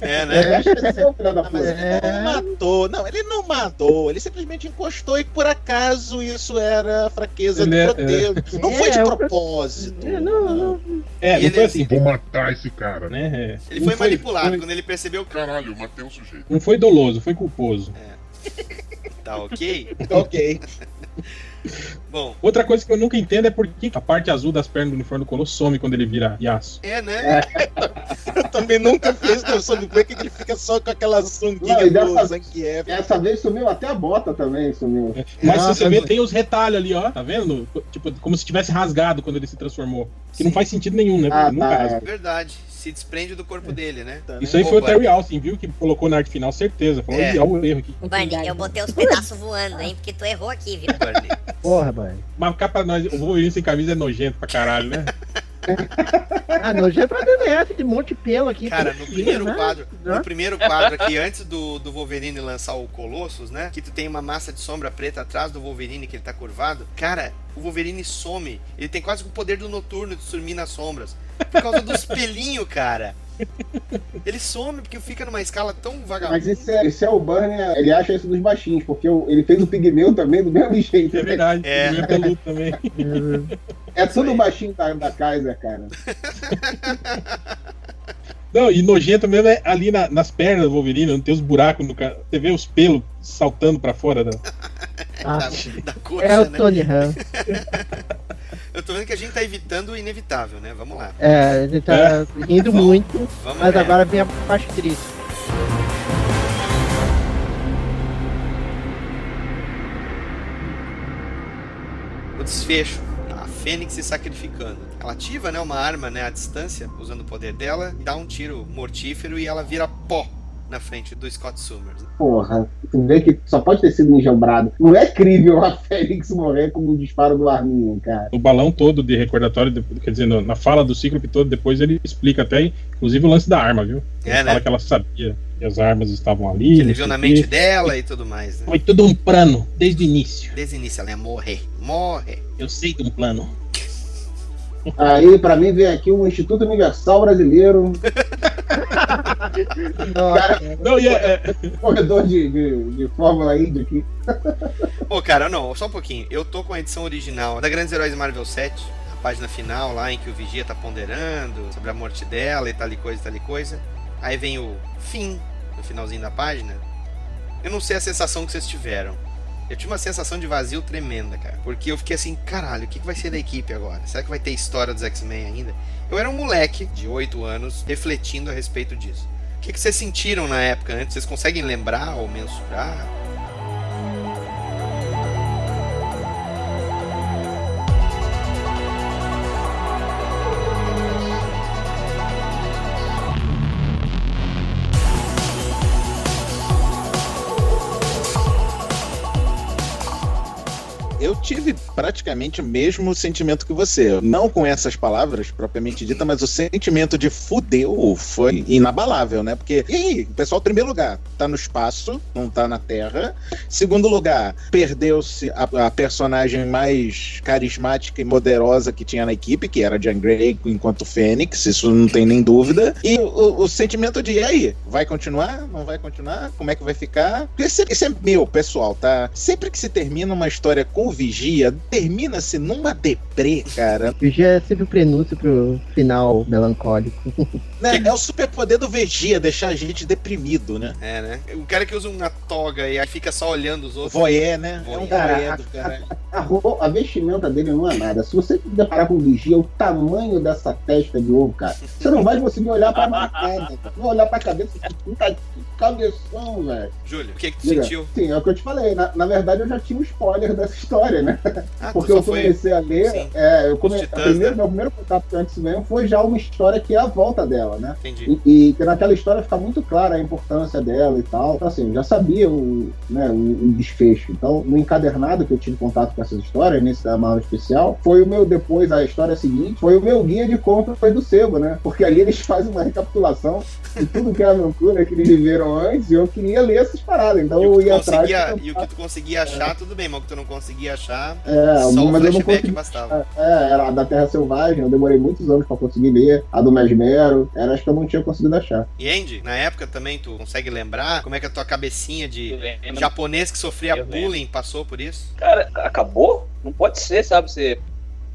É, É, né? acho que esse é o filho da Ah, mas ele não matou. Não, ele não matou. Ele simplesmente encostou e por acaso isso era a fraqueza Ele é- do Proteus. Não foi de É, propósito. É, não, não. É, não ele- foi assim, Vou matar esse cara. né? É. Ele Não foi manipulado foi- quando ele percebeu que. Caralho, eu matei um sujeito. Não foi doloso, foi culposo. Tá ok? ok. Bom, Outra coisa que eu nunca entendo é por que a parte azul das pernas do uniforme do Colosso some quando ele vira Yasuo. é, né? Eu também nunca fiz noção de por que ele fica só com aquela sunguinha e dessa- Zangief. Essa vez sumiu até a bota também, sumiu. Mas Nossa, se você vê, mas- tem os retalhos ali, ó. Tá vendo? Tipo, como se tivesse rasgado quando ele se transformou. Que não faz sentido nenhum, né? Ah, Nunca tá, rasga. é. Verdade. Se desprende do corpo dele, né? Isso aí foi o Opa. Terry Alston, viu? Que colocou na arte final, certeza. Falou, É. "Ih, olha o erro aqui. Barney, eu botei os pedaços voando, hein? Porque tu errou aqui, viu? Barney. Porra, mano. Marcar pra nós, o Wolverine sem camisa é nojento pra caralho, né? Ah, nojento pra dentro de monte de pelo aqui. Cara, no primeiro né? quadro, Né? no primeiro quadro aqui, antes do, do Wolverine lançar o Colossus, né? Que tu tem uma massa de sombra preta atrás do Wolverine que ele tá curvado. Cara, o Wolverine some. Ele tem quase o poder do noturno de sumir nas sombras. Por causa dos pelinhos, cara. Ele some porque fica numa escala tão Mas vagabunda. esse é, esse é o Burnie, ele acha isso dos baixinhos, porque o- ele fez o pigmeu também do mesmo jeito. É né? verdade. É. É. peludo também. É tudo baixinho da, da Kaiser, cara. Não, e nojento mesmo é ali na- nas pernas do Wolverine, não tem os buracos no cara. Você vê os pelos saltando pra fora da. Ah, Da, da coxa, é o né? Tony Han. Eu tô vendo que a gente tá evitando o inevitável, né? Vamos lá. É, ele tá É. muito, Vamos mas ver. agora vem a parte triste. o desfecho. A Fênix se sacrificando. Ela ativa né, uma arma né, à distância, usando o poder dela, dá um tiro mortífero e ela vira pó na frente do Scott Summers. né? Porra, tu vê que só pode ter sido enjambrado. Não é crível a Félix morrer com o disparo do Arminho, cara. O balão todo de recordatório, quer dizer, na fala do Cíclope todo, depois ele explica até, inclusive, o lance da arma, viu? Ele É, né? fala que ela sabia que as armas estavam ali. Que ele viu na mente dela e tudo mais. Né? Foi tudo um plano, desde o início. Desde o início ela ia morrer. Morre. Eu sei de um plano. Aí, pra mim, vem aqui o Instituto Universal Brasileiro, Nossa, Não, e é, é- corredor de, de, de Fórmula Indy aqui. Pô, cara, não, só um pouquinho. Eu tô com a edição original da Grandes Heróis Marvel 7, a página final lá em que o Vigia tá ponderando sobre a morte dela e tal e coisa, tal e coisa. Aí vem o fim, no finalzinho da página. Eu não sei a sensação que vocês tiveram. Eu tive uma sensação de vazio tremenda, cara. Porque eu fiquei assim, caralho, o que que vai ser da equipe agora? Será que vai ter história dos X-Men ainda? Eu era um moleque de 8 anos refletindo a respeito disso. O que, que vocês sentiram na época antes? Vocês conseguem lembrar ou mensurar? Tive praticamente o mesmo sentimento que você. Não com essas palavras propriamente dita, mas o sentimento de fudeu foi inabalável, né? Porque, e aí, o pessoal, em primeiro lugar, tá no espaço, não tá na Terra. Segundo lugar, perdeu-se a, a personagem mais carismática e poderosa que tinha na equipe, que era Jean Grey enquanto Fênix, isso não tem nem dúvida. E o, o sentimento de, e aí, vai continuar? Não vai continuar? Como é que vai ficar? Esse, é meu, pessoal, tá? Sempre que se termina uma história com vigia, termina-se numa deprê, cara. Vigia é sempre o prenúncio pro final melancólico. Né? É o superpoder do Vegia, deixar a gente deprimido, né? É, né? O cara que usa uma toga e aí fica só olhando os outros. Voyeur, né? É um Cara, do caralho. a, a a vestimenta dele não é nada. Se você deparar com o vigia, o tamanho dessa testa de ovo, cara, você não vai conseguir olhar pra marcada. Não olhar pra cabeça, puta que cabeção, velho. Júlio, o que, que tu Diga. sentiu? Sim, é o que eu te falei. Na, na verdade, eu já tinha um spoiler dessa história, né? Ah, Porque eu foi- comecei a ler. Sim. É, eu comecei. Titãs, primeiro, né? Meu primeiro contato com o X-Men foi já uma história que é a volta dela, né? Entendi. E, e que naquela história fica muito clara a importância dela e tal. Então, assim, eu já sabia o, né, o, o desfecho. Então, no encadernado que eu tive contato com essas histórias, nesse da Marvel especial, foi o meu, depois, a história seguinte, foi o meu guia de compra foi do Sebo, né? Porque ali eles fazem uma recapitulação de tudo que é a aventura que eles viveram antes e eu queria ler essas paradas. Então, eu ia atrás. e o que tu conseguia achar, tudo bem, mas o que tu não conseguia achar, É, só o mas eu não flashback consegui. bastava. É, era a da Terra Selvagem, eu demorei muitos anos pra conseguir ler. A do Mesmero, era as que eu não tinha conseguido achar. E Andy, na época também, tu consegue lembrar como é que a tua cabecinha de lembro. japonês que sofria Eu lembro. bullying passou por isso? Cara, acabou? Não pode ser, sabe? Você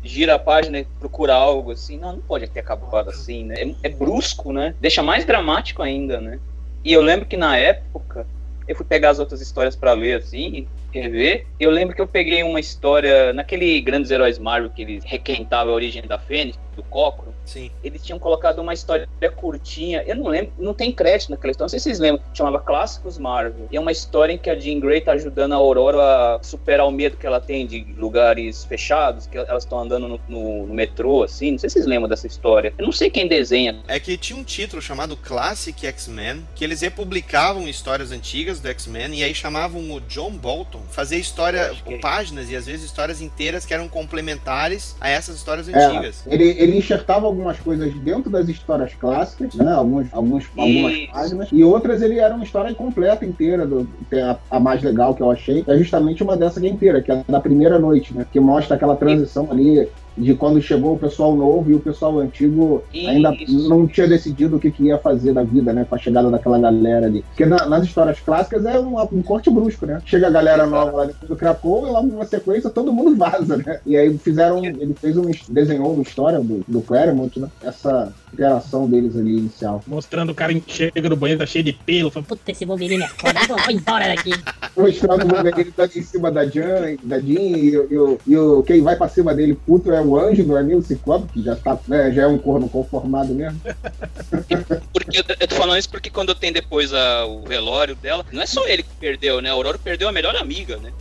gira a página e procura algo assim. Não, não pode ter acabado assim, né? É, é brusco, né? Deixa mais dramático ainda, né? E eu lembro que na época eu fui pegar as outras histórias pra ler assim, rever. Eu lembro que eu peguei uma história naquele Grandes Heróis Marvel que eles requentavam a origem da Fênix, do Cocro. Sim. Eles tinham colocado uma história curtinha. Eu não lembro, não tem crédito naquela história. Não sei se vocês lembram. Chamava Clássicos Marvel. E é uma história em que a Jean Grey tá ajudando a Aurora a superar o medo que ela tem de lugares fechados, que elas estão andando no, no- no metrô, assim. Não sei se vocês lembram dessa história. Eu não sei quem desenha. É que tinha um título chamado Classic X-Men, que eles republicavam histórias antigas do X-Men e aí chamavam o John Bolton fazer história, páginas e às vezes histórias inteiras que eram complementares a essas histórias É, antigas. ele, ele enxertava algumas coisas dentro das histórias clássicas, né? Alguns, alguns, algumas Isso. páginas. E outras ele era uma história completa inteira. Do, a, a mais legal que eu achei é justamente uma dessa que é inteira, que é a da primeira noite, né? Que mostra aquela transição ali de quando chegou o pessoal novo e o pessoal antigo ainda Isso. não tinha decidido o que, que ia fazer da vida, né? Com a chegada daquela galera ali. Porque na- nas histórias clássicas é um, um corte brusco, né? Chega a galera nova lá do Krakow e lá numa sequência todo mundo vaza, né? E aí fizeram, ele fez um, desenhou uma história do, do Claremont, né? Essa interação deles ali inicial. Mostrando o cara chega no banheiro, tá cheio de pelo. Fala, Puta, esse Wolverine é foda. Vou vou embora daqui. Mostrando o Wolverine tá em cima da Jean, da Jean e, o- e, o- e o, quem vai pra cima dele puto é o anjo, não é nem o Ciclope, que já, tá, né, já é um corno conformado mesmo. Porque eu, eu tô falando isso porque quando tem depois a- o velório dela, não é só ele que perdeu, né? A Aurora perdeu a melhor amiga, né?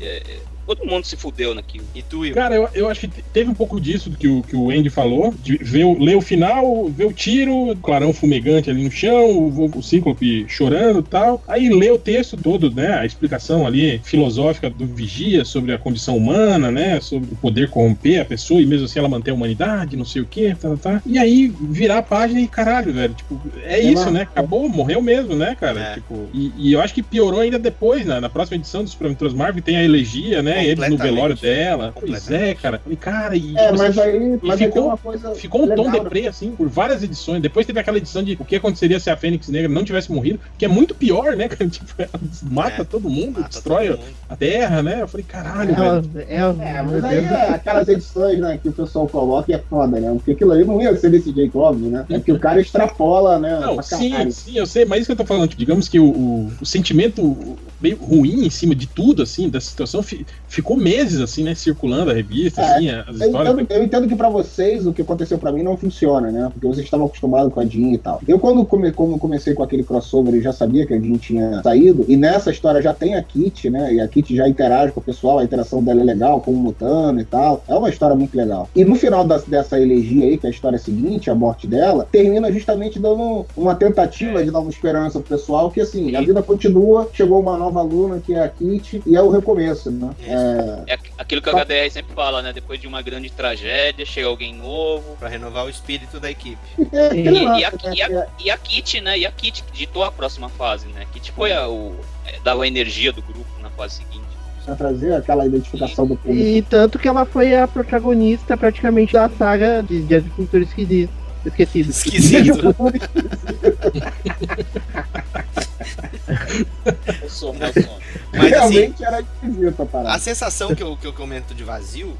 É, é, todo mundo se fudeu naquilo. E tu, Will? Cara, eu, eu acho que te- teve um pouco disso que o, que o Andy falou, de ver, o- ler o final, ver o tiro, o clarão fumegante ali no chão, o, o Cíclope chorando e tal. Aí ler o texto todo, né? A explicação ali filosófica do Vigia sobre a condição humana, né? Sobre o poder corromper a pessoa e mesmo assim ela manter a humanidade, não sei o que, tá, tá, tá. E aí virar a página e caralho, velho. Tipo, é isso, né? Acabou, morreu mesmo, né, cara? É. Tipo, e, e eu acho que piorou ainda depois, né? Na próxima edição dos Superventuras Marvel tem a elegia, né? Eles no velório dela. Pois é, cara. E, cara, e, É, tipo, mas assim, aí, mas aí tem ficou, coisa. ficou um tom legal, né? deprê, assim, por várias edições. Depois teve aquela edição de o que aconteceria se a Fênix Negra não tivesse morrido, que é muito pior, né, cara? Tipo, ela mata É, todo mundo, mata destrói todo mundo. a Terra, né? Eu falei, caralho, Ela- velho. é, É, meu mas aí Deus. é aquelas edições, né, que o pessoal coloca e é foda, né? Porque aquilo aí não ia ser desse jeito, óbvio, né? É que o cara extrapola, né? Não, sim, sim, eu sei, mas isso que eu tô falando, tipo, digamos que o, o, o sentimento meio ruim em cima de tudo, assim, dessa situação, fi- ficou meses, assim, né, circulando a revista, É, assim, as Eu histórias. entendo, eu entendo que pra vocês o que aconteceu pra mim não funciona, né? Porque vocês estavam acostumados com a Jean e tal. Eu, quando come, como comecei com aquele crossover, eu já sabia que a Jean tinha saído. E nessa história já tem a Kit, né? E a Kit já interage com o pessoal, a interação dela é legal, como mutando e tal. É uma história muito legal. E no final das- dessa elegia aí, que é a história seguinte, a morte dela, termina justamente dando uma tentativa de dar uma esperança pro pessoal que, assim, a vida continua, chegou uma nova aluna, que é a Kit, e é o recomeço, né? É, É aqu- aquilo que a HDR sempre fala, né? Depois de uma grande tragédia, chega alguém novo. Pra renovar o espírito da equipe. é E, e a, e, a, e a Kit, né? E a Kit que ditou a próxima fase, né? Kit foi a, o. é, dava a energia do grupo na fase seguinte. pra trazer aquela identificação do público. E tanto que ela foi a protagonista praticamente da saga de, de Agricultura Esquisito. Esquecido. Esquisito. Eu sou, eu sou. Mas assim, Realmente era esquisito a parada. a sensação que eu, que eu comento de vazio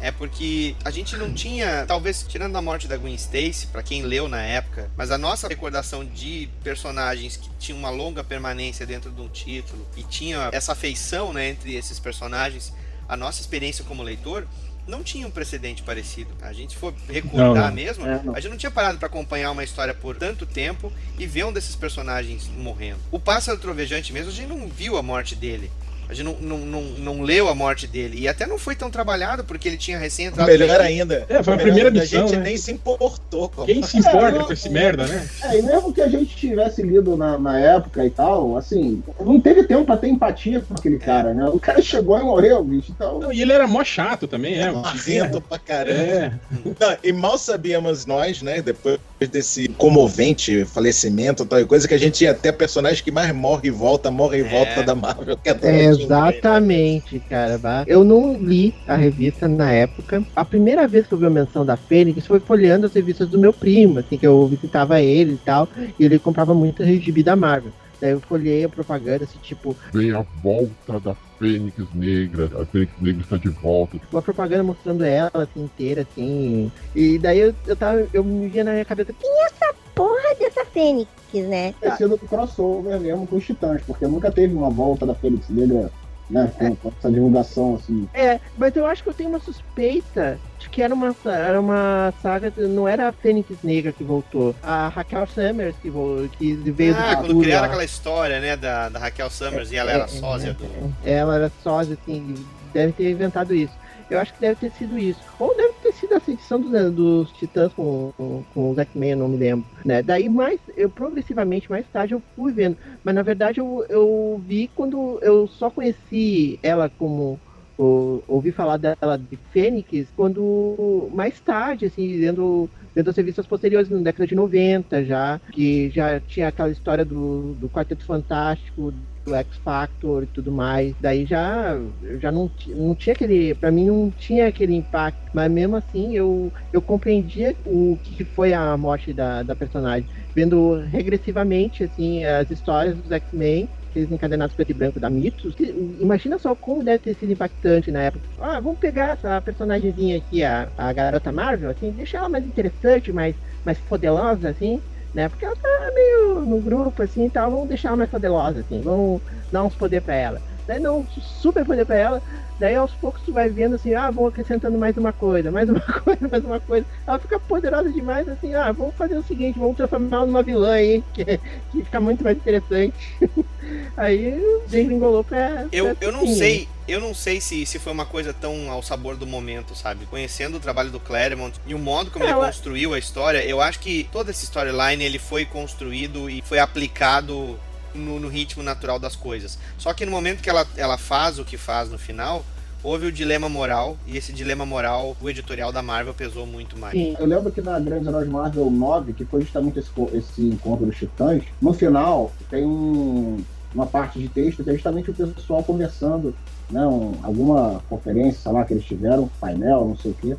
é porque a gente não tinha, talvez tirando a morte da Gwen Stacy, para quem leu na época, mas a nossa recordação de personagens que tinham uma longa permanência dentro de um título e tinha essa afeição, né, entre esses personagens, a nossa experiência como leitor não tinha um precedente parecido. A gente for recordar Não, mesmo, É, não. a gente não tinha parado para acompanhar uma história por tanto tempo e ver um desses personagens morrendo. O Pássaro Trovejante mesmo, a gente não viu a morte dele. A gente não, não, não, não leu a morte dele. E até não foi tão trabalhado, porque ele tinha recém entrado. Melhor ainda. É, foi a primeira missão, A gente né? nem se importou com Quem se importa com esse merda, né? É, e mesmo que a gente tivesse lido na, na época e tal, assim, não teve tempo pra ter empatia com aquele cara, né? O cara chegou e morreu, bicho. Então. Não, e ele era mó chato também, é. Marrento pra caramba. É. Não, e mal sabíamos nós, né, depois desse comovente falecimento, tal coisa, que a gente tinha até personagem que mais morre e volta, morre e volta da Marvel. Que é exatamente, cara. Eu não li a revista na época. A primeira vez que eu vi a menção da Fênix foi folheando as revistas do meu primo, assim, que eu visitava ele e tal, e ele comprava muito gibi da Marvel. Daí eu folhei a propaganda, assim, tipo, Vem a volta da Fênix Negra. A Fênix Negra está de volta. uma propaganda mostrando ela, assim, inteira, assim. E daí eu, eu tava, eu me via na minha cabeça, quem é essa porra dessa Fênix, né? Ter sido crossover mesmo com os Titãs, porque nunca teve uma volta da Fênix Negra, né? Com, com essa divulgação assim. É, mas eu acho que eu tenho uma suspeita de que era uma, era uma saga, não era a Fênix Negra que voltou, a Raquel Summers que, vo- que veio Ah, do quando criaram lá. aquela história, né, da, da Raquel Summers e ela era sósia do. Ela era sósia, assim, deve ter inventado isso. Eu acho que deve ter sido isso. Ou deve ter sido essa edição dos, Titãs com, com, com os X-Men, eu não me lembro. Né? Daí, mais, eu progressivamente, mais tarde, eu fui vendo. Mas, na verdade, eu, eu vi quando eu só conheci ela como... ou- ouvi falar dela de Fênix quando mais tarde, assim, vendo, vendo as revistas posteriores, na década de 90 já, que já tinha aquela história do, do Quarteto Fantástico, do X Factor e tudo mais. Daí já, já não, não tinha aquele. Pra mim não tinha aquele impacto. Mas mesmo assim eu, eu compreendia o que foi a morte da, da personagem. Vendo regressivamente assim, as histórias dos X-Men. Aqueles encadenados preto e branco da Mitos. Imagina só como deve ter sido impactante na época. Ah, vamos pegar essa personagemzinha aqui, a, a garota Marvel, assim, deixar ela mais interessante, mais, mais poderosa, assim né? Porque ela tá meio no grupo assim e tal, vamos deixar ela mais poderosa, assim, vamos dar uns poder pra ela. Daí dá um super poder pra ela, daí aos poucos tu vai vendo assim, ah, vão acrescentando mais uma coisa, mais uma coisa, mais uma coisa. Ela fica poderosa demais, assim, ah, vamos fazer o seguinte, vamos transformar ela numa vilã aí, que, que fica muito mais interessante. aí desengolou pra. Eu, pra eu não sei, eu não sei se, se foi uma coisa tão ao sabor do momento, sabe? Conhecendo o trabalho do Claremont e o modo como É, ele construiu a história, eu acho que toda essa storyline ele foi construído e foi aplicado no, no ritmo natural das coisas. Só que no momento que ela, ela faz o que faz no final, houve o dilema moral, e esse dilema moral, o editorial da Marvel pesou muito mais. Eu lembro que na Grande Heróis Marvel 9, que foi justamente esse, esse encontro dos titãs, no final tem um- uma parte de texto que é justamente o pessoal conversando, né, um- alguma conferência, sei lá, que eles tiveram, painel, não sei o quê,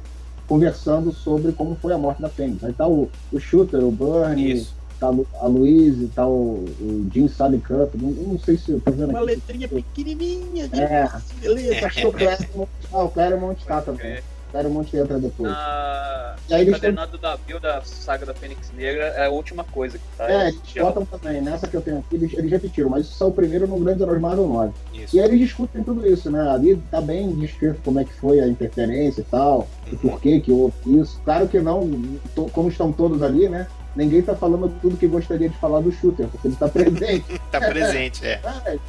conversando sobre como foi a morte da Fênix. Aí tá o, o Shooter, o Burnie, tá a Louise, tá o, o Jim Sally Cup, não, não sei se eu tô vendo Uma aqui. letrinha pequenininha, de É. beleza. Acho que o Claremont, ah, o Claremont tá também. O Claremont entra depois. Na... E aí eles têm- da Bill da saga da Fênix Negra é a última coisa que tá. É, eles botam também, nessa que eu tenho aqui, eles, eles repetiram, mas isso é o primeiro no Grande Heróis Marvel 9. Isso. E aí eles discutem tudo isso, né? Ali tá bem descrito como é que foi a interferência e tal, o porquê que houve isso. Claro que não, to- como estão todos ali, né? Ninguém tá falando tudo que gostaria de falar do shooter, porque ele tá presente. Tá presente, é.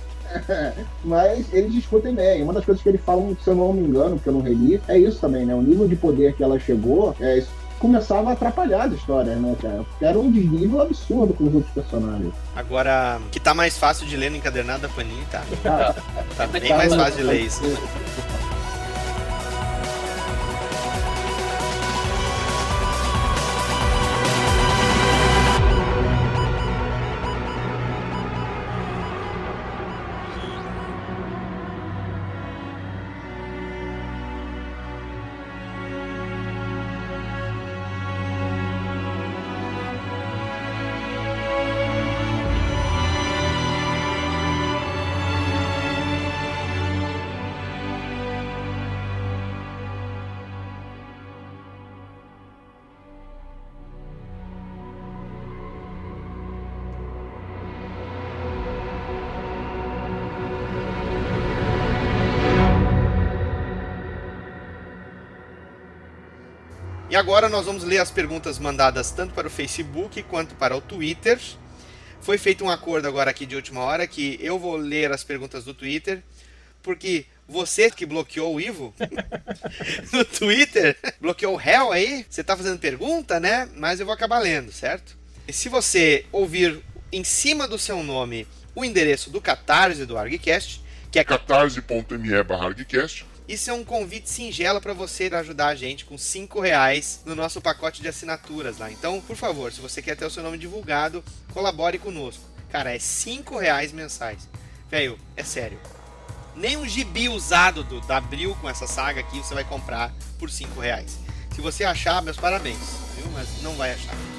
Mas eles discutem bem. Uma das coisas que eles falam, se eu não me engano, porque eu não reli, é isso também, né? O nível de poder que ela chegou, é, isso começava a atrapalhar as histórias, né, cara? Porque era um desnível absurdo com os outros personagens. Agora, que tá mais fácil de ler no encadernado da Panini, tá? Tá. Tá bem mais fácil de ler isso. Agora nós vamos ler as perguntas mandadas tanto para o Facebook quanto para o Twitter. Foi feito um acordo agora aqui de última hora que eu vou ler as perguntas do Twitter, porque você que bloqueou o Ivo no Twitter, bloqueou o réu aí, você tá fazendo pergunta, né? Mas eu vou acabar lendo, certo? E se você ouvir em cima do seu nome o endereço do Catarse do ArgCast, que é catarse.me barra isso é um convite singelo para você ajudar a gente com 5 reais no nosso pacote de assinaturas lá. Então, por favor, se você quer ter o seu nome divulgado, colabore conosco. Cara, é 5 reais mensais. Velho, é sério. Nem um gibi usado do, da Abril com essa saga aqui você vai comprar por 5 reais. Se você achar, meus parabéns, viu? Mas não vai achar.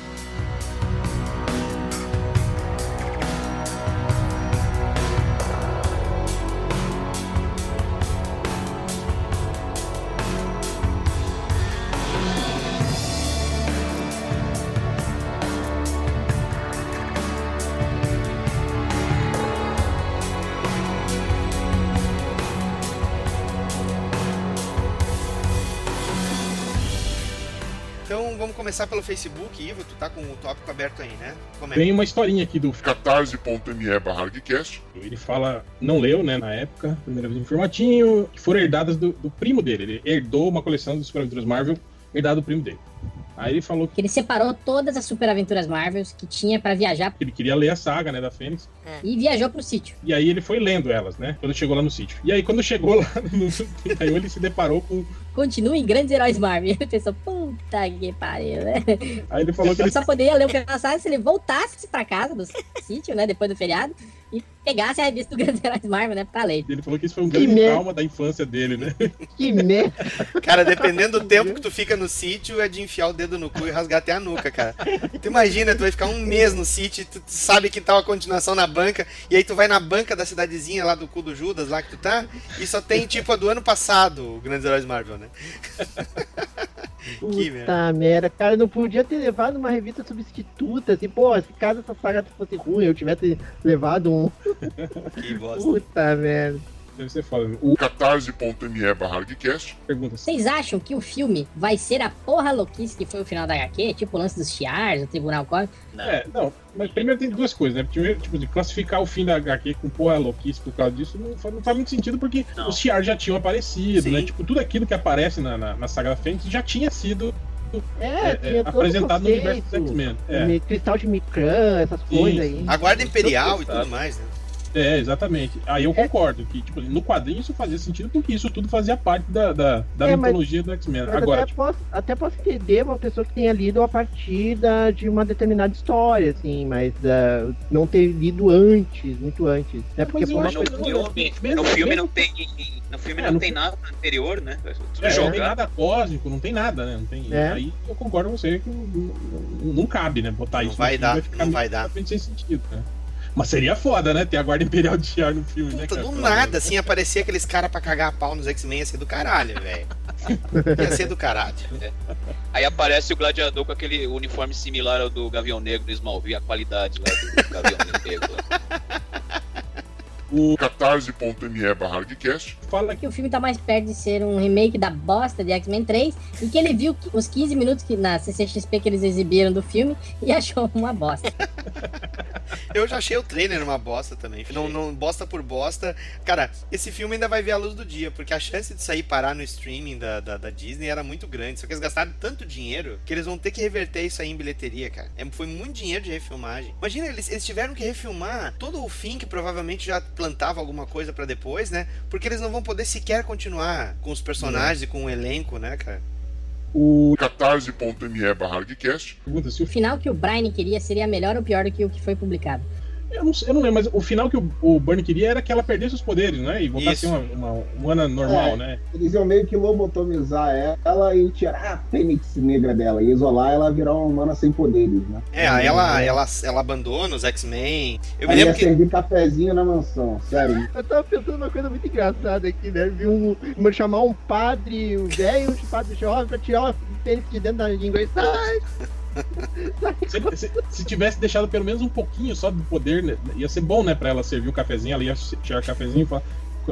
Começar pelo Facebook, Ivo, tu tá com o tópico aberto aí, né? Comenta. Tem uma historinha aqui do catarse.me barra. Ele fala, não leu, né, na época, primeira vez em formatinho, que foram herdadas do, do primo dele. Ele herdou uma coleção de Super Marvel, herdada do primo dele. Aí ele falou Que ele separou todas as super aventuras Marvels que tinha pra viajar que ele queria ler a saga, né, da Fênix. e viajou pro sítio. E aí ele foi lendo elas, né, quando chegou lá no sítio. E aí quando chegou lá no 31, ele se deparou com... Continua em Grandes Heróis Marvel. Ele pensou, puta que pariu, né? Aí ele falou que ele... Só poderia ler o Cansado se ele voltasse pra casa do sítio, né, depois do feriado, e pegasse a revista do Grandes Heróis Marvel, né, pra ler. Ele falou que isso foi um Que grande merda. trauma da infância dele, né? Que merda. Cara, dependendo do tempo que tu fica no sítio, é de enfiar o dedo no cu e rasgar até a nuca, cara. Tu imagina, tu vai ficar um mês no sítio, tu sabe que tá uma continuação na banca, e aí tu vai na banca da cidadezinha lá do cu do Judas, lá que tu tá, e só tem tipo a do ano passado, o Grandes Heróis Marvel, né? que merda. Puta merda, cara, não podia ter levado uma revista substituta, assim, pô, se caso essa saga fosse ruim, eu tivesse levado um. Que bosta. Puta merda. Deve ser foda. O catarse.me barra. Pergunta Vocês acham que o filme vai ser a porra louquice que foi o final da HQ? Tipo o lance dos chiars, o Tribunal Cósmico? É, não, mas primeiro tem duas coisas, né? Primeiro, tipo, de classificar o fim da HQ com porra louquice por causa disso não faz, não faz muito sentido, porque os Shiar já tinham aparecido, né? Tipo, tudo aquilo que aparece na, na, na saga Fênix já tinha sido É, tinha todo apresentado no universo dos X-Men. É. Cristal de Micran, essas Sim. coisas aí. A Guarda Imperial e tudo mais, né? É, exatamente. Aí eu concordo que, tipo, no quadrinho isso fazia sentido porque isso tudo fazia parte da, da, da É, mas- mitologia do X-Men. Mas Agora, até, tipo, posso, até posso entender uma pessoa que tenha lido a partir da- de uma determinada história, assim, mas ah, não ter lido antes, muito antes. Né? Porque Mas acho No coisa- filme, no filme não tem. No filme É, não no tem nada anterior, né? Tudo é, não tem nada cósmico, não tem nada, né? Não tem, É. Aí eu concordo com você que não, não- não cabe, né? Botar Não isso. vai no filme, dar, ficar não vai dar. sem sentido, né? Mas seria foda, né? Ter a Guarda Imperial de Shiar no filme, né, Puta, cara? do Pelo nada, assim, aparecer aqueles caras pra cagar a pau nos X-Men ia ser do caralho, velho. Ia ser do caralho. Aí aparece o gladiador com aquele uniforme similar ao do Gavião Negro do Smallville, a qualidade lá do Gavião Negro. O catarse.me barra. Fala Que o filme tá mais perto de ser um remake da bosta de X-Men 3 e que ele viu que- os 15 minutos que na CCXP que eles exibiram do filme e achou uma bosta. Eu já achei o trailer uma bosta também. Não, não bosta por bosta. Cara, esse filme ainda vai ver a luz do dia, porque a chance de sair parar no streaming da, da, da Disney era muito grande. Só que eles gastaram tanto dinheiro que eles vão ter que reverter isso aí em bilheteria, cara. É, foi muito dinheiro de refilmagem. Imagina, eles, eles tiveram que refilmar todo o fim que provavelmente já plantava alguma coisa pra depois, né? Porque eles não vão poder sequer continuar com os personagens e com o elenco, né, cara? o catarse.me barra pergunta se O final que o Brian queria seria melhor ou pior do que o que foi publicado? Eu não, sei- eu não lembro, mas o final que o, o Bernie queria era que ela perdesse os poderes, né? E voltasse a Isso. ser uma, uma humana normal, É. né? Eles iam meio que lobotomizar ela e tirar a fênix negra dela e isolar ela virar uma humana sem poderes, né? É, aí ela, ela, ela abandona os X-Men. Eu me Aí ia lembro que. servir cafezinho na mansão, sério. Eu tava pensando uma coisa muito engraçada aqui, né? Vi um, um- chamar um padre, um velho, um padre jovem pra tirar uma fênix de dentro da língua e sai! Se, se- se tivesse deixado pelo menos um pouquinho só do poder, né, ia ser bom, né? Pra ela servir o cafezinho, ela ia tirar o cafezinho e falar.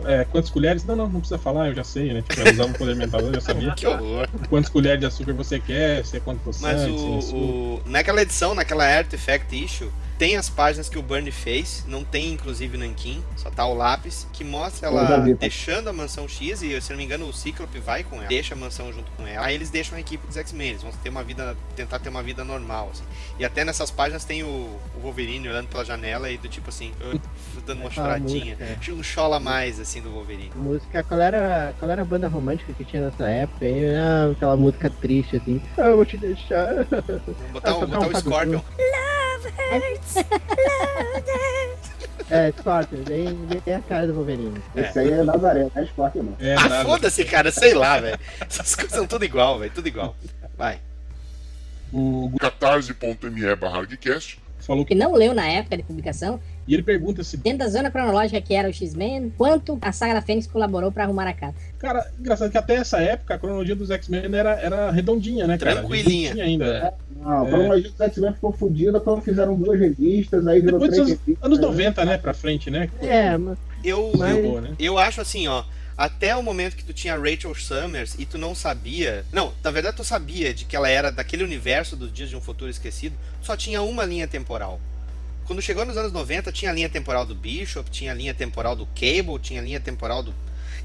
é, quantas colheres? Não, não, não precisa falar, eu já sei, né? Tipo, ela usava o poder mental, eu já sabia. Que horror. Quantas colheres de açúcar você quer, se é quanto Mas poçante, sem o, o- naquela edição, naquela Artifact Issue, tem as páginas que o Bernie fez, não tem inclusive Nankin, só tá o lápis, que mostra ela vi, tá? deixando a mansão X e, se não me engano, o Cíclope vai com ela, deixa a mansão junto com ela. Aí eles deixam a equipe dos X-Men, eles vão ter uma vida, tentar ter uma vida normal, assim. E até nessas páginas tem o, o Wolverine olhando pela janela e do tipo assim, dando uma Ah, choradinha. música. Um chola mais, assim, do Wolverine. Música, qual era, qual era a banda romântica que tinha nessa época? aí? Ah, aquela música triste assim. Ah, eu vou te deixar. Botar, Ah, o, tocar botar um Scorpion. Cruz. É, Scorpion, bem, bem a cara do Wolverine. Esse aí é Nazaré, não é esporte não. É, ah, foda-se, cara, sei lá, velho. Essas coisas são tudo igual, velho, tudo igual. Vai. O catarse.me barra falou Que não leu na época de publicação, E ele pergunta se. dentro da zona cronológica que era o X-Men, quanto a saga da Fênix colaborou pra arrumar a casa. Cara, engraçado que até essa época a cronologia dos X-Men era, era redondinha, né, cara? Tranquilinha. Ainda. Não, a É. cronologia dos X-Men ficou fodida quando fizeram duas revistas, aí virou Depois três dos revistas. anos 90, né, pra frente, né? É, mas Eu, Mas- eu, eu acho assim, ó. Até o momento que tu tinha Rachel Summers e tu não sabia. Não, na verdade tu sabia de que ela era daquele universo dos Dias de um Futuro Esquecido, só tinha uma linha temporal. Quando chegou nos anos 90, tinha a linha temporal do Bishop, tinha a linha temporal do Cable, tinha a linha temporal do.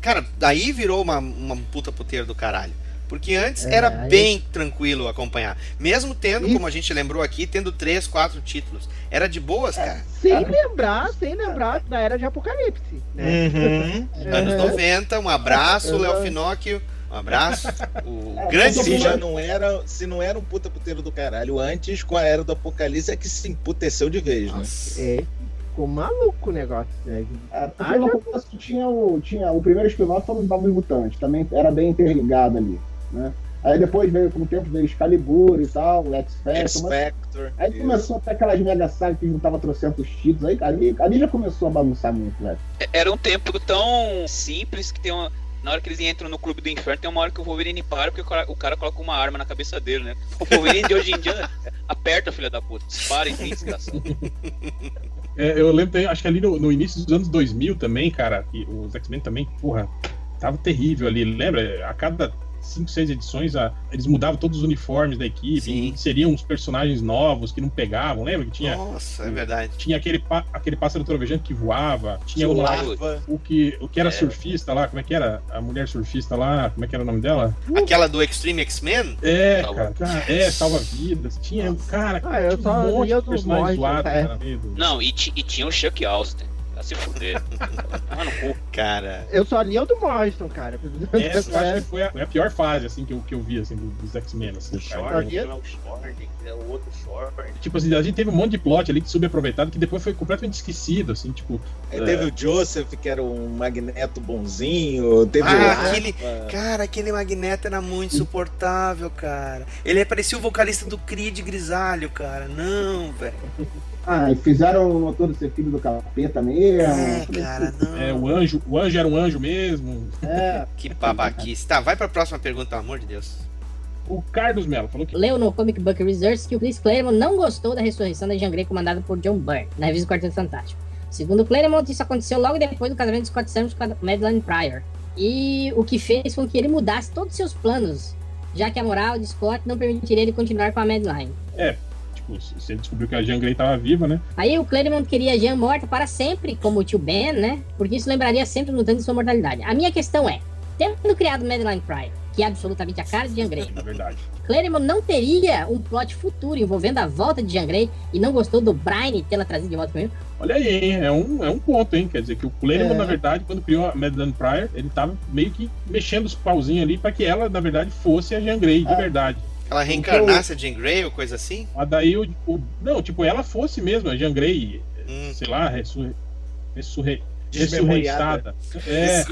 Cara, daí virou uma, uma puta puteira do caralho. Porque antes É, era aí- bem tranquilo acompanhar. Mesmo tendo, Isso. como a gente lembrou aqui, tendo três, quatro títulos. Era de boas, cara. sem lembrar, sem lembrar da era de Apocalipse. Né? Uhum. Anos É. 90, um abraço, Léo Exato. Finóquio. Um abraço. O É, grande Se já não era, se não era um puta puteiro do caralho antes, com a era do apocalipse é que se emputeceu de vez, né? Nossa. É, ficou maluco o negócio, né? É, porque Ah, no já- tinha o, tinha o primeiro spin-off foram os Novos Mutantes, também era bem interligado ali, né? Aí depois veio, com o tempo, veio Excalibur e tal, o X Factor, mas X-Factor. aí isso. começou até aquelas mega sagas que juntava trocentos títulos, aí ali, ali já começou a bagunçar muito, velho. Era um tempo tão simples que tem uma. Na hora que eles entram no clube do inferno, tem uma hora que o Wolverine para porque o cara, coloca uma arma na cabeça dele, né? O Wolverine de hoje em dia aperta, filha da puta. Dispara e tem desgraçado. É, eu lembro, acho que ali no, no início dos anos 2000 também, cara, que os X-Men também, porra, tava terrível ali. Lembra? A cada 5, 6 edições, a- eles mudavam todos os uniformes da equipe, Sim. inseriam uns personagens novos que não pegavam. Lembra que tinha, Nossa, é verdade. tinha aquele, aquele pássaro trovejante que voava, tinha o, lá, Larva. o que, o que era É. surfista lá, como é que era? A mulher surfista lá, como é que era o nome dela? Aquela do Extreme X-Men? É, cara, cara, é, salva-vidas. Tinha, cara, Ah, eu tinha um monte de personagens zoados, é. Não, e, e tinha o Chuck Austin. Se fuder. Cara. Eu só li o do Morrison, cara. Essa eu acho que foi a, foi a pior fase, assim, que eu, que eu vi, assim, do- dos X-Men, assim, cara. Jordan. é o Jordan, é o outro Jordan. Tipo assim, a gente teve um monte de plot ali que subaproveitado que depois foi completamente esquecido, assim, tipo. Aí teve o Joseph, que era um magneto bonzinho. Teve Ah, o aquele- Cara, aquele Magneto era muito insuportável, cara. Ele parecia o vocalista do Creed grisalho, cara. Não, velho. Ah, e fizeram o motor ser filho do capeta mesmo. É, cara, não. É, o anjo, o anjo era um anjo mesmo. É, Que babaquice. Tá, vai pra próxima pergunta, pelo amor de Deus. O Carlos Mello falou que. Leu no Comic Book Research que o Chris Claremont não gostou da ressurreição da Jean Grey comandada por John Byrne, na revista do Quarteto Fantástico. Segundo Claremont, isso aconteceu logo depois do casamento de Scott Summers com a Madeline Pryor. E o que fez com que ele mudasse todos os seus planos, já que a moral de Scott não permitiria ele continuar com a Madeline. Tipo, ele descobriu que a Jean Grey tava viva, né? Aí o Claremont queria a Jean morta para sempre, como o tio Ben, né? Porque isso lembraria sempre mutantes de sua mortalidade. A minha questão é, tendo criado Madeline Pryor, que é absolutamente a cara de Jean Grey, Na verdade. Claremont não teria um plot futuro envolvendo a volta de Jean Grey e não gostou do Brian tê-la trazido de volta com ele? Olha aí, hein? É um, é um ponto, hein? Quer dizer que o Claremont, É. na verdade, quando criou a Madeline Pryor, ele tava meio que mexendo os pauzinhos ali pra que ela, na verdade, fosse a Jean Grey, de É. verdade. Ela reencarnasse a Jean Grey ou coisa assim? Mas daí, o, o- não, tipo, ela fosse mesmo a Jean Grey, Hum. sei lá, ressurre, ressurre, ressurreitada. É,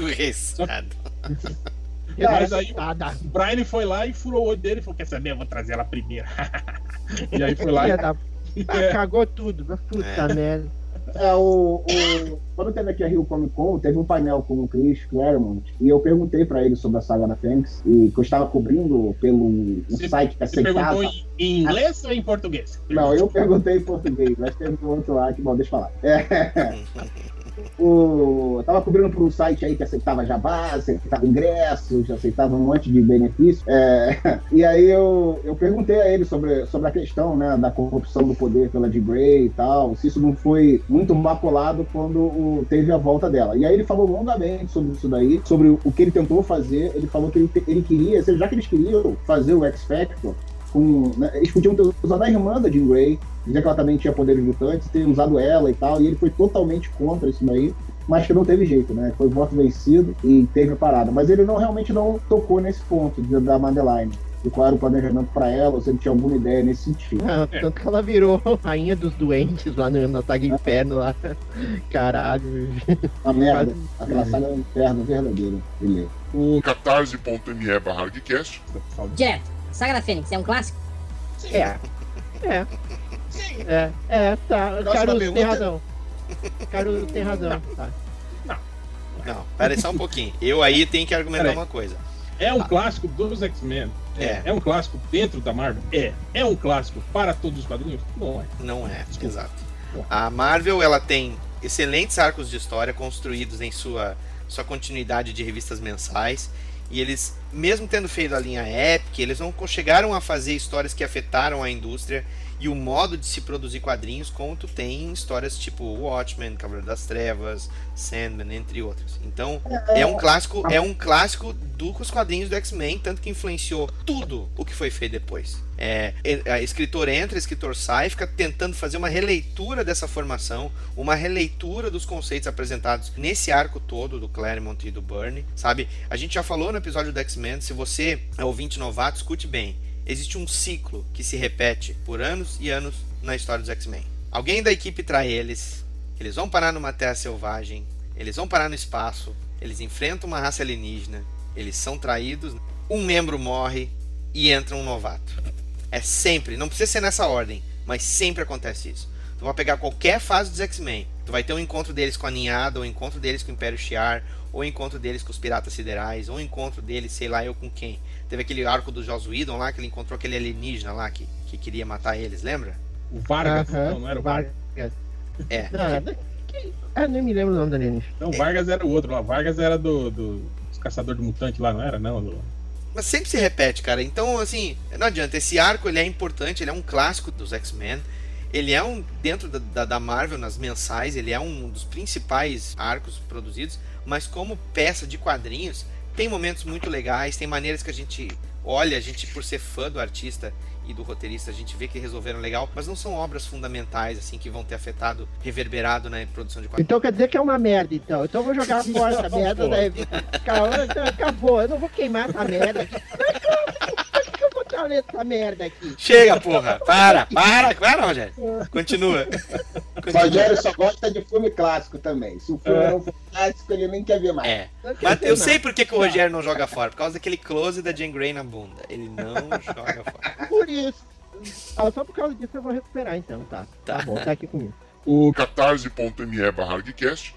mas aí o Brian foi lá e furou o olho dele e falou: Quer saber? Eu vou trazer ela primeiro. e aí foi lá e. Ah, É. cagou tudo. Puta É. merda. É, o, o- quando teve aqui a Rio Comic Con, teve um painel com o Chris Claremont e eu perguntei pra ele sobre a saga da Fênix e que eu estava cobrindo pelo um Você- site que Você perguntou aceitava. em, em inglês ou em português? Não, eu perguntei em português, mas teve um outro lá que, bom, deixa eu falar. É, o, tava cobrindo por um site aí que aceitava jabá, aceitava ingressos, aceitava um monte de benefícios. É, e aí eu, eu perguntei a ele sobre, sobre a questão né, da corrupção do poder pela de Grey e tal, se isso não foi muito maculado quando o, teve a volta dela. E aí ele falou longamente sobre isso daí, sobre o que ele tentou fazer. Ele falou que ele, ele queria, já que eles queriam fazer o X Factor, com, né, eles podiam ter usado a irmã da Jean Grey, dizer que ela também tinha poderes mutantes, ter usado ela e tal, e ele foi totalmente contra isso daí, mas que não teve jeito, né? Foi voto vencido e teve a parada. Mas ele não realmente não tocou nesse ponto de, da Madeline. E qual era o planejamento para ela, ou se ele tinha alguma ideia nesse sentido. Ah, tanto que ela virou rainha dos doentes lá no, na saga Inferno lá. Caralho. Uma merda. Aquela saga é um inferno verdadeiro. Ele. O catarse.me barra hardcast. Direto. Saga da Fênix é um clássico? É. É. É, é, tá. Caruso tem razão. Caruso tem razão. Tá. Não, pera aí só um pouquinho. Eu aí tenho que argumentar uma coisa. É um clássico dos X-Men. É. É um clássico dentro da Marvel? É. É um clássico para todos os quadrinhos? Não é. Não é, exato. A Marvel ela tem excelentes arcos de história construídos em sua, sua continuidade de revistas mensais. E eles, mesmo tendo feito a linha Epic, eles não chegaram a fazer histórias que afetaram a indústria e o modo de se produzir quadrinhos, como tu tem em histórias tipo Watchmen, Cavaleiro das Trevas, Sandman, entre outras. Então, é um clássico, é um clássico dos quadrinhos do X-Men, tanto que influenciou tudo o que foi feito depois. É, escritor entra, escritor sai, fica tentando fazer uma releitura dessa formação, uma releitura dos conceitos apresentados nesse arco todo do Claremont e do Byrne, sabe? A gente já falou no episódio do X-Men, se você é ouvinte novato, escute bem. Existe um ciclo que se repete por anos e anos na história dos X-Men. Alguém da equipe trai eles, eles vão parar numa terra selvagem, eles vão parar no espaço, eles enfrentam uma raça alienígena, eles são traídos, um membro morre e entra um novato. É sempre, não precisa ser nessa ordem, mas sempre acontece isso. Tu vai pegar qualquer fase dos X-Men, tu vai ter um encontro deles com a ninhada, ou um encontro deles com o Império Shi'ar, ou um encontro deles com os piratas siderais, ou um encontro deles, sei lá eu com quem. Teve aquele arco do Joss Whedon lá, que ele encontrou aquele alienígena lá que, que queria matar eles, lembra? O Vargas, Aham, não, não era o Vargas. É. Ah, da- que- ah, nem me lembro o nome da alienígena. Não, Vargas era o outro lá. Vargas era do, do dos caçador de mutante lá, não era? Não, do- Mas sempre se repete, cara. Então, assim, não adianta. Esse arco ele é importante, ele é um clássico dos X-Men. Ele é um, dentro da, da, da Marvel, nas mensais, ele é um dos principais arcos produzidos. Mas como peça de quadrinhos, tem momentos muito legais, tem maneiras que a gente olha, a gente, por ser fã do artista e do roteirista, a gente vê que resolveram legal, mas não são obras fundamentais, assim, que vão ter afetado, reverberado na produção de quadrinhos. Então quer dizer que é uma merda, então. Então eu vou jogar fora essa Não, merda pô. da revista. Calma, então, acabou. Eu não vou queimar essa merda aqui. Por que eu vou estar lendo essa merda aqui? Chega, porra! Para, para, para, Rogério. Continua. Rogério só gosta de filme clássico também. Se o filme não for clássico, ele nem quer ver mais. É. Mas eu sei por que, que o Rogério não joga fora. Por causa daquele close da Jane Grey na bunda. Ele não joga fora. Por isso. Ah, só por causa disso eu vou recuperar, então, tá. Tá, bom, tá aqui comigo. O catarse.me barra.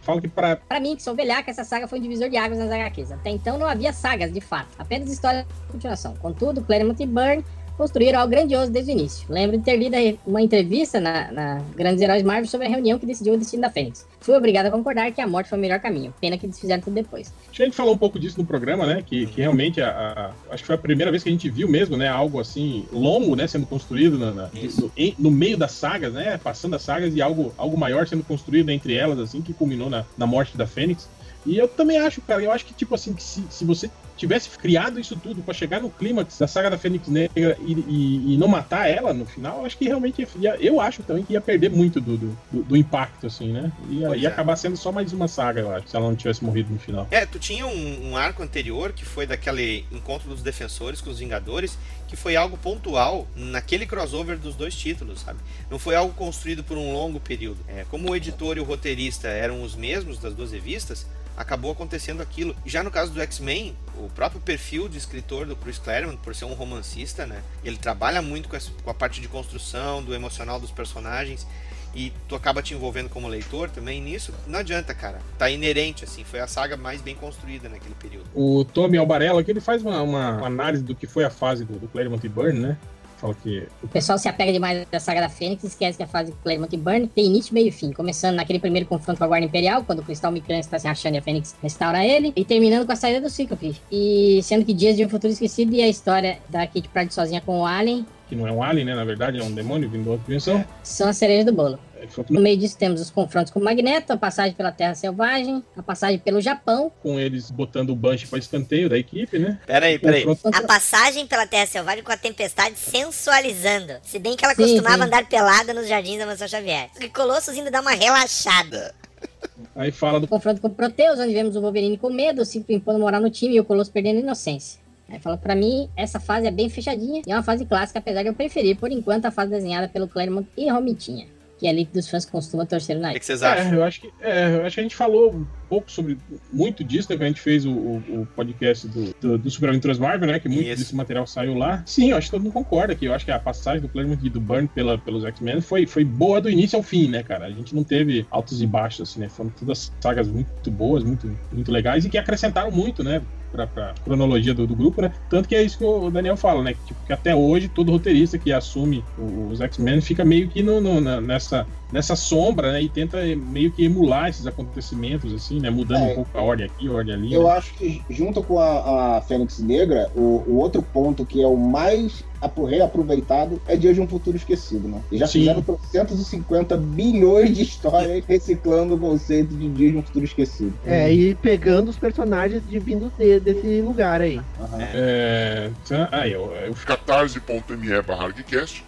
Fala que pra. Pra mim, que sou velhaca, essa saga foi um divisor de águas nas HQs. Até então não havia sagas, de fato, apenas histórias de continuação. Contudo, Claremont e Byrne construíram algo grandioso desde o início. Lembro de ter lido uma entrevista na, na Grandes Heróis Marvel sobre a reunião que decidiu o destino da Fênix. Fui obrigado a concordar que a morte foi o melhor caminho. Pena que eles fizeram tudo depois. A gente falou um pouco disso no programa, né? Que, que realmente a, a- acho que foi a primeira vez que a gente viu mesmo, né? Algo assim longo, né? Sendo construído na- na- no, em- no meio das sagas, né? Passando as sagas e algo, algo maior sendo construído entre elas, assim, que culminou na, na morte da Fênix. E eu também acho, cara, eu acho que, tipo assim, que se, se você tivesse criado isso tudo pra chegar no clímax da saga da Fênix Negra e, e- e não matar ela no final, acho que realmente ia, eu acho também que ia perder muito do, do, do- impacto, assim, né? Ia, ia é. acabar sendo só mais uma saga, eu acho, se ela não tivesse morrido no final. É, tu tinha um, um arco anterior que foi daquele encontro dos defensores com os Vingadores, que foi algo pontual naquele crossover dos dois títulos, sabe? Não foi algo construído por um longo período. É, como o editor e o roteirista eram os mesmos das duas revistas, acabou acontecendo aquilo. Já no caso do X-Men, o próprio perfil de escritor do Chris Claremont, por ser um romancista, né? Ele trabalha muito com, essa- com a parte de construção, do emocional dos personagens. E tu acaba te envolvendo como leitor também nisso. Não adianta, cara. Tá inerente, assim. Foi a saga mais bem construída naquele período. O Tommy Albarella aqui ele faz uma, uma análise do que foi a fase do, do Claremont e Byrne, né? Fala que. O pessoal se apega demais à saga da Fênix e esquece que a fase Claremont e Burn tem início, meio e fim. Começando naquele primeiro confronto com a Guarda Imperial, quando o Cristal Micrâneo está se achando e a Fênix restaura ele. E terminando com a saída do Cíclope. E sendo que Dias de um Futuro Esquecido e a história da Kate Pride sozinha com o Alien Que não é um alien, né? Na verdade, é um demônio vindo de outra dimensão. são a cereja do bolo. No meio disso temos os confrontos com o Magneto, a passagem pela Terra Selvagem, a passagem pelo Japão, com eles botando o Banshee para escanteio da equipe, né? Peraí, peraí. A passagem pela Terra Selvagem com a tempestade sensualizando. Se bem que ela Sim, costumava sim. andar pelada nos jardins da Mansão Xavier. E Colossus ainda dá uma relaxada. Aí fala do confronto com o Proteus, onde vemos o Wolverine com medo, o Ciclo impondo moral no time e o Colosso perdendo a inocência. Aí fala, pra mim, essa fase é bem fechadinha e é uma fase clássica, apesar de eu preferir, por enquanto, a fase desenhada pelo Claremont e Romitinha, que é ali que dos fãs costumam torcer o O nariz. que, que vocês É, acham? eu acho que, é, eu acho que a gente falou um pouco sobre muito disso, né? Quando a gente fez o, o- o podcast do, do, do Super Aventuras Marvel, né? Que muito Isso. desse material saiu lá. Sim, eu acho que todo mundo concorda que eu acho que a passagem do Claremont e do Burn pela, pelos X-Men foi, foi boa do início ao fim, né, cara? A gente não teve altos e baixos, assim, né? Foram todas sagas muito boas, muito, muito legais e que acrescentaram muito, né? Pra, pra cronologia do, do grupo, né? Tanto que é isso que o Daniel fala, né? Que, tipo, que até hoje todo roteirista que assume os X-Men fica meio que no, no- na- nessa, nessa sombra, né? E tenta meio que emular esses acontecimentos, assim, né? Mudando É. um pouco a ordem aqui, a ordem ali. Eu né? acho que junto com a, a Fênix Negra, o, o outro ponto que é o mais apro- reaproveitado é Dias de um Futuro Esquecido, né? E já Sim. fizeram 350 bilhões de histórias reciclando o conceito de Dias de um Futuro Esquecido. É, e pegando os personagens de vindos de- desse lugar aí. É, tá- aí, eu, eu catarse.me barra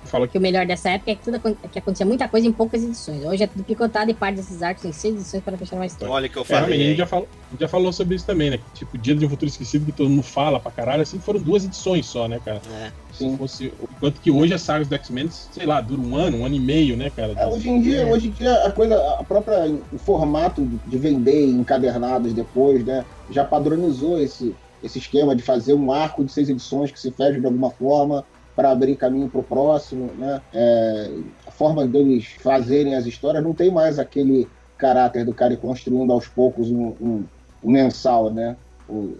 falo Que o melhor dessa época é que, tudo, é que acontecia muita coisa em poucas edições. Hoje é tudo picotado e parte desses arcos em seis edições para fechar uma história. Olha que eu É, a falei. gente já falou, a gente já falou sobre isso também, né? Tipo, Dia de um Futuro Esquecido, que todo mundo fala pra caralho, assim, foram duas edições só, né, cara? É. Se fosse, enquanto que hoje as sagas do X-Men, sei lá, duram um ano, um ano e meio, né, cara? É, hoje em dia, hoje em dia a coisa, a própria o formato de vender encadernados depois, né, já padronizou esse esse esquema de fazer um arco de seis edições que se fecha de alguma forma para abrir caminho para o próximo, né? É, a forma deles fazerem as histórias não tem mais aquele caráter do cara construindo aos poucos um, um- um mensal, né?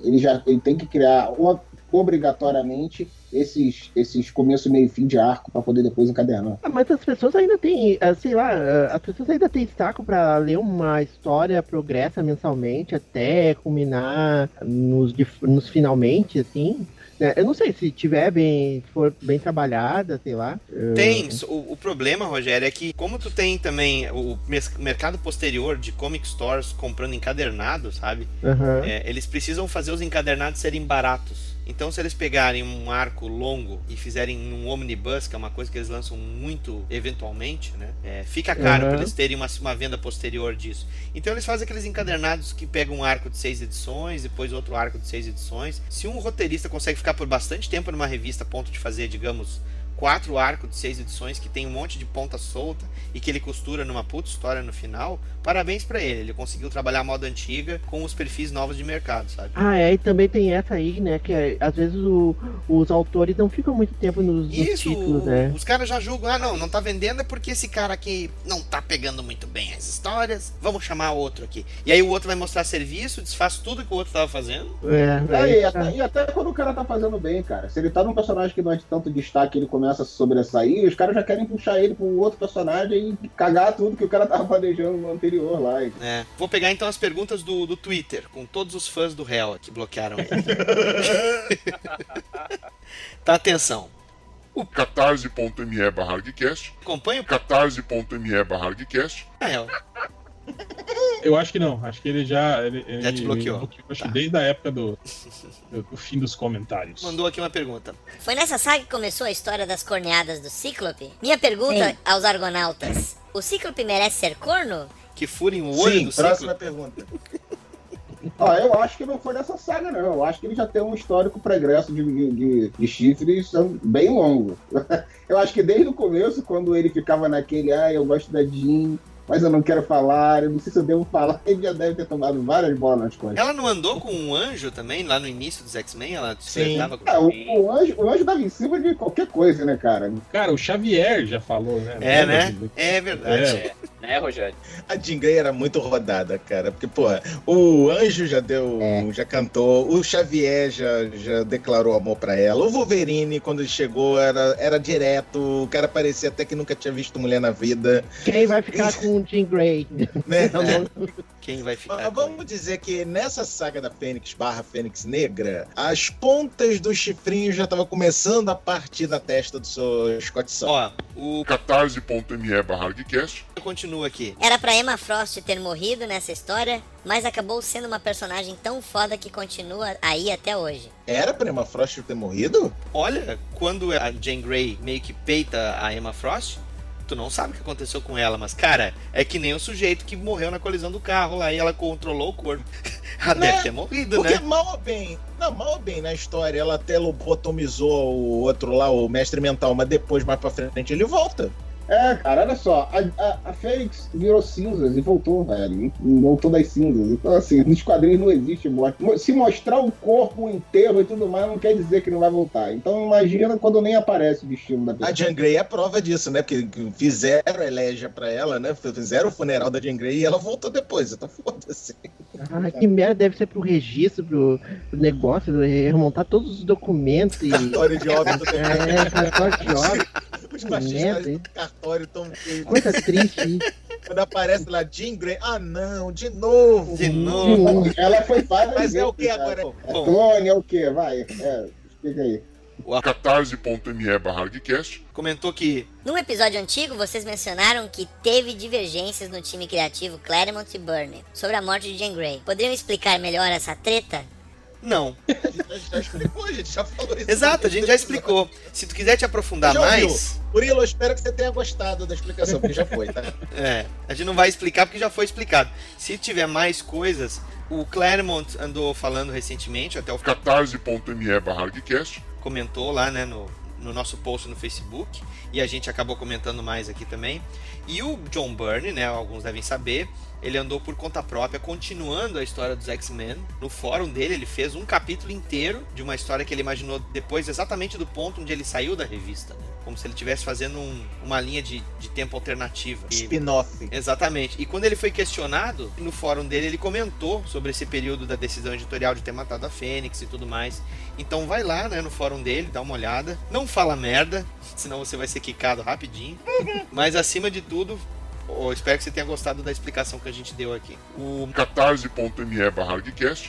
Ele já ele tem que criar o- obrigatoriamente esses esses começo meio e fim de arco para poder depois encadernar. Ah, mas as pessoas ainda têm, ah, sei lá, ah, as pessoas ainda têm saco pra ler uma história progressa mensalmente até culminar nos, nos finalmente, assim. Né? Eu não sei se tiver bem, for bem trabalhada, sei lá. ah, Tem. O, o problema, Rogério, é que como tu tem também o mercado posterior de comic stores comprando encadernado, sabe? Aham. É, eles precisam fazer os encadernados serem baratos. Então, se eles pegarem um arco longo e fizerem um omnibus, que é uma coisa que eles lançam muito eventualmente, né? é, fica caro Aham. para eles terem uma, uma venda posterior disso. Então, eles fazem aqueles encadernados que pegam um arco de seis edições, depois outro arco de seis edições. Se um roteirista consegue ficar por bastante tempo numa revista a ponto de fazer, digamos, quatro arcos de seis edições que tem um monte de ponta solta e que ele costura numa puta história no final, parabéns pra ele. Ele conseguiu trabalhar a moda antiga com os perfis novos de mercado, sabe? Ah, é, e também tem essa aí, né? Que é, às vezes o- os autores não ficam muito tempo nos, nos Isso, títulos, né? os caras já julgam, ah não, não tá vendendo é porque esse cara aqui não tá pegando muito bem as histórias, vamos chamar outro aqui. E aí o outro vai mostrar serviço, desfaz tudo que o outro tava fazendo. É, É, e, é, até, e até quando o cara tá fazendo bem, cara. Se ele tá num personagem que não é de tanto destaque, ele começa a se sobressair, os caras já querem puxar ele pra um outro personagem e cagar tudo que o cara tava planejando no anterior lá. É. Vou pegar então as perguntas do, do Twitter, com todos os fãs do Hell que bloquearam ele. tá, atenção. catarse.me barra hardcast. Acompanha o catarse.me barra hardcast. É, ó. Eu acho que não. Acho que ele já. Ele, ele Já te bloqueou. acho Tá. que desde a época do, do, do fim dos comentários. Mandou aqui uma pergunta. Foi nessa saga que começou a história das corneadas do Cíclope? Minha pergunta Sim. aos argonautas: o Cíclope merece ser corno? Que furem o olho Sim, do próxima ciclo. pergunta. Ó, eu acho que não foi nessa saga, não. Eu acho que ele já tem um histórico pregresso de, de, de, de chifres bem longo. Eu acho que desde o começo, quando ele ficava naquele, ah, eu gosto da Jean, mas eu não quero falar, eu não sei se eu devo falar, ele já deve ter tomado várias bolas nas costas. Ela não andou com um anjo também, lá no início dos X-Men? Ela despertava com... Ah, o, o anjo, o anjo dava em cima de qualquer coisa, né, cara? Cara, o Xavier já falou, né? É, né? É verdade. É. né? né, Rogério? A Jean Grey era muito rodada, cara. Porque, pô, o Anjo já deu, já cantou, o Xavier já, já declarou amor pra ela. O Wolverine, quando ele chegou, era, era direto. O cara parecia até que nunca tinha visto mulher na vida. Quem vai ficar com o Jean Grey? Né? Quem vai ficar? Mas vamos dizer que nessa saga da Fênix barra Fênix Negra, as pontas dos chifrinhos já estavam começando a partir da testa do seu Scott. Ó, o catarse.me barra. Continua aqui. Era pra Emma Frost ter morrido nessa história, mas acabou sendo uma personagem tão foda que continua aí até hoje. Era pra Emma Frost ter morrido? Olha, quando a Jane Grey meio que peita a Emma Frost, tu não sabe o que aconteceu com ela, mas cara, é que nem o sujeito que morreu na colisão do carro lá e ela controlou o corpo. Ela Né? deve ter morrido, Porque né? mal ou bem, não, mal ou bem na história, ela até lobotomizou o outro lá, o mestre mental, mas depois, mais pra frente, ele volta. É, cara, olha só, a, a, a Fênix virou cinzas e voltou, velho. Voltou das cinzas. Então, assim, nos quadrinhos não existe morte. Mo- Se mostrar o corpo inteiro e tudo mais, não quer dizer que não vai voltar. Então, imagina quando nem aparece o destino da pessoa. A Jean Grey é prova disso, né? Porque fizeram a elegia pra ela, né? Fizeram o funeral da Jean Grey e ela voltou depois. Então foda-se. Ah, que merda deve ser pro registro, pro, pro negócio, remontar todos os documentos e. Cartório de óbito. É, cartório de óbito. Os machistas cartório tão Coisa triste, hein? Quando aparece lá Jean Grey, ah não, de novo. De novo. Ela foi várias Mas é o que agora? É clone, é o que? Vai, é, explica aí. catarse.me barra. Comentou que Num episódio antigo, vocês mencionaram que teve divergências no time criativo Claremont e Burney sobre a morte de Jean Grey. Poderiam explicar melhor essa treta? Não. Já explicou, a gente já falou isso. Exato, a gente já explicou. Se tu quiser te aprofundar mais, Murilo, eu espero que você tenha gostado da explicação, porque já foi, tá? é, a gente não vai explicar porque já foi explicado. Se tiver mais coisas, o Claremont andou falando recentemente, até o catarse.me barra comentou lá, né, no, no nosso post no Facebook, e a gente acabou comentando mais aqui também. E o John Byrne, né, alguns devem saber, ele andou por conta própria, continuando a história dos X-Men. No fórum dele, ele fez um capítulo inteiro de uma história que ele imaginou depois, exatamente do ponto onde ele saiu da revista, né? Como se ele estivesse fazendo um- uma linha de, de tempo alternativa. Spin-off. Exatamente. E quando ele foi questionado, no fórum dele, ele comentou sobre esse período da decisão editorial de ter matado a Fênix e tudo mais. Então vai lá, né, no fórum dele, dá uma olhada. Não fala merda, senão você vai ser quicado rapidinho. Mas acima de tudo, eu espero que você tenha gostado da explicação que a gente deu aqui. O catarse.me barra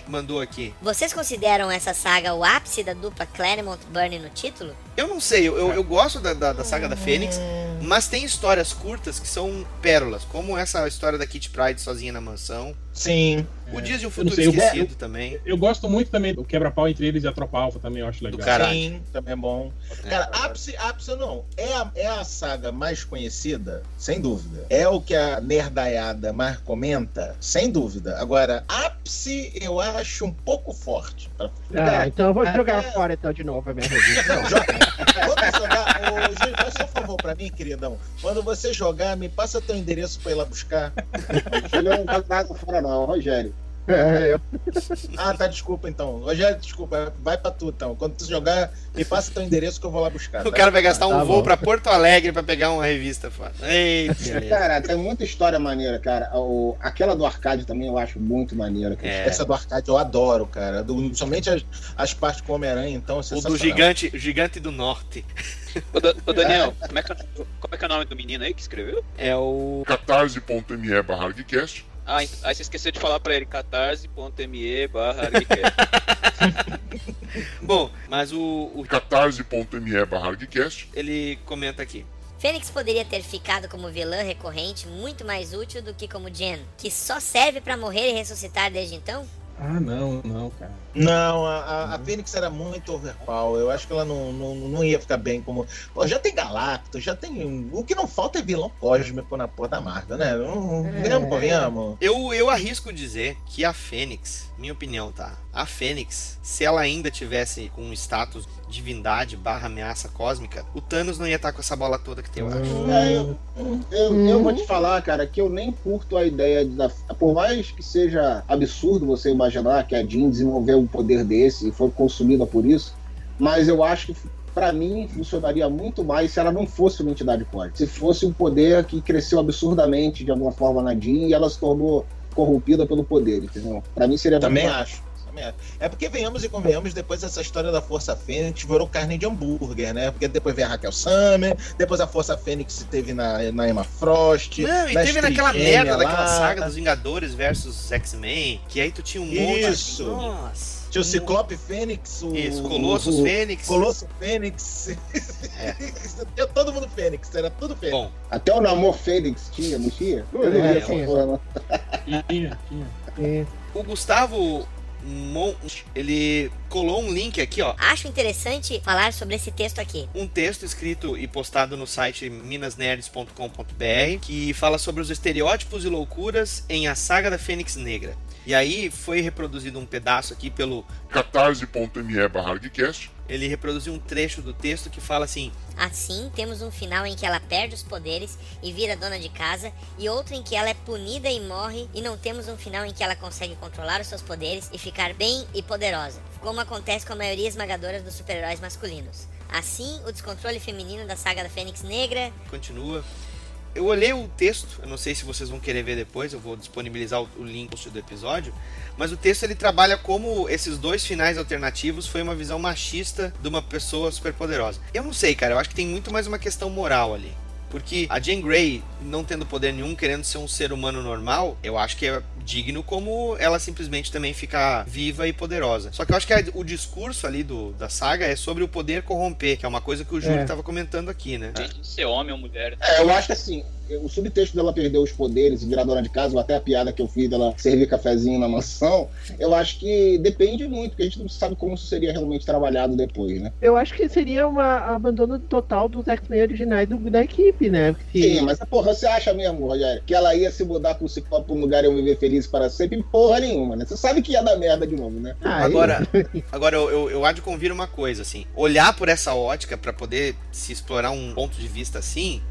mandou aqui. Vocês consideram essa saga o ápice da dupla Claremont-Burney no título? Eu não sei, eu, eu, eu gosto da, da, da saga da Fênix, mas tem histórias curtas que são pérolas, como essa história da Kit Pride sozinha na mansão. Sim. O Dias de um Eu Futuro sei, eu Esquecido gosto- também. Eu gosto muito também do quebra-pau entre eles e a Tropa Alpha também, eu acho legal. caralho. Sim, também é bom. Cara, ápice, ápice não. É a, é a saga mais conhecida, sem dúvida. É o que a nerdaiada mais comenta, sem dúvida. Agora, ápice eu acho um pouco forte. pra- Ah, então eu vou É, jogar é. fora então de novo a minha revista. Não, joga. Vamos jogar. Ô, Gil, faz só um favor pra mim, queridão. Quando você jogar, me passa teu endereço pra ir lá buscar. Ele não tá nada fora, não, Rogério. É, eu- Ah, tá, desculpa então. Rogério, desculpa, vai pra tu então. Quando tu jogar, me passa teu endereço que eu vou lá buscar. O tá? cara vai gastar um Tá voo bom. pra Porto Alegre pra pegar uma revista foda. Eita. Cara, tem muita história maneira, cara. O, aquela do arcade também eu acho muito maneira. É. Essa do arcade eu adoro, cara. Do, somente as, as partes com o Homem-Aranha, então, é O do gigante, o gigante do norte. Ô, ô, Daniel, como é, que, como é que é o nome do menino aí que escreveu? É o. catarse.me barra. Ah, aí você esqueceu de falar pra ele, catarse.me barra. Bom, mas o, o catarse.me barra ele comenta aqui. Fênix poderia ter ficado como vilã recorrente muito mais útil do que como Jen, que só serve pra morrer e ressuscitar desde então? Ah, não, não, cara. Não, a, a, a Fênix era muito overpower. Eu acho que ela não, não, não ia ficar bem como. Pô, já tem Galactus, já tem. O que não falta é vilão cósmico na porra da Marvel, né? Não, Venhamos, convenhamos. Eu, eu arrisco dizer que a Fênix, minha opinião, tá? A Fênix, se ela ainda tivesse com um status divindade barra ameaça cósmica, o Thanos não ia estar com essa bola toda que tem, eu acho. É, eu, eu, eu vou te falar, cara, que eu nem curto a ideia de. da- Por mais que seja absurdo você imaginar que a Jean desenvolveu um poder desse e foi consumida por isso, mas eu acho que pra mim, funcionaria muito mais se ela não fosse uma entidade forte. Se fosse um poder que cresceu absurdamente de alguma forma na Jean e ela se tornou corrompida pelo poder, entendeu? Pra mim seria Também acho. também acho. É porque venhamos e convenhamos, depois essa história da Força Fênix virou carne de hambúrguer, né? Porque depois veio a Raquel Summer, depois a Força Fênix teve na, na Emma Frost. Não, e teve naquela merda daquela saga dos Vingadores versus X-Men, que aí tu tinha um monte Isso. de... Nossa. Tinha o Ciclope Fênix, o. Isso, Colossus o- Fênix. Colosso Fênix. Tinha todo mundo Fênix, era tudo Fênix. Bom, Até o Namor Fênix tinha, não tinha? Eu não vi É, essa é. porra, não. Tinha, tinha. É. o Gustavo Mon... ele colou um link aqui, ó. Acho interessante falar sobre esse texto aqui. um texto escrito e postado no site minasnerds.com.br que fala sobre os estereótipos e loucuras em A Saga da Fênix Negra. E aí foi reproduzido um pedaço aqui pelo. catarse.me barra. Ele reproduziu um trecho do texto que fala assim: Assim, temos um final em que ela perde os poderes e vira dona de casa, e outro em que ela é punida e morre, e não temos um final em que ela consegue controlar os seus poderes e ficar bem e poderosa, como acontece com a maioria esmagadora dos super-heróis masculinos. Assim, o descontrole feminino da saga da Fênix Negra continua. Eu olhei o texto, eu não sei se vocês vão querer ver depois, eu vou disponibilizar o, link do episódio, mas o texto ele trabalha como esses dois finais alternativos foi uma visão machista de uma pessoa superpoderosa. Eu não sei, cara, eu acho que tem muito mais uma questão moral ali. Porque a Jane Grey, não tendo poder nenhum, querendo ser um ser humano normal, eu acho que é digno como ela simplesmente também ficar viva e poderosa. Só que eu acho que a- o discurso ali do, da saga é sobre o poder corromper, que é uma coisa que o Júlio É. estava comentando aqui, né? De ser homem ou mulher. É, eu acho que assim, o subtexto dela perder os poderes e virar dona de casa, ou até a piada que eu fiz dela servir cafezinho na mansão, eu acho que depende muito, porque a gente não sabe como isso seria realmente trabalhado depois, né? Eu acho que seria um abandono total dos X-Men originais do- da equipe, né? Se- Sim, mas porra, você acha mesmo, Rogério, que ela ia se mudar com o Ciclope pra um lugar e eu viver feliz para sempre? Porra nenhuma, né? Você sabe que ia dar merda de novo, né? Ah, Agora, agora eu, eu, eu há de convir uma coisa, assim. Olhar por essa ótica para poder se explorar um ponto de vista assim,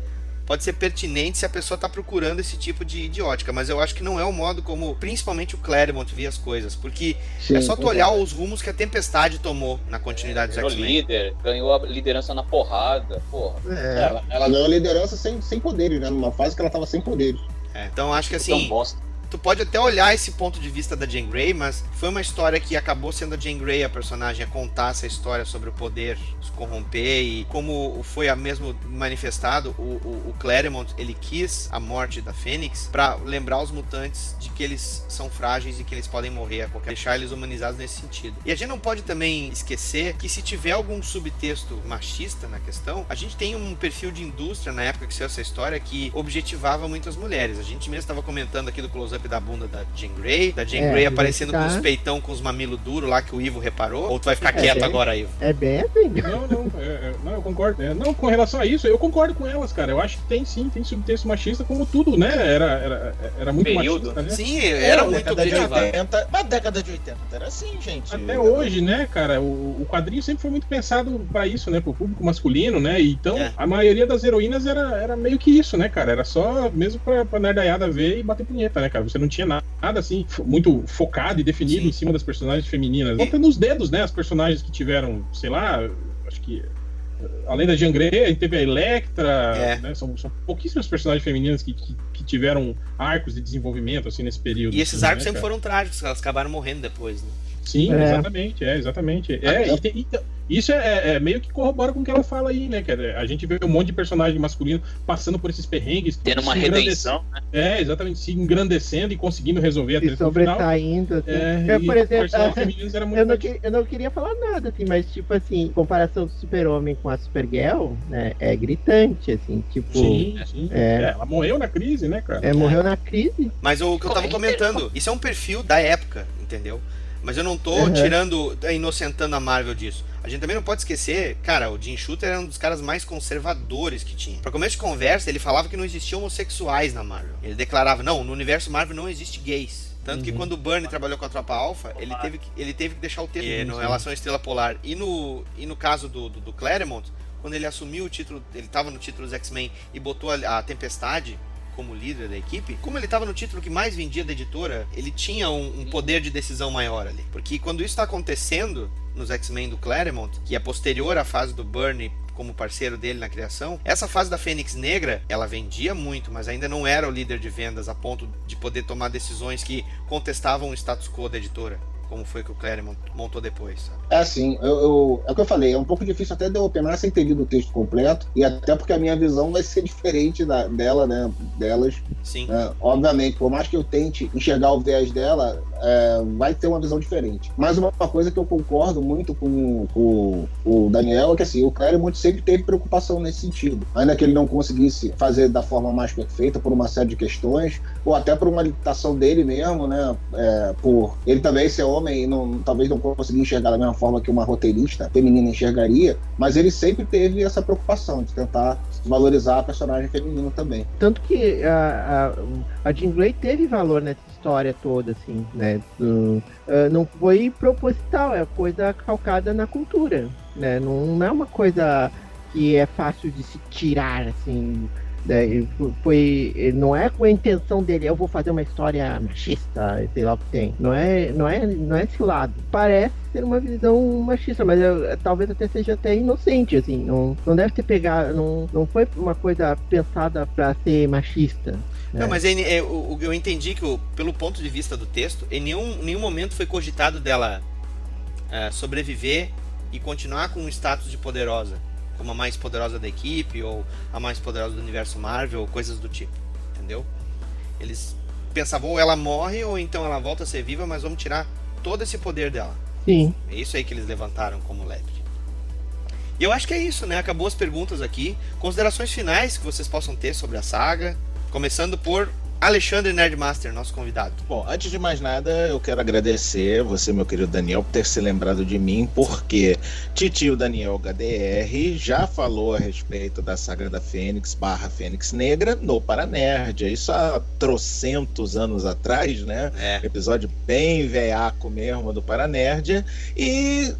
pode ser pertinente se a pessoa tá procurando esse tipo de, de ótica, mas eu acho que não é o modo como, principalmente o Claremont via as coisas, porque Sim, é só tu olhar os rumos que a Tempestade tomou na continuidade dos Virou X-Men. líder, ganhou a liderança na porrada, porra. É, Ela, ela ganhou liderança sem, sem poderes, né? Numa fase que ela tava sem poderes. É, então acho que Tão assim, bosta. Tu pode até olhar esse ponto de vista da Jane Grey, mas foi uma história que acabou sendo a Jane Grey a personagem a contar essa história sobre o poder se corromper e como foi a mesmo manifestado, o, o, o Claremont ele quis a morte da Fênix para lembrar os mutantes de que eles são frágeis e que eles podem morrer a qualquer deixar eles humanizados nesse sentido. E a gente não pode também esquecer que se tiver algum subtexto machista na questão, a gente tem um perfil de indústria na época que saiu essa história que objetivava muitas mulheres. A gente mesmo estava comentando aqui do close-up da bunda da Jean Grey, da Jean É, Grey aparecendo com tá- os peitão com os mamilos duros lá que o Ivo reparou. Ou tu vai ficar É, quieto é. agora, Ivo? É bem assim. Não, não, é, é, não, eu concordo. É, não, com relação a isso, eu concordo com elas, cara. Eu acho que tem sim, tem subtexto machista, como tudo, né? Era, era, era muito Período. machista, né? Sim, era É, muito década de objetivado. 80, mas década de 80 era assim, gente. Até hoje, né, cara, o, o quadrinho sempre foi muito pensado pra isso, né, pro público masculino, né, então É. a maioria das heroínas era, era meio que isso, né, cara, era só mesmo pra, pra nerdaiada ver e bater punheta, né, cara, você não tinha nada, nada assim, muito focado e definido Sim. em cima das personagens femininas. Conta nos dedos, né, as personagens que tiveram, sei lá, acho que além da Jean Grey, a gente teve a Electra, É. né, são, são pouquíssimas personagens femininas que, que, que tiveram arcos de desenvolvimento, assim, nesse período. E esses assim, arcos né, sempre cara? foram trágicos, elas acabaram morrendo depois, né? Sim, É. exatamente, é, exatamente. É, e tem- e tem- isso é, é meio que corrobora com o que ela fala aí, né? Que é- a gente vê um monte de personagem masculino passando por esses perrengues. Tendo uma redenção, né? É, exatamente, se engrandecendo e conseguindo resolver a treta sobressaindo, assim. É, Eu, e por exemplo, eu não, que- eu não queria falar nada, assim, mas tipo assim, comparação do Super-Homem com a Supergirl, né, é gritante, assim, tipo. Sim, sim. É. É, ela morreu na crise, né, cara? É, morreu na crise. Mas o que eu tava comentando, isso é um perfil da época, entendeu? Mas eu não tô Uhum. tirando, eh, inocentando a Marvel disso. A gente também não pode esquecer, cara, o Jim Shooter era um dos caras mais conservadores que tinha. Pra começo de conversa, ele falava que não existiam homossexuais na Marvel. Ele declarava, não, no universo Marvel não existe gays. Tanto que quando o Burnie trabalhou com a Tropa Alpha, ele teve que, ele teve que deixar o Sim, no sim. relação à Estrela Polar. E no, e no caso do, do, do Claremont, quando ele assumiu o título, ele tava no título dos X-Men e botou a, a Tempestade, como líder da equipe, como ele estava no título que mais vendia da editora, ele tinha um, um poder de decisão maior ali. Porque quando isso está acontecendo nos X-Men do Claremont, que é posterior à fase do Bernie como parceiro dele na criação. Essa fase da Fênix Negra, ela vendia muito, mas ainda não era o líder de vendas a ponto de poder tomar decisões que contestavam o status quo da editora como foi que o Claremont montou depois, sabe? É assim, eu, eu, é o que eu falei, é um pouco difícil até de eu terminar sem ter lido o texto completo, e até porque a minha visão vai ser diferente da, dela, né? Delas. Sim. É, obviamente, por mais que eu tente enxergar o viés dela, é, vai ter uma visão diferente. Mas uma, coisa que eu concordo muito com, o Daniel é que assim, o Claremont sempre teve preocupação nesse sentido. Ainda que ele não conseguisse fazer da forma mais perfeita por uma série de questões, ou até por uma limitação dele mesmo, né? É, por ele também ser homem e não, talvez não conseguia enxergar da mesma forma que uma roteirista feminina enxergaria, mas ele sempre teve essa preocupação de tentar valorizar a personagem feminina também. Tanto que a, a, a Jean Grey teve valor nessa história toda, assim, né? Uh, não foi proposital, é coisa calcada na cultura, né? Não, não é uma coisa que é fácil de se tirar, assim, né? Foi, não é com a intenção dele, eu vou fazer uma história machista, sei lá o que tem. Não é, não é, não é esse lado. Parece ser uma visão machista, mas eu, talvez até seja até inocente, assim. Não, não deve ter pegado, não, não foi uma coisa pensada para ser machista. Não, mas é, é, eu, eu entendi que, pelo ponto de vista do texto, em nenhum, nenhum momento foi cogitado dela uh, sobreviver e continuar com o status de poderosa como a mais poderosa da equipe ou a mais poderosa do universo Marvel, ou coisas do tipo, entendeu? Eles pensavam ou ela morre ou então ela volta a ser viva, mas vamos tirar todo esse poder dela. Sim. É isso aí que eles levantaram como lebre. E eu acho que é isso, né? Acabou as perguntas aqui. Considerações finais que vocês possam ter sobre a saga, começando por Alexandre Nerdmaster, nosso convidado. Bom, antes de mais nada, eu quero agradecer você, meu querido Daniel, por ter se lembrado de mim, porque titio Daniel HDR já falou a respeito da saga da Fênix barra Fênix Negra no Paranerd. Isso há trocentos anos atrás, né? É. Episódio bem veiaco mesmo do Paranerd. E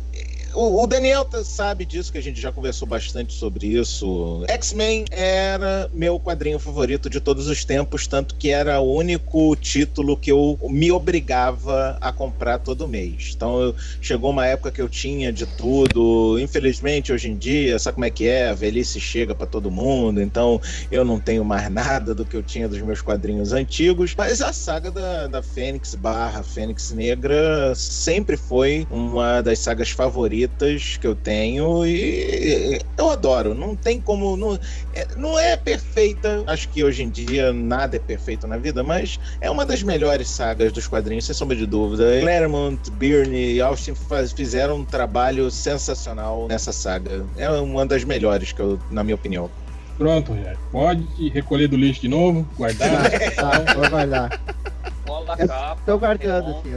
o, o Daniel tá, sabe disso, que a gente já conversou bastante sobre isso. X-Men era meu quadrinho favorito de todos os tempos, tanto que era o único título que eu me obrigava a comprar todo mês. Então eu, chegou uma época que eu tinha de tudo. Infelizmente, hoje em dia, sabe como é que é? A velhice chega para todo mundo, então eu não tenho mais nada do que eu tinha dos meus quadrinhos antigos. Mas a saga da, da Fênix barra Fênix Negra sempre foi uma das sagas favoritas favoritas que eu tenho e eu adoro. Não tem como. Não é, não é perfeita. Acho que hoje em dia nada é perfeito na vida, mas é uma das melhores sagas dos quadrinhos, sem sombra de dúvida. Claremont, Byrne e Austin faz, fizeram um trabalho sensacional nessa saga. É uma das melhores, que eu, na minha opinião. Pronto, Rogério. Pode recolher do lixo de novo, guardar. tá, vou guardar. Estou guardando aqui.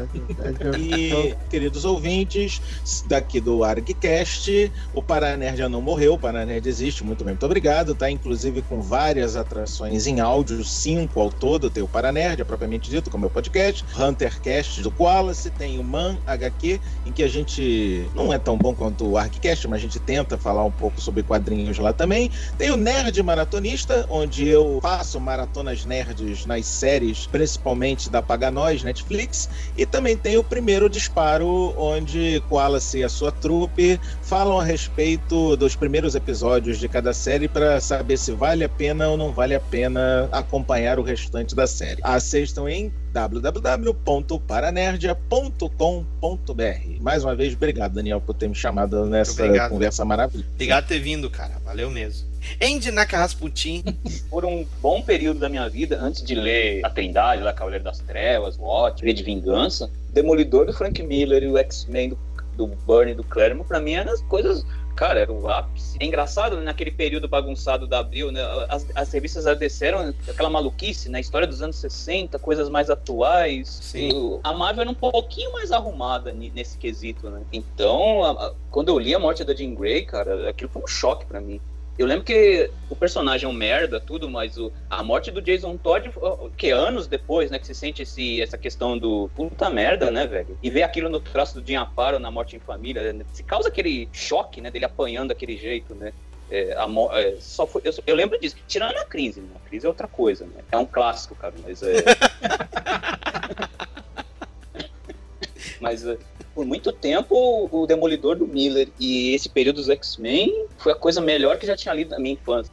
E, queridos ouvintes, daqui do ArgCast, o Paranerd já não morreu, o Paranerd existe, muito bem, muito obrigado, tá? Inclusive com várias atrações em áudio, cinco ao todo, tem o Paranerd, é propriamente dito, como é o podcast, Huntercast do Wallace, tem o Man HQ, em que a gente não é tão bom quanto o ArgCast, mas a gente tenta falar um pouco sobre quadrinhos lá também. Tem o Nerd Maratonista, onde eu faço maratonas nerds nas séries, principalmente da Paga Nós, Netflix, e também tem o primeiro disparo, onde Wallace e a sua trupe falam a respeito dos primeiros episódios de cada série para saber se vale a pena ou não vale a pena acompanhar o restante da série. Assistam em www.paranerdia.com.br. Mais uma vez, obrigado, Daniel, por ter me chamado nessa conversa maravilhosa. Obrigado por ter vindo, cara. Valeu mesmo. Andy Nakarasputin. Por um bom período da minha vida, antes de ler A Trindade, lá Cavaleiro das Trevas, Watch, V de Vingança, Demolidor do Frank Miller e o X-Men do, do Bernie do Claremont, pra mim eram as coisas cara, era o ápice. É engraçado, né, naquele período bagunçado da Abril, né, as, as revistas desceram aquela maluquice, na né, história dos anos 60, coisas mais atuais. Sim. A Marvel era um pouquinho mais arrumada nesse quesito, né? Então, a, a, quando eu li a morte da Jean Grey, cara, aquilo foi um choque para mim. Eu lembro que o personagem é um merda, tudo, mas o, a morte do Jason Todd, que anos depois, né, que se sente esse, essa questão do puta merda, né, velho? E ver aquilo no traço do Jim Aparo na morte em família, né, se causa aquele choque, né, dele apanhando daquele jeito, né? É, a é, só foi, eu, eu lembro disso. Tirando a crise, né? A crise é outra coisa, né? É um clássico, cara, mas é. mas é, por muito tempo o Demolidor do Miller e esse período dos X-Men foi a coisa melhor que já tinha lido na minha infância.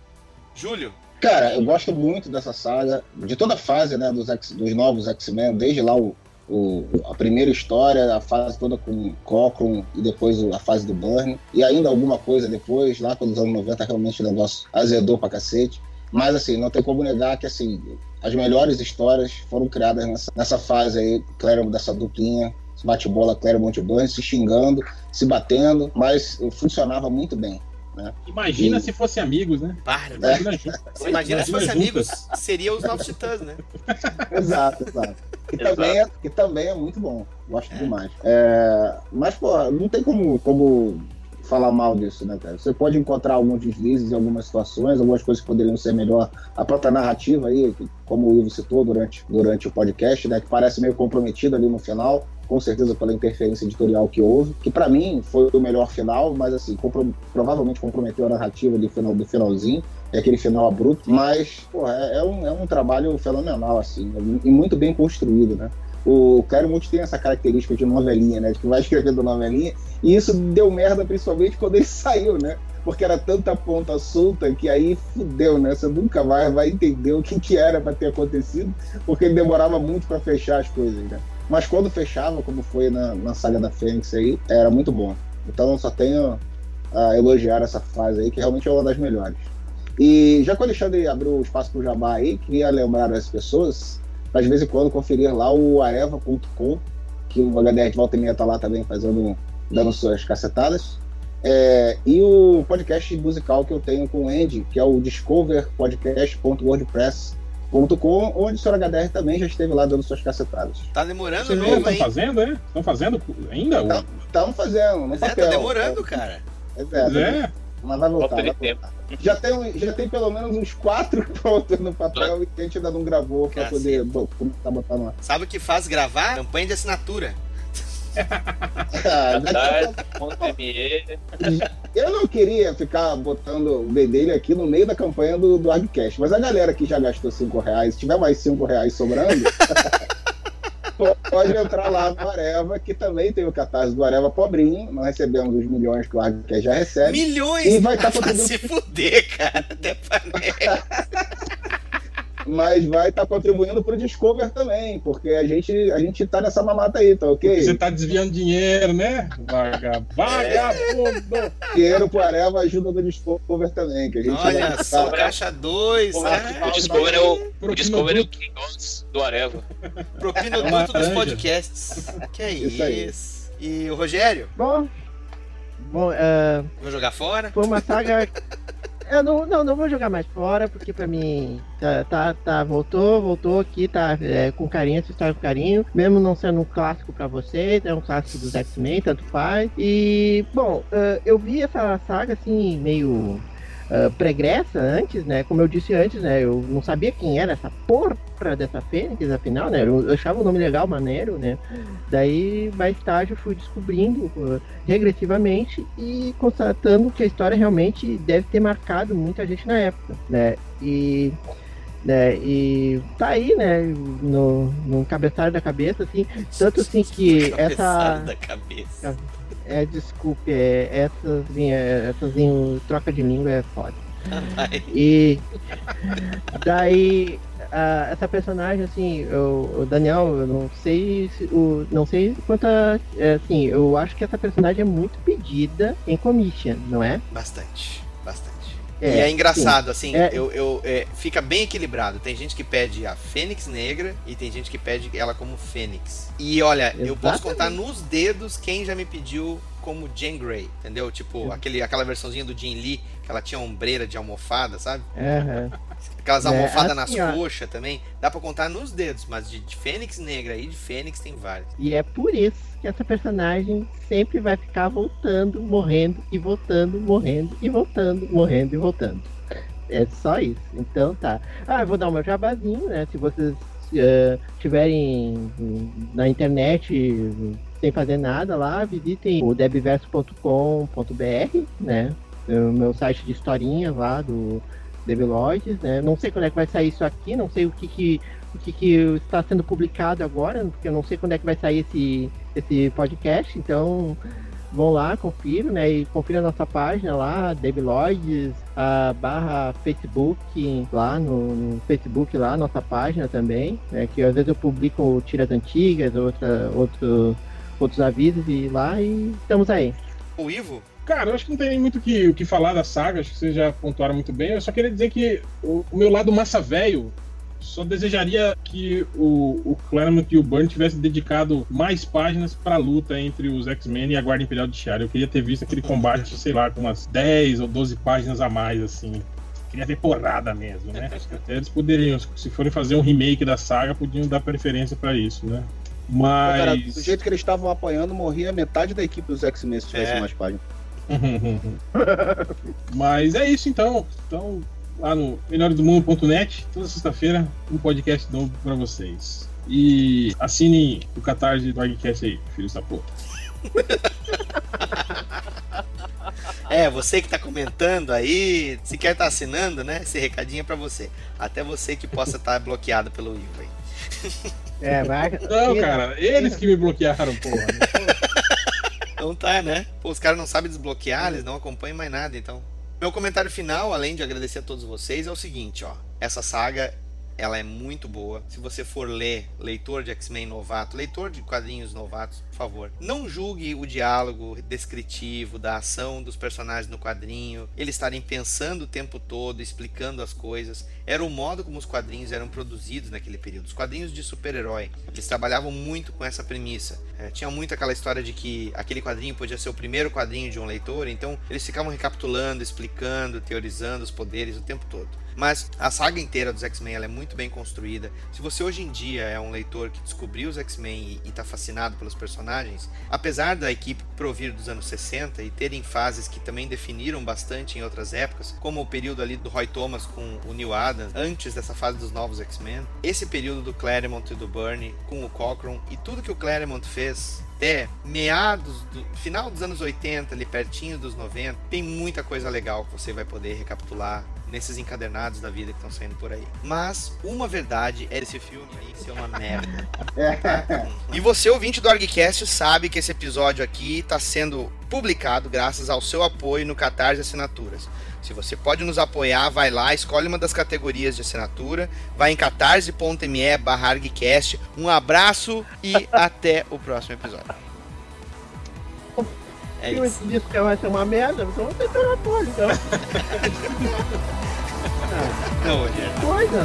Júlio? Cara, eu gosto muito dessa saga, de toda a fase né, dos, X- dos novos X-Men, desde lá o, o- a primeira história, a fase toda com Cochran e depois a fase do Burn, e ainda alguma coisa depois, lá pelos anos 90, realmente o negócio azedou pra cacete. Mas assim, não tem como negar que assim, as melhores histórias foram criadas nessa, nessa fase aí, Claremont, dessa duplinha, esse bate-bola Claremont e Burn, se xingando, se batendo, mas funcionava muito bem. Né? Imagina E- se fossem amigos, né? Para, Imagina junto. Você imagina se fosse juntas. amigos, seria os Novos Titãs, né? Exato, exato. Que também, é, que também é muito bom. Gosto demais. É, mas, pô, não tem como, como falar mal disso, né, cara? Você pode encontrar alguns deslizes em algumas situações, algumas coisas que poderiam ser melhor. A própria narrativa aí, como o Ivo citou durante, durante o podcast, né, que parece meio comprometida ali no final, com certeza pela interferência editorial que houve, que pra mim foi o melhor final, mas assim, compro- provavelmente comprometeu a narrativa do, final, do finalzinho, é aquele final abrupto, mas, pô, é, é um, é um trabalho fenomenal, assim, e muito bem construído, né? O Claremont tem essa característica de novelinha, né? De que vai escrevendo novelinha, e isso deu merda principalmente quando ele saiu, né? Porque era tanta ponta solta que aí fudeu, né? Você nunca mais vai entender o que, que era para ter acontecido, porque ele demorava muito para fechar as coisas, né? Mas quando fechava, como foi na, na saga da Fênix aí, era muito bom. Então eu só tenho a elogiar essa fase aí, que realmente é uma das melhores. E já que o Alexandre abriu o espaço pro Jabá aí, queria lembrar as pessoas, para de vez em quando conferir lá o areva.com, que o HDR de volta e meia tá lá também fazendo, dando suas cacetadas. É, e o podcast musical que eu tenho com o Andy, que é o discoverpodcast.wordpress.com, onde o Sr. HDR também já esteve lá dando suas cacetadas. Tá demorando Vocês novo, estão fazendo, é? Estão fazendo ainda? Estão Tá, fazendo, no Mas é, papel. tá demorando, cara. É, é. Mas vai voltar. Vai voltar. Já, tem, já tem pelo menos uns quatro prontos no papel e que a gente ainda não gravou pra Caceta. poder bom, começar a botar no ar. Sabe o que faz gravar? Campanha de assinatura. Ah. Eu não queria ficar botando o bedelho aqui no meio da campanha do, do ArgCast, mas a galera que já gastou 5 reais, se tiver mais 5 reais sobrando, pode entrar lá no Areva, que também tem o catarse do Areva Pobrinho. Nós recebemos os milhões que o ArgCast já recebe. Milhões! E vai estar Vai contribuindo se fuder, cara. Até. Mas vai estar contribuindo pro Discover também, porque a gente, a gente tá nessa mamata aí, tá ok? Você tá desviando dinheiro, né? Vaga, vagabundo! Dinheiro pro Areva ajuda do Discover também, que a gente Olha só, tá- caixa 2. O Discovery é o, o Discovery é o King Jones do Areva. Propina É dos podcasts. Que é Isso isso? E o Rogério? Bom, bom é, Vou jogar fora? foi uma saga. Eu não, não, não vou jogar mais fora, porque pra mim tá, tá, tá voltou, voltou aqui, tá é, com carinho, essa história com carinho, mesmo não sendo um clássico pra vocês, é um clássico dos X-Men, tanto faz. E, bom, eh, eu vi essa saga assim, meio ah, pregressa antes, né? Como eu disse antes, né? Eu não sabia quem era essa porra dessa Fênix, afinal, né? Eu, eu achava o nome legal, maneiro, né? Daí, mais tarde, eu fui descobrindo uh, regressivamente e constatando que a história realmente deve ter marcado muita gente na época, né? E, né, e tá aí, né? No, no cabeçalho da cabeça, assim. Tanto assim que essa. Da cabeça. É, desculpe, é, essas, essas troca de língua é foda. E daí a- essa personagem, assim, o, o Daniel, eu não sei se, o, não sei quanta. é, assim, eu acho que essa personagem é muito pedida em commission, não é? Bastante. É, e é engraçado, sim. assim, É. eu, eu, é, fica bem equilibrado. Tem gente que pede a Fênix Negra e tem gente que pede ela como Fênix. E olha, eu posso Exatamente. contar nos dedos quem já me pediu como Jean Grey, entendeu? Tipo, aquele, aquela versãozinha do Jean Lee, que ela tinha ombreira de almofada, sabe? Aham. Aquelas É, almofadas assim, nas coxas também. Dá pra contar nos dedos, mas de, de Fênix Negra e de Fênix tem vários. E é por isso que essa personagem sempre vai ficar voltando, morrendo e voltando, morrendo e voltando, morrendo e voltando. É só isso. Então tá. Ah, eu vou dar o meu jabazinho, né? Se vocês eh, tiverem na internet sem fazer nada lá, visitem o debverso.com.br, né? no meu site de historinhas lá do Deviloides, né? Não sei quando é que vai sair isso aqui, não sei o que que, o que, que está sendo publicado agora, porque eu não sei quando é que vai sair esse, esse podcast, então vão lá, confiram, né? E confira a nossa página lá, Debiloides, a barra Facebook, lá no, no, Facebook lá, nossa página também, né? Que às vezes eu publico tiras antigas, outra, outro, outros avisos e lá e estamos aí. O Ivo? Cara, eu acho que não tem muito o que, que falar da saga, acho que vocês já pontuaram muito bem. Eu só queria dizer que o, o meu lado massa velho só desejaria que o, o Claremont e o Byrne tivessem dedicado mais páginas para a luta entre os X-Men e a Guarda Imperial de Shi'ar. Eu queria ter visto aquele combate, sei lá, com umas 10 ou 12 páginas a mais, assim. Queria ver porrada mesmo, né? Acho que até eles poderiam, se forem fazer um remake da saga, podiam dar preferência para isso, né? Mas. Cara, do jeito que eles estavam apanhando, morria metade da equipe dos X-Men se tivesse É. mais páginas. Mas é isso então. Então, lá no melhoresdomundo.net, toda sexta-feira, um podcast novo pra vocês. E assinem o catarse do Agcast aí, filhos da puta. É, você que tá comentando aí, se quer tá assinando, né? Esse recadinho é pra você. Até você que possa estar bloqueado pelo Ivo aí. É, vai. Não, cara, eles que me bloquearam, porra. Então tá, né? Pô, os caras não sabem desbloquear, eles não acompanham mais nada, então. Meu comentário final, além de agradecer a todos vocês, é o seguinte, ó. Essa saga, ela é muito boa. Se você for ler, leitor de X-Men novato, leitor de quadrinhos novatos, por favor, não julgue o diálogo descritivo da ação dos personagens no quadrinho, eles estarem pensando o tempo todo, explicando as coisas. Era o modo como os quadrinhos eram produzidos naquele período. Os quadrinhos de super-herói, eles trabalhavam muito com essa premissa. É, tinha muito aquela história de que aquele quadrinho podia ser o primeiro quadrinho de um leitor, então eles ficavam recapitulando, explicando, teorizando os poderes o tempo todo. Mas a saga inteira dos X-Men é muito bem construída. Se você hoje em dia é um leitor que descobriu os X-Men e está fascinado pelos personagens, apesar da equipe provir dos anos 60 e terem fases que também definiram bastante em outras épocas, como o período ali do Roy Thomas com o Neil Adams, antes dessa fase dos novos X-Men, esse período do Claremont e do Byrne com o Cochran e tudo que o Claremont fez até meados do final dos anos 80, ali pertinho dos 90, tem muita coisa legal que você vai poder recapitular nesses encadernados da vida que estão saindo por aí. Mas uma verdade é esse filme aí ser uma merda. E você, ouvinte do ArgCast, sabe que esse episódio aqui está sendo publicado graças ao seu apoio no Catarse Assinaturas. Se você pode nos apoiar, vai lá, escolhe uma das categorias de assinatura, vai em catarse.me barra ArgCast. Um abraço e até o próximo episódio. É Se isso. esse disco vai ser uma merda, então vamos tentar na folha, então. Não, Rogério. Coisa.